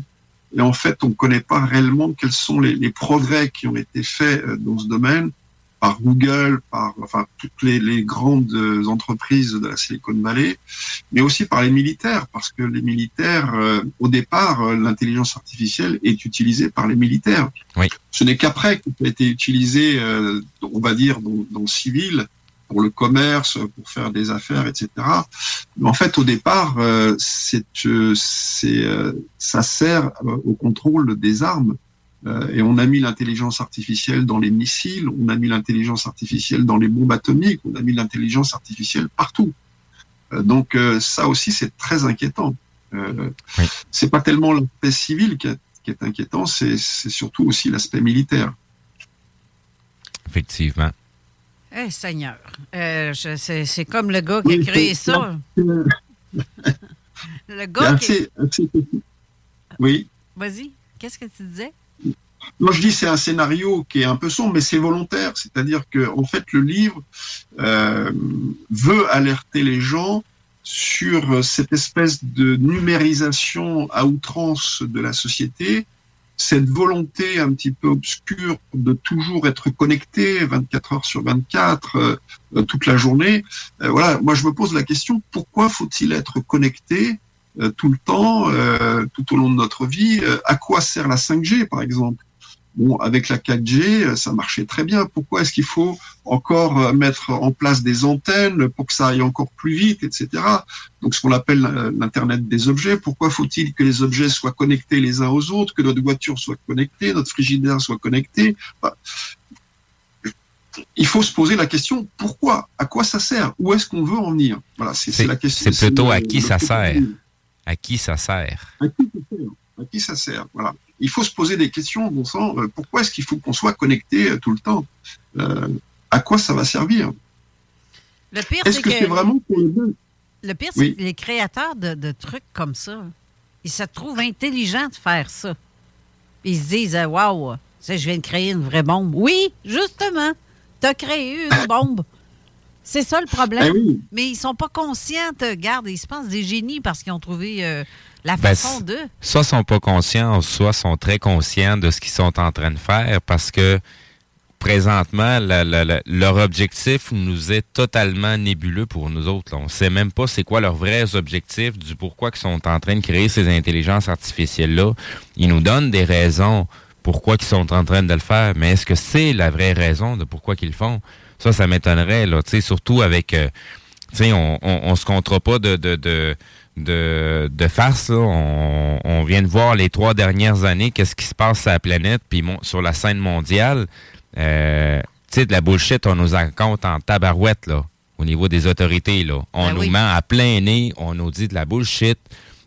Speaker 8: Et en fait, on ne connaît pas réellement quels sont les, les, progrès qui ont été faits euh, dans ce domaine par Google, par enfin toutes les, les, grandes euh, entreprises de la Silicon Valley, mais aussi par les militaires, parce que les militaires, euh, au départ, l'intelligence artificielle est utilisée par les militaires.
Speaker 5: Oui.
Speaker 8: Ce n'est qu'après qu'elle a été utilisée, euh, on va dire, dans, dans le civil, pour le commerce, pour faire des affaires, etc. Mais en fait, au départ, euh, c'est, c'est, euh, ça sert au contrôle des armes. Euh, et on a mis l'intelligence artificielle dans les missiles, on a mis l'intelligence artificielle dans les bombes atomiques, on a mis l'intelligence artificielle partout. Euh, donc euh, ça aussi, c'est très inquiétant.
Speaker 5: Oui.
Speaker 8: C'est pas tellement l'aspect civil qui est, qui est inquiétant, c'est, c'est surtout aussi l'aspect militaire.
Speaker 5: Effectivement.
Speaker 4: Eh, Seigneur. Euh, c'est, comme le gars qui a
Speaker 8: Oui,
Speaker 4: créé
Speaker 8: c'est-
Speaker 4: ça.
Speaker 8: c'est-
Speaker 4: Le gars qui.
Speaker 8: assez- assez- Oui.
Speaker 4: Vas-y, qu'est-ce que tu disais?
Speaker 8: Moi, je dis c'est un scénario qui est un peu sombre, mais c'est volontaire. C'est-à-dire que, en fait, le livre euh, veut alerter les gens sur cette espèce de numérisation à outrance de la société, cette volonté un petit peu obscure de toujours être connecté 24 heures sur 24, euh, euh, toute la journée. Euh, voilà, moi je me pose la question pourquoi faut-il être connecté euh, tout le temps, tout au long de notre vie À quoi sert la 5G, par exemple? Bon, avec la 4G, euh, ça marchait très bien. Pourquoi est-ce qu'il faut encore euh, mettre en place des antennes pour que ça aille encore plus vite, etc. Donc, ce qu'on appelle euh, l'Internet des objets. Pourquoi faut-il que les objets soient connectés les uns aux autres, que notre voiture soit connectée, notre frigidaire soit connecté? Il faut se poser la question pourquoi? À quoi ça sert? Où est-ce qu'on veut en venir? Voilà, c'est la question.
Speaker 5: C'est plutôt
Speaker 8: le-
Speaker 5: à qui
Speaker 8: le- le-.
Speaker 5: À qui ça sert?
Speaker 8: à qui ça sert? À qui ça sert? Voilà. Il faut se poser des questions, bon sang. euh, pourquoi est-ce qu'il faut qu'on soit connecté euh, tout le temps Euh, À quoi ça va servir?
Speaker 4: Le pire, c'est
Speaker 8: que
Speaker 4: que.
Speaker 8: c'est vraiment pour le bien
Speaker 4: Le pire,
Speaker 8: Oui.
Speaker 4: c'est que les créateurs de, de trucs comme ça, ils se trouvent intelligents de faire ça. Ils se disent, waouh, je viens de créer une vraie bombe. Oui, justement, tu as créé une bombe. C'est ça le problème.
Speaker 8: Oui.
Speaker 4: Mais ils sont pas conscients, regarde, ils se pensent des génies parce qu'ils ont trouvé euh, la
Speaker 5: Ben,
Speaker 4: façon
Speaker 5: c-
Speaker 4: de.
Speaker 5: soit sont pas conscients, soit sont très conscients de ce qu'ils sont en train de faire parce que présentement, la- la- la- leur objectif nous est totalement nébuleux pour nous autres. là. On sait même pas c'est quoi leurs vrais objectifs, du pourquoi ils sont en train de créer ces intelligences artificielles-là. Ils nous donnent des raisons pourquoi ils sont en train de le faire, mais est-ce que c'est la vraie raison de pourquoi ils le font? Ça, ça m'étonnerait, là, tu sais, surtout avec... euh, tu sais, on, on, on se comptera pas de, de, de, de, de farce. là. On, on vient de voir les trois dernières années qu'est-ce qui se passe sur la planète, puis mon- sur la scène mondiale. Euh, tu sais, de la bullshit, on nous en compte en tabarouette, là, au niveau des autorités, là. On
Speaker 4: Ben
Speaker 5: nous
Speaker 4: oui.
Speaker 5: ment à plein nez, on nous dit de la bullshit,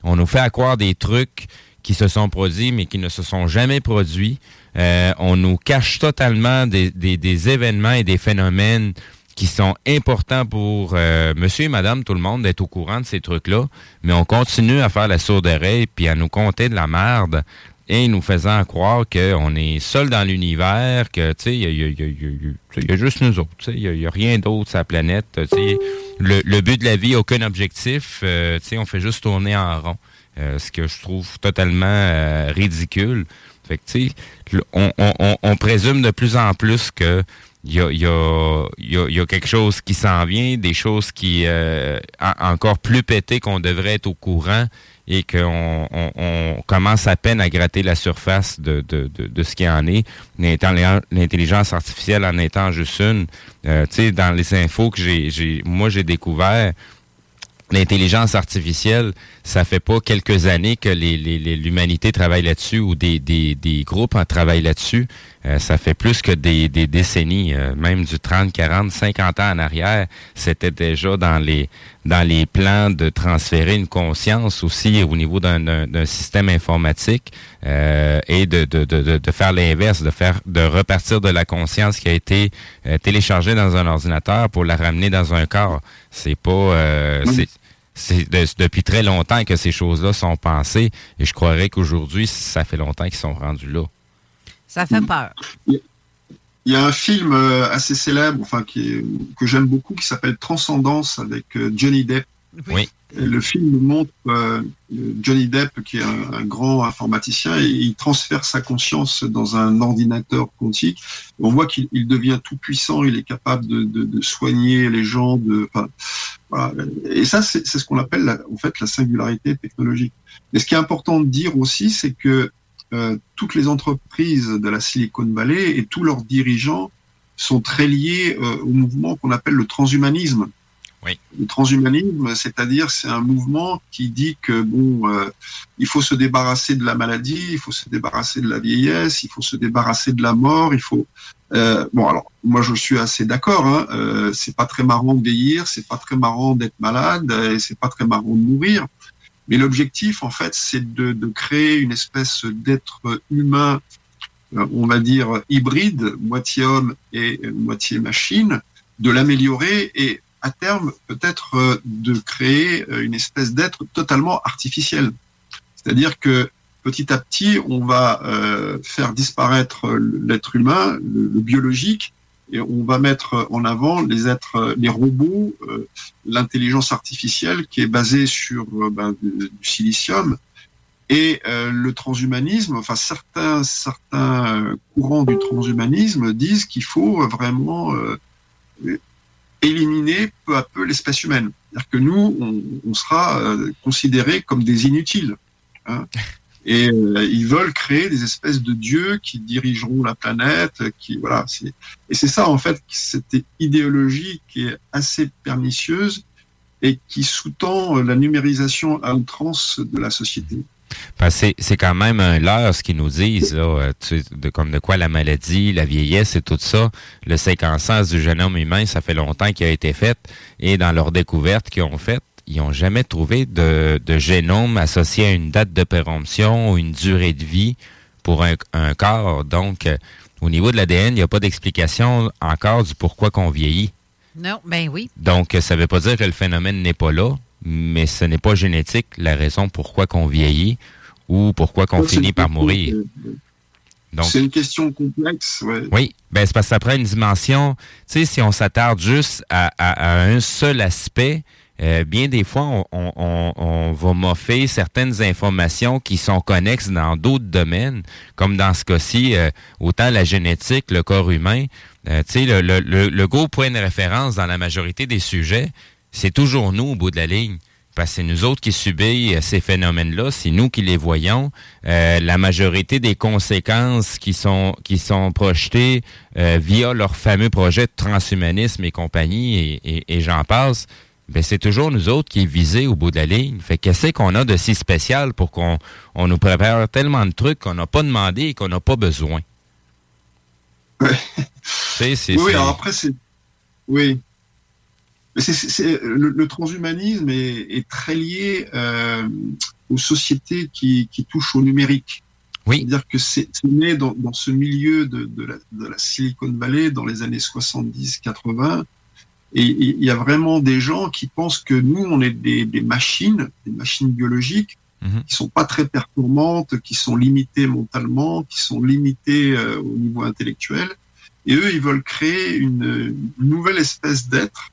Speaker 5: on nous fait accroire des trucs qui se sont produits, mais qui ne se sont jamais produits. Euh, on nous cache totalement des, des, des événements et des phénomènes qui sont importants pour euh, monsieur et madame, tout le monde, d'être au courant de ces trucs-là, mais on continue à faire la sourde oreille puis à nous compter de la merde et nous faisant croire qu'on est seul dans l'univers, que, tu sais, il y y y y a- juste nous autres, tu sais, il y a- rien d'autre sur la planète, tu sais. Le, le but de la vie, aucun objectif, euh, tu sais, on fait juste tourner en rond, euh, ce que je trouve totalement euh, ridicule. Fait que, tu sais, on, on, on présume de plus en plus que il y a, y, a, y, a, y a quelque chose qui s'en vient, des choses qui euh, en- encore plus pétées qu'on devrait être au courant et qu'on on, on commence à peine à gratter la surface de, de, de, de ce qui en est. L'intelli- L'intelligence artificielle en étant juste une, euh, tu sais, dans les infos que j'ai, j'ai moi j'ai découvert, l'intelligence artificielle, ça fait pas quelques années que les- les- les- l'humanité travaille là-dessus ou des, des, des groupes en travaillent là-dessus. euh, ça fait plus que des, des décennies, euh, même du 30, 40, 50 ans en arrière, c'était déjà dans les dans les plans de transférer une conscience aussi au niveau d'un système informatique euh, et de, de, de, de faire l'inverse, de faire de repartir de la conscience qui a été téléchargée dans un ordinateur pour la ramener dans un corps. C'est pas c'est c'est depuis très longtemps que ces choses-là sont pensées et je croirais qu'aujourd'hui, ça fait longtemps qu'ils sont rendus là.
Speaker 4: Ça fait peur.
Speaker 8: Il y a un film euh, assez célèbre, enfin qui que j'aime beaucoup, qui s'appelle Transcendance avec euh, Johnny Depp.
Speaker 5: Oui.
Speaker 8: le film montre euh, Johnny Depp, qui est un, grand informaticien, et il transfère sa conscience dans un ordinateur quantique. On voit qu'il devient tout puissant, il est capable de, soigner les gens. De, Et ça, c'est ce qu'on appelle en fait la singularité technologique. Mais ce qui est important de dire aussi, c'est que euh, toutes les entreprises de la Silicon Valley et tous leurs dirigeants sont très liés euh, au mouvement qu'on appelle le transhumanisme. Le transhumanisme, c'est-à-dire c'est un mouvement qui dit que bon, euh, il faut se débarrasser de la maladie, il faut se débarrasser de la vieillesse, il faut se débarrasser de la mort, il faut bon alors moi je suis assez d'accord. Hein, c'est pas très marrant de vieillir, c'est pas très marrant d'être malade, et c'est pas très marrant de mourir. Mais l'objectif, en fait, c'est de, créer une espèce d'être humain, euh, on va dire hybride, moitié homme et moitié machine, de l'améliorer et à terme peut-être euh, de créer euh, une espèce d'être totalement artificiel. C'est-à-dire que petit à petit, on va faire disparaître l'être humain, le biologique, et on va mettre en avant les êtres, les robots, euh, l'intelligence artificielle qui est basée sur euh, ben, du, silicium et euh, le transhumanisme. Enfin, certains certains courants du transhumanisme disent qu'il faut vraiment éliminer peu à peu l'espèce humaine. C'est-à-dire que nous, on, on sera considérés comme des inutiles. Hein. et euh, ils veulent créer des espèces de dieux qui dirigeront la planète, qui voilà. Et c'est ça en fait, cette idéologie qui est assez pernicieuse et qui sous-tend la numérisation à outrance de la société.
Speaker 5: Ben, c'est, quand même un leurre ce qu'ils nous disent, là, euh, de, comme de quoi la maladie, la vieillesse et tout ça. Le séquençage du génome humain, ça fait longtemps qu'il a été fait. Et dans leur découverte qu'ils ont faite, ils n'ont jamais trouvé de, génome associé à une date de péremption ou une durée de vie pour un, corps. Donc, euh, au niveau de l'ADN, il n'y a pas d'explication encore du pourquoi qu'on vieillit.
Speaker 4: Non, ben oui.
Speaker 5: Donc, ça ne veut pas dire que le phénomène n'est pas là, mais ce n'est pas génétique la raison pourquoi qu'on vieillit ou pourquoi qu'on finit par mourir.
Speaker 8: C'est une question complexe,
Speaker 5: Oui, ben c'est parce que ça prend une dimension. Tu sais, si on s'attarde juste à, un seul aspect, euh, bien des fois, on, va moffer certaines informations qui sont connexes dans d'autres domaines, comme dans ce cas-ci, euh, autant la génétique, le corps humain. Euh, tu sais, le, le, le, gros point de référence dans la majorité des sujets, c'est toujours nous au bout de la ligne. Parce que c'est nous autres qui subissons ces phénomènes-là, c'est nous qui les voyons. la majorité des conséquences qui sont qui sont projetées via leur fameux projet de transhumanisme et compagnie, et, et j'en passe, ben c'est toujours nous autres qui est visés au bout de la ligne. Fait qu'est-ce qu'on a de si spécial pour qu'on on nous prépare tellement de trucs qu'on n'a pas demandé et qu'on n'a pas besoin?
Speaker 8: oui, alors après, c'est. Oui. Le, transhumanisme est, très lié euh, aux sociétés qui, qui, touchent au numérique.
Speaker 5: Oui.
Speaker 8: C'est-à-dire que c'est, né dans, dans, ce milieu de, de, la, de la Silicon Valley dans les années 70-80 et il y a vraiment des gens qui pensent que nous, on est des, des machines, des machines biologiques, mhm. qui sont pas très performantes, qui sont limitées mentalement, qui sont limitées euh, au niveau intellectuel. Et eux, ils veulent créer une, nouvelle espèce d'être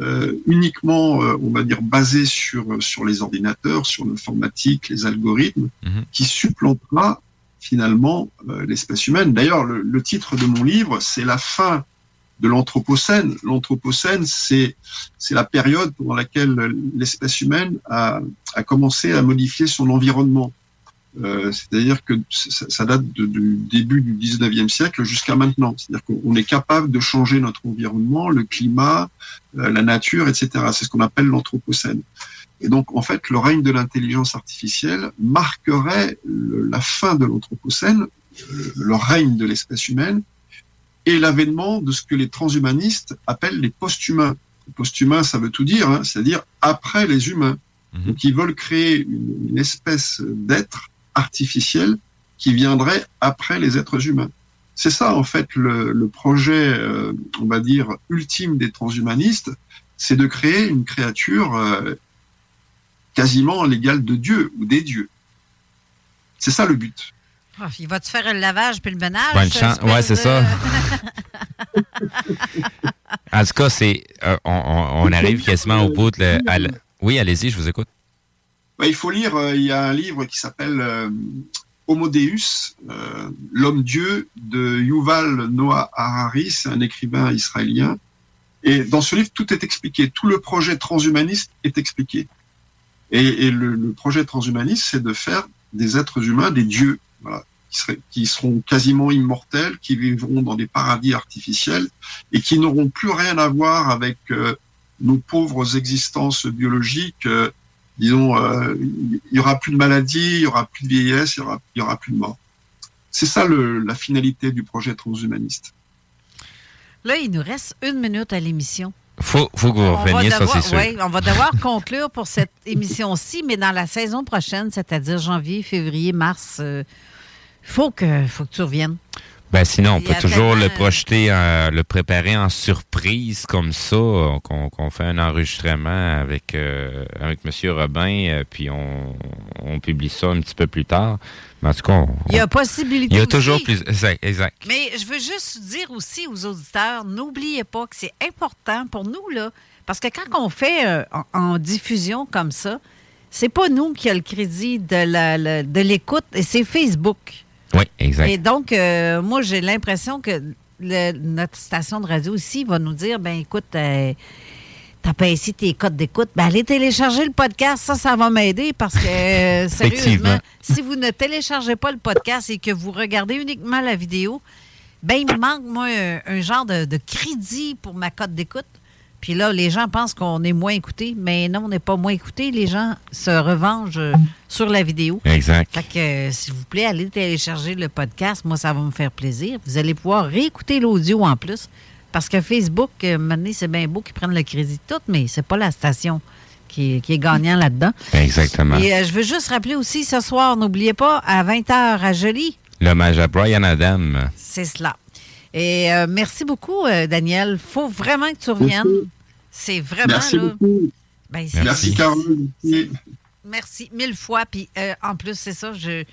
Speaker 8: euh, uniquement, euh, on va dire, basé sur sur les ordinateurs, sur l'informatique, les algorithmes, mhm. qui supplantera finalement euh, l'espèce humaine. D'ailleurs, le, le, titre de mon livre, c'est la fin de l'Anthropocène. L'Anthropocène, c'est c'est la période pendant laquelle l'espèce humaine a, a commencé à modifier son environnement. Euh, c'est-à-dire que ça, date du début du 19e siècle jusqu'à maintenant. C'est-à-dire qu'on est capable de changer notre environnement, le climat, euh, la nature, etc. C'est ce qu'on appelle l'Anthropocène. Et donc, en fait, le règne de l'intelligence artificielle marquerait la fin de l'Anthropocène le règne de l'espèce humaine et l'avènement de ce que les transhumanistes appellent les post-humains. Post-humain, ça veut tout dire, hein, c'est-à-dire après les humains. Donc ils veulent créer une, une espèce d'être artificiel qui viendrait après les êtres humains. C'est ça en fait le, le projet, euh, on va dire, ultime des transhumanistes, c'est de créer une créature euh, quasiment l'égale de Dieu ou des dieux. C'est ça le but.
Speaker 4: Ah, il va te faire le lavage puis le ménage.
Speaker 5: Bonne chance. Ouais, c'est
Speaker 4: de-
Speaker 5: ça. En tout cas, c'est euh, on, arrive quasiment au bout de à Oui, allez-y, je vous écoute.
Speaker 8: Ouais, il faut lire, euh, il y a un livre qui s'appelle euh, Homo Deus, euh, l'homme-dieu de Yuval Noah Harari, un écrivain israélien. Et dans ce livre, tout est expliqué, tout le projet transhumaniste est expliqué. Et, le, projet transhumaniste, c'est de faire des êtres humains des dieux, qui, seront quasiment immortels, qui vivront dans des paradis artificiels et qui n'auront plus rien à voir avec nos pauvres existences biologiques. Euh, disons, euh, il y aura plus de maladie, il y aura plus de vieillesse, il y aura, il y aura plus de mort. C'est ça le, la finalité du projet transhumaniste.
Speaker 4: Là, il nous reste une minute à l'émission.
Speaker 5: Faut, faut que vous reveniez, ça c'est sûr.
Speaker 4: ouais, on va devoir conclure pour cette émission-ci, mais dans la saison prochaine, c'est-à-dire janvier, février, mars, il faut, que, faut que tu reviennes.
Speaker 5: Ben sinon, on peut toujours le projeter, euh, le préparer en surprise comme ça, qu'on fait un enregistrement avec euh, avec Monsieur Robin, euh, puis on, on publie ça un petit peu plus tard. Mais en tout cas, on-
Speaker 4: Il y a possibilité
Speaker 5: il y a
Speaker 4: aussi.
Speaker 5: toujours plus. Exact. exact.
Speaker 4: Mais je veux juste dire aussi aux auditeurs, n'oubliez pas que c'est important pour nous, là, parce que quand on fait euh, en, en diffusion comme ça, c'est pas nous qui a le crédit de la- la- de l'écoute, et c'est Facebook.
Speaker 5: Oui, exact.
Speaker 4: Et donc, euh, moi, j'ai l'impression que le- notre station de radio ici va nous dire, ben écoute, euh, t'as pas ici tes codes d'écoute, ben allez télécharger le podcast, ça, ça va m'aider parce que, euh, sérieusement, si vous ne téléchargez pas le podcast et que vous regardez uniquement la vidéo, ben il me manque, moi, un, un genre de, de crédit pour ma cote d'écoute. Puis là, les gens pensent qu'on est moins écouté, mais non, on n'est pas moins écouté. Les gens se revengent euh, sur la vidéo.
Speaker 5: Exact.
Speaker 4: Fait que, euh, s'il vous plaît, allez télécharger le podcast. Moi, ça va me faire plaisir. Vous allez pouvoir réécouter l'audio en plus. Parce que Facebook, euh, maintenant, c'est bien beau qu'ils prennent le crédit de tout, mais c'est pas la station qui est, qui est gagnant là-dedans.
Speaker 5: Exactement.
Speaker 4: Et euh, je veux juste rappeler aussi ce soir, n'oubliez pas, à 20h à Jolie,
Speaker 5: L'hommage à Brian Adam.
Speaker 4: c'est cela. Et euh, merci beaucoup, euh, Daniel. faut vraiment que tu reviennes. C'est vraiment
Speaker 8: Merci
Speaker 4: là.
Speaker 8: beaucoup.
Speaker 4: Ben,
Speaker 8: Merci, Carole. Merci.
Speaker 4: Merci mille fois. Puis euh, en plus, c'est ça, je,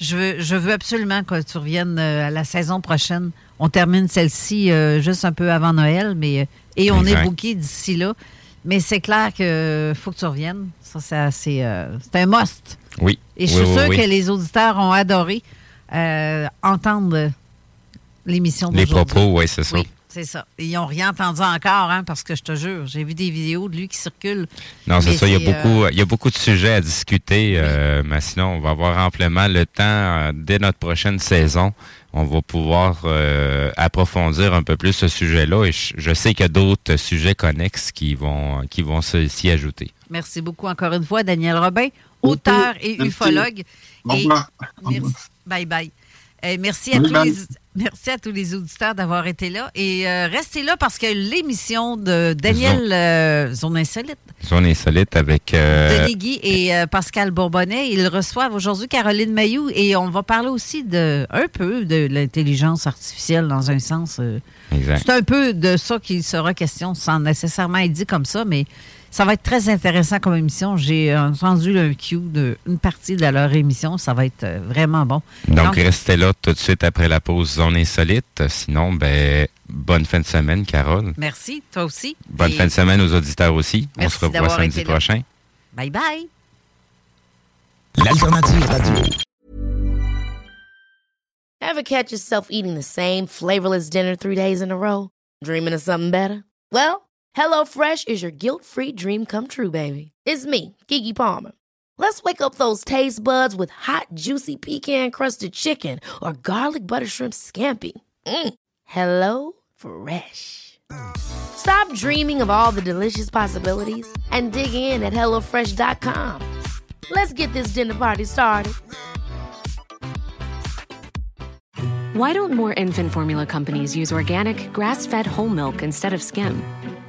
Speaker 4: je, veux, je veux absolument que tu reviennes euh, à la saison prochaine. On termine celle-ci euh, juste un peu avant Noël, mais euh, et on
Speaker 5: Exact.
Speaker 4: est booké d'ici là. Mais c'est clair que faut que tu reviennes. Ça, c'est assez, euh, c'est un must.
Speaker 5: Oui.
Speaker 4: Et je
Speaker 5: Oui,
Speaker 4: suis
Speaker 5: oui,
Speaker 4: sûre
Speaker 5: oui.
Speaker 4: que les auditeurs ont adoré euh, entendre l'émission
Speaker 5: Les propos, oui, c'est ça.
Speaker 4: Oui, c'est ça. Ils n'ont rien entendu encore, hein, parce que je te jure, j'ai vu des vidéos de lui qui circulent.
Speaker 5: Non, c'est ça. Il y, a
Speaker 4: c'est,
Speaker 5: beaucoup,
Speaker 4: euh,
Speaker 5: il y a beaucoup de sujets à discuter, euh, mais sinon, on va avoir amplement le temps euh, dès notre prochaine saison. On va pouvoir euh, approfondir un peu plus ce sujet-là et je, je sais qu'il y a d'autres sujets connexes qui vont, qui vont se- s'y ajouter.
Speaker 4: Merci beaucoup encore une fois, Daniel Robin, auteur et
Speaker 8: Merci.
Speaker 4: ufologue. Et merci. Bye bye. Euh, merci, à tous les, merci à tous les auditeurs d'avoir été là. Et euh, restez là parce que l'émission de Daniel euh, Zone Insolite,
Speaker 5: Zone insolite avec... euh,
Speaker 4: Denis Guy et euh, Pascal Bourbonnais, ils reçoivent aujourd'hui Caroline Mayou et on va parler aussi de un peu de l'intelligence artificielle dans un sens.
Speaker 5: Exact.
Speaker 4: c'est un peu de ça qu'il sera question, sans nécessairement être dit comme ça, mais ça va être très intéressant comme émission. J'ai entendu un cue d'une partie de leur émission. Ça va être euh, vraiment bon.
Speaker 5: Donc, restez là tout de suite après la pause Zone insolite. Sinon, ben, bonne fin de semaine, Carole.
Speaker 4: merci, toi aussi.
Speaker 5: Bonne
Speaker 4: Et
Speaker 5: fin de semaine aux auditeurs aussi. On
Speaker 4: Merci
Speaker 5: se revoit
Speaker 4: d'avoir
Speaker 5: samedi
Speaker 4: été là.
Speaker 5: prochain.
Speaker 4: Bye bye.
Speaker 10: L'alternative radio.
Speaker 1: Ever catch yourself eating the same flavorless dinner three days in a row? Dreaming of something better? Well, HelloFresh is your guilt-free dream come true, baby. It's me, Kiki Palmer. Let's wake up those taste buds with hot, juicy pecan-crusted chicken or garlic butter shrimp scampi. Mm. Hello Fresh. Stop dreaming of all the delicious possibilities and dig in at HelloFresh.com. Let's get this dinner party started.
Speaker 14: Why don't more infant formula companies use organic, grass fed whole milk instead of skim?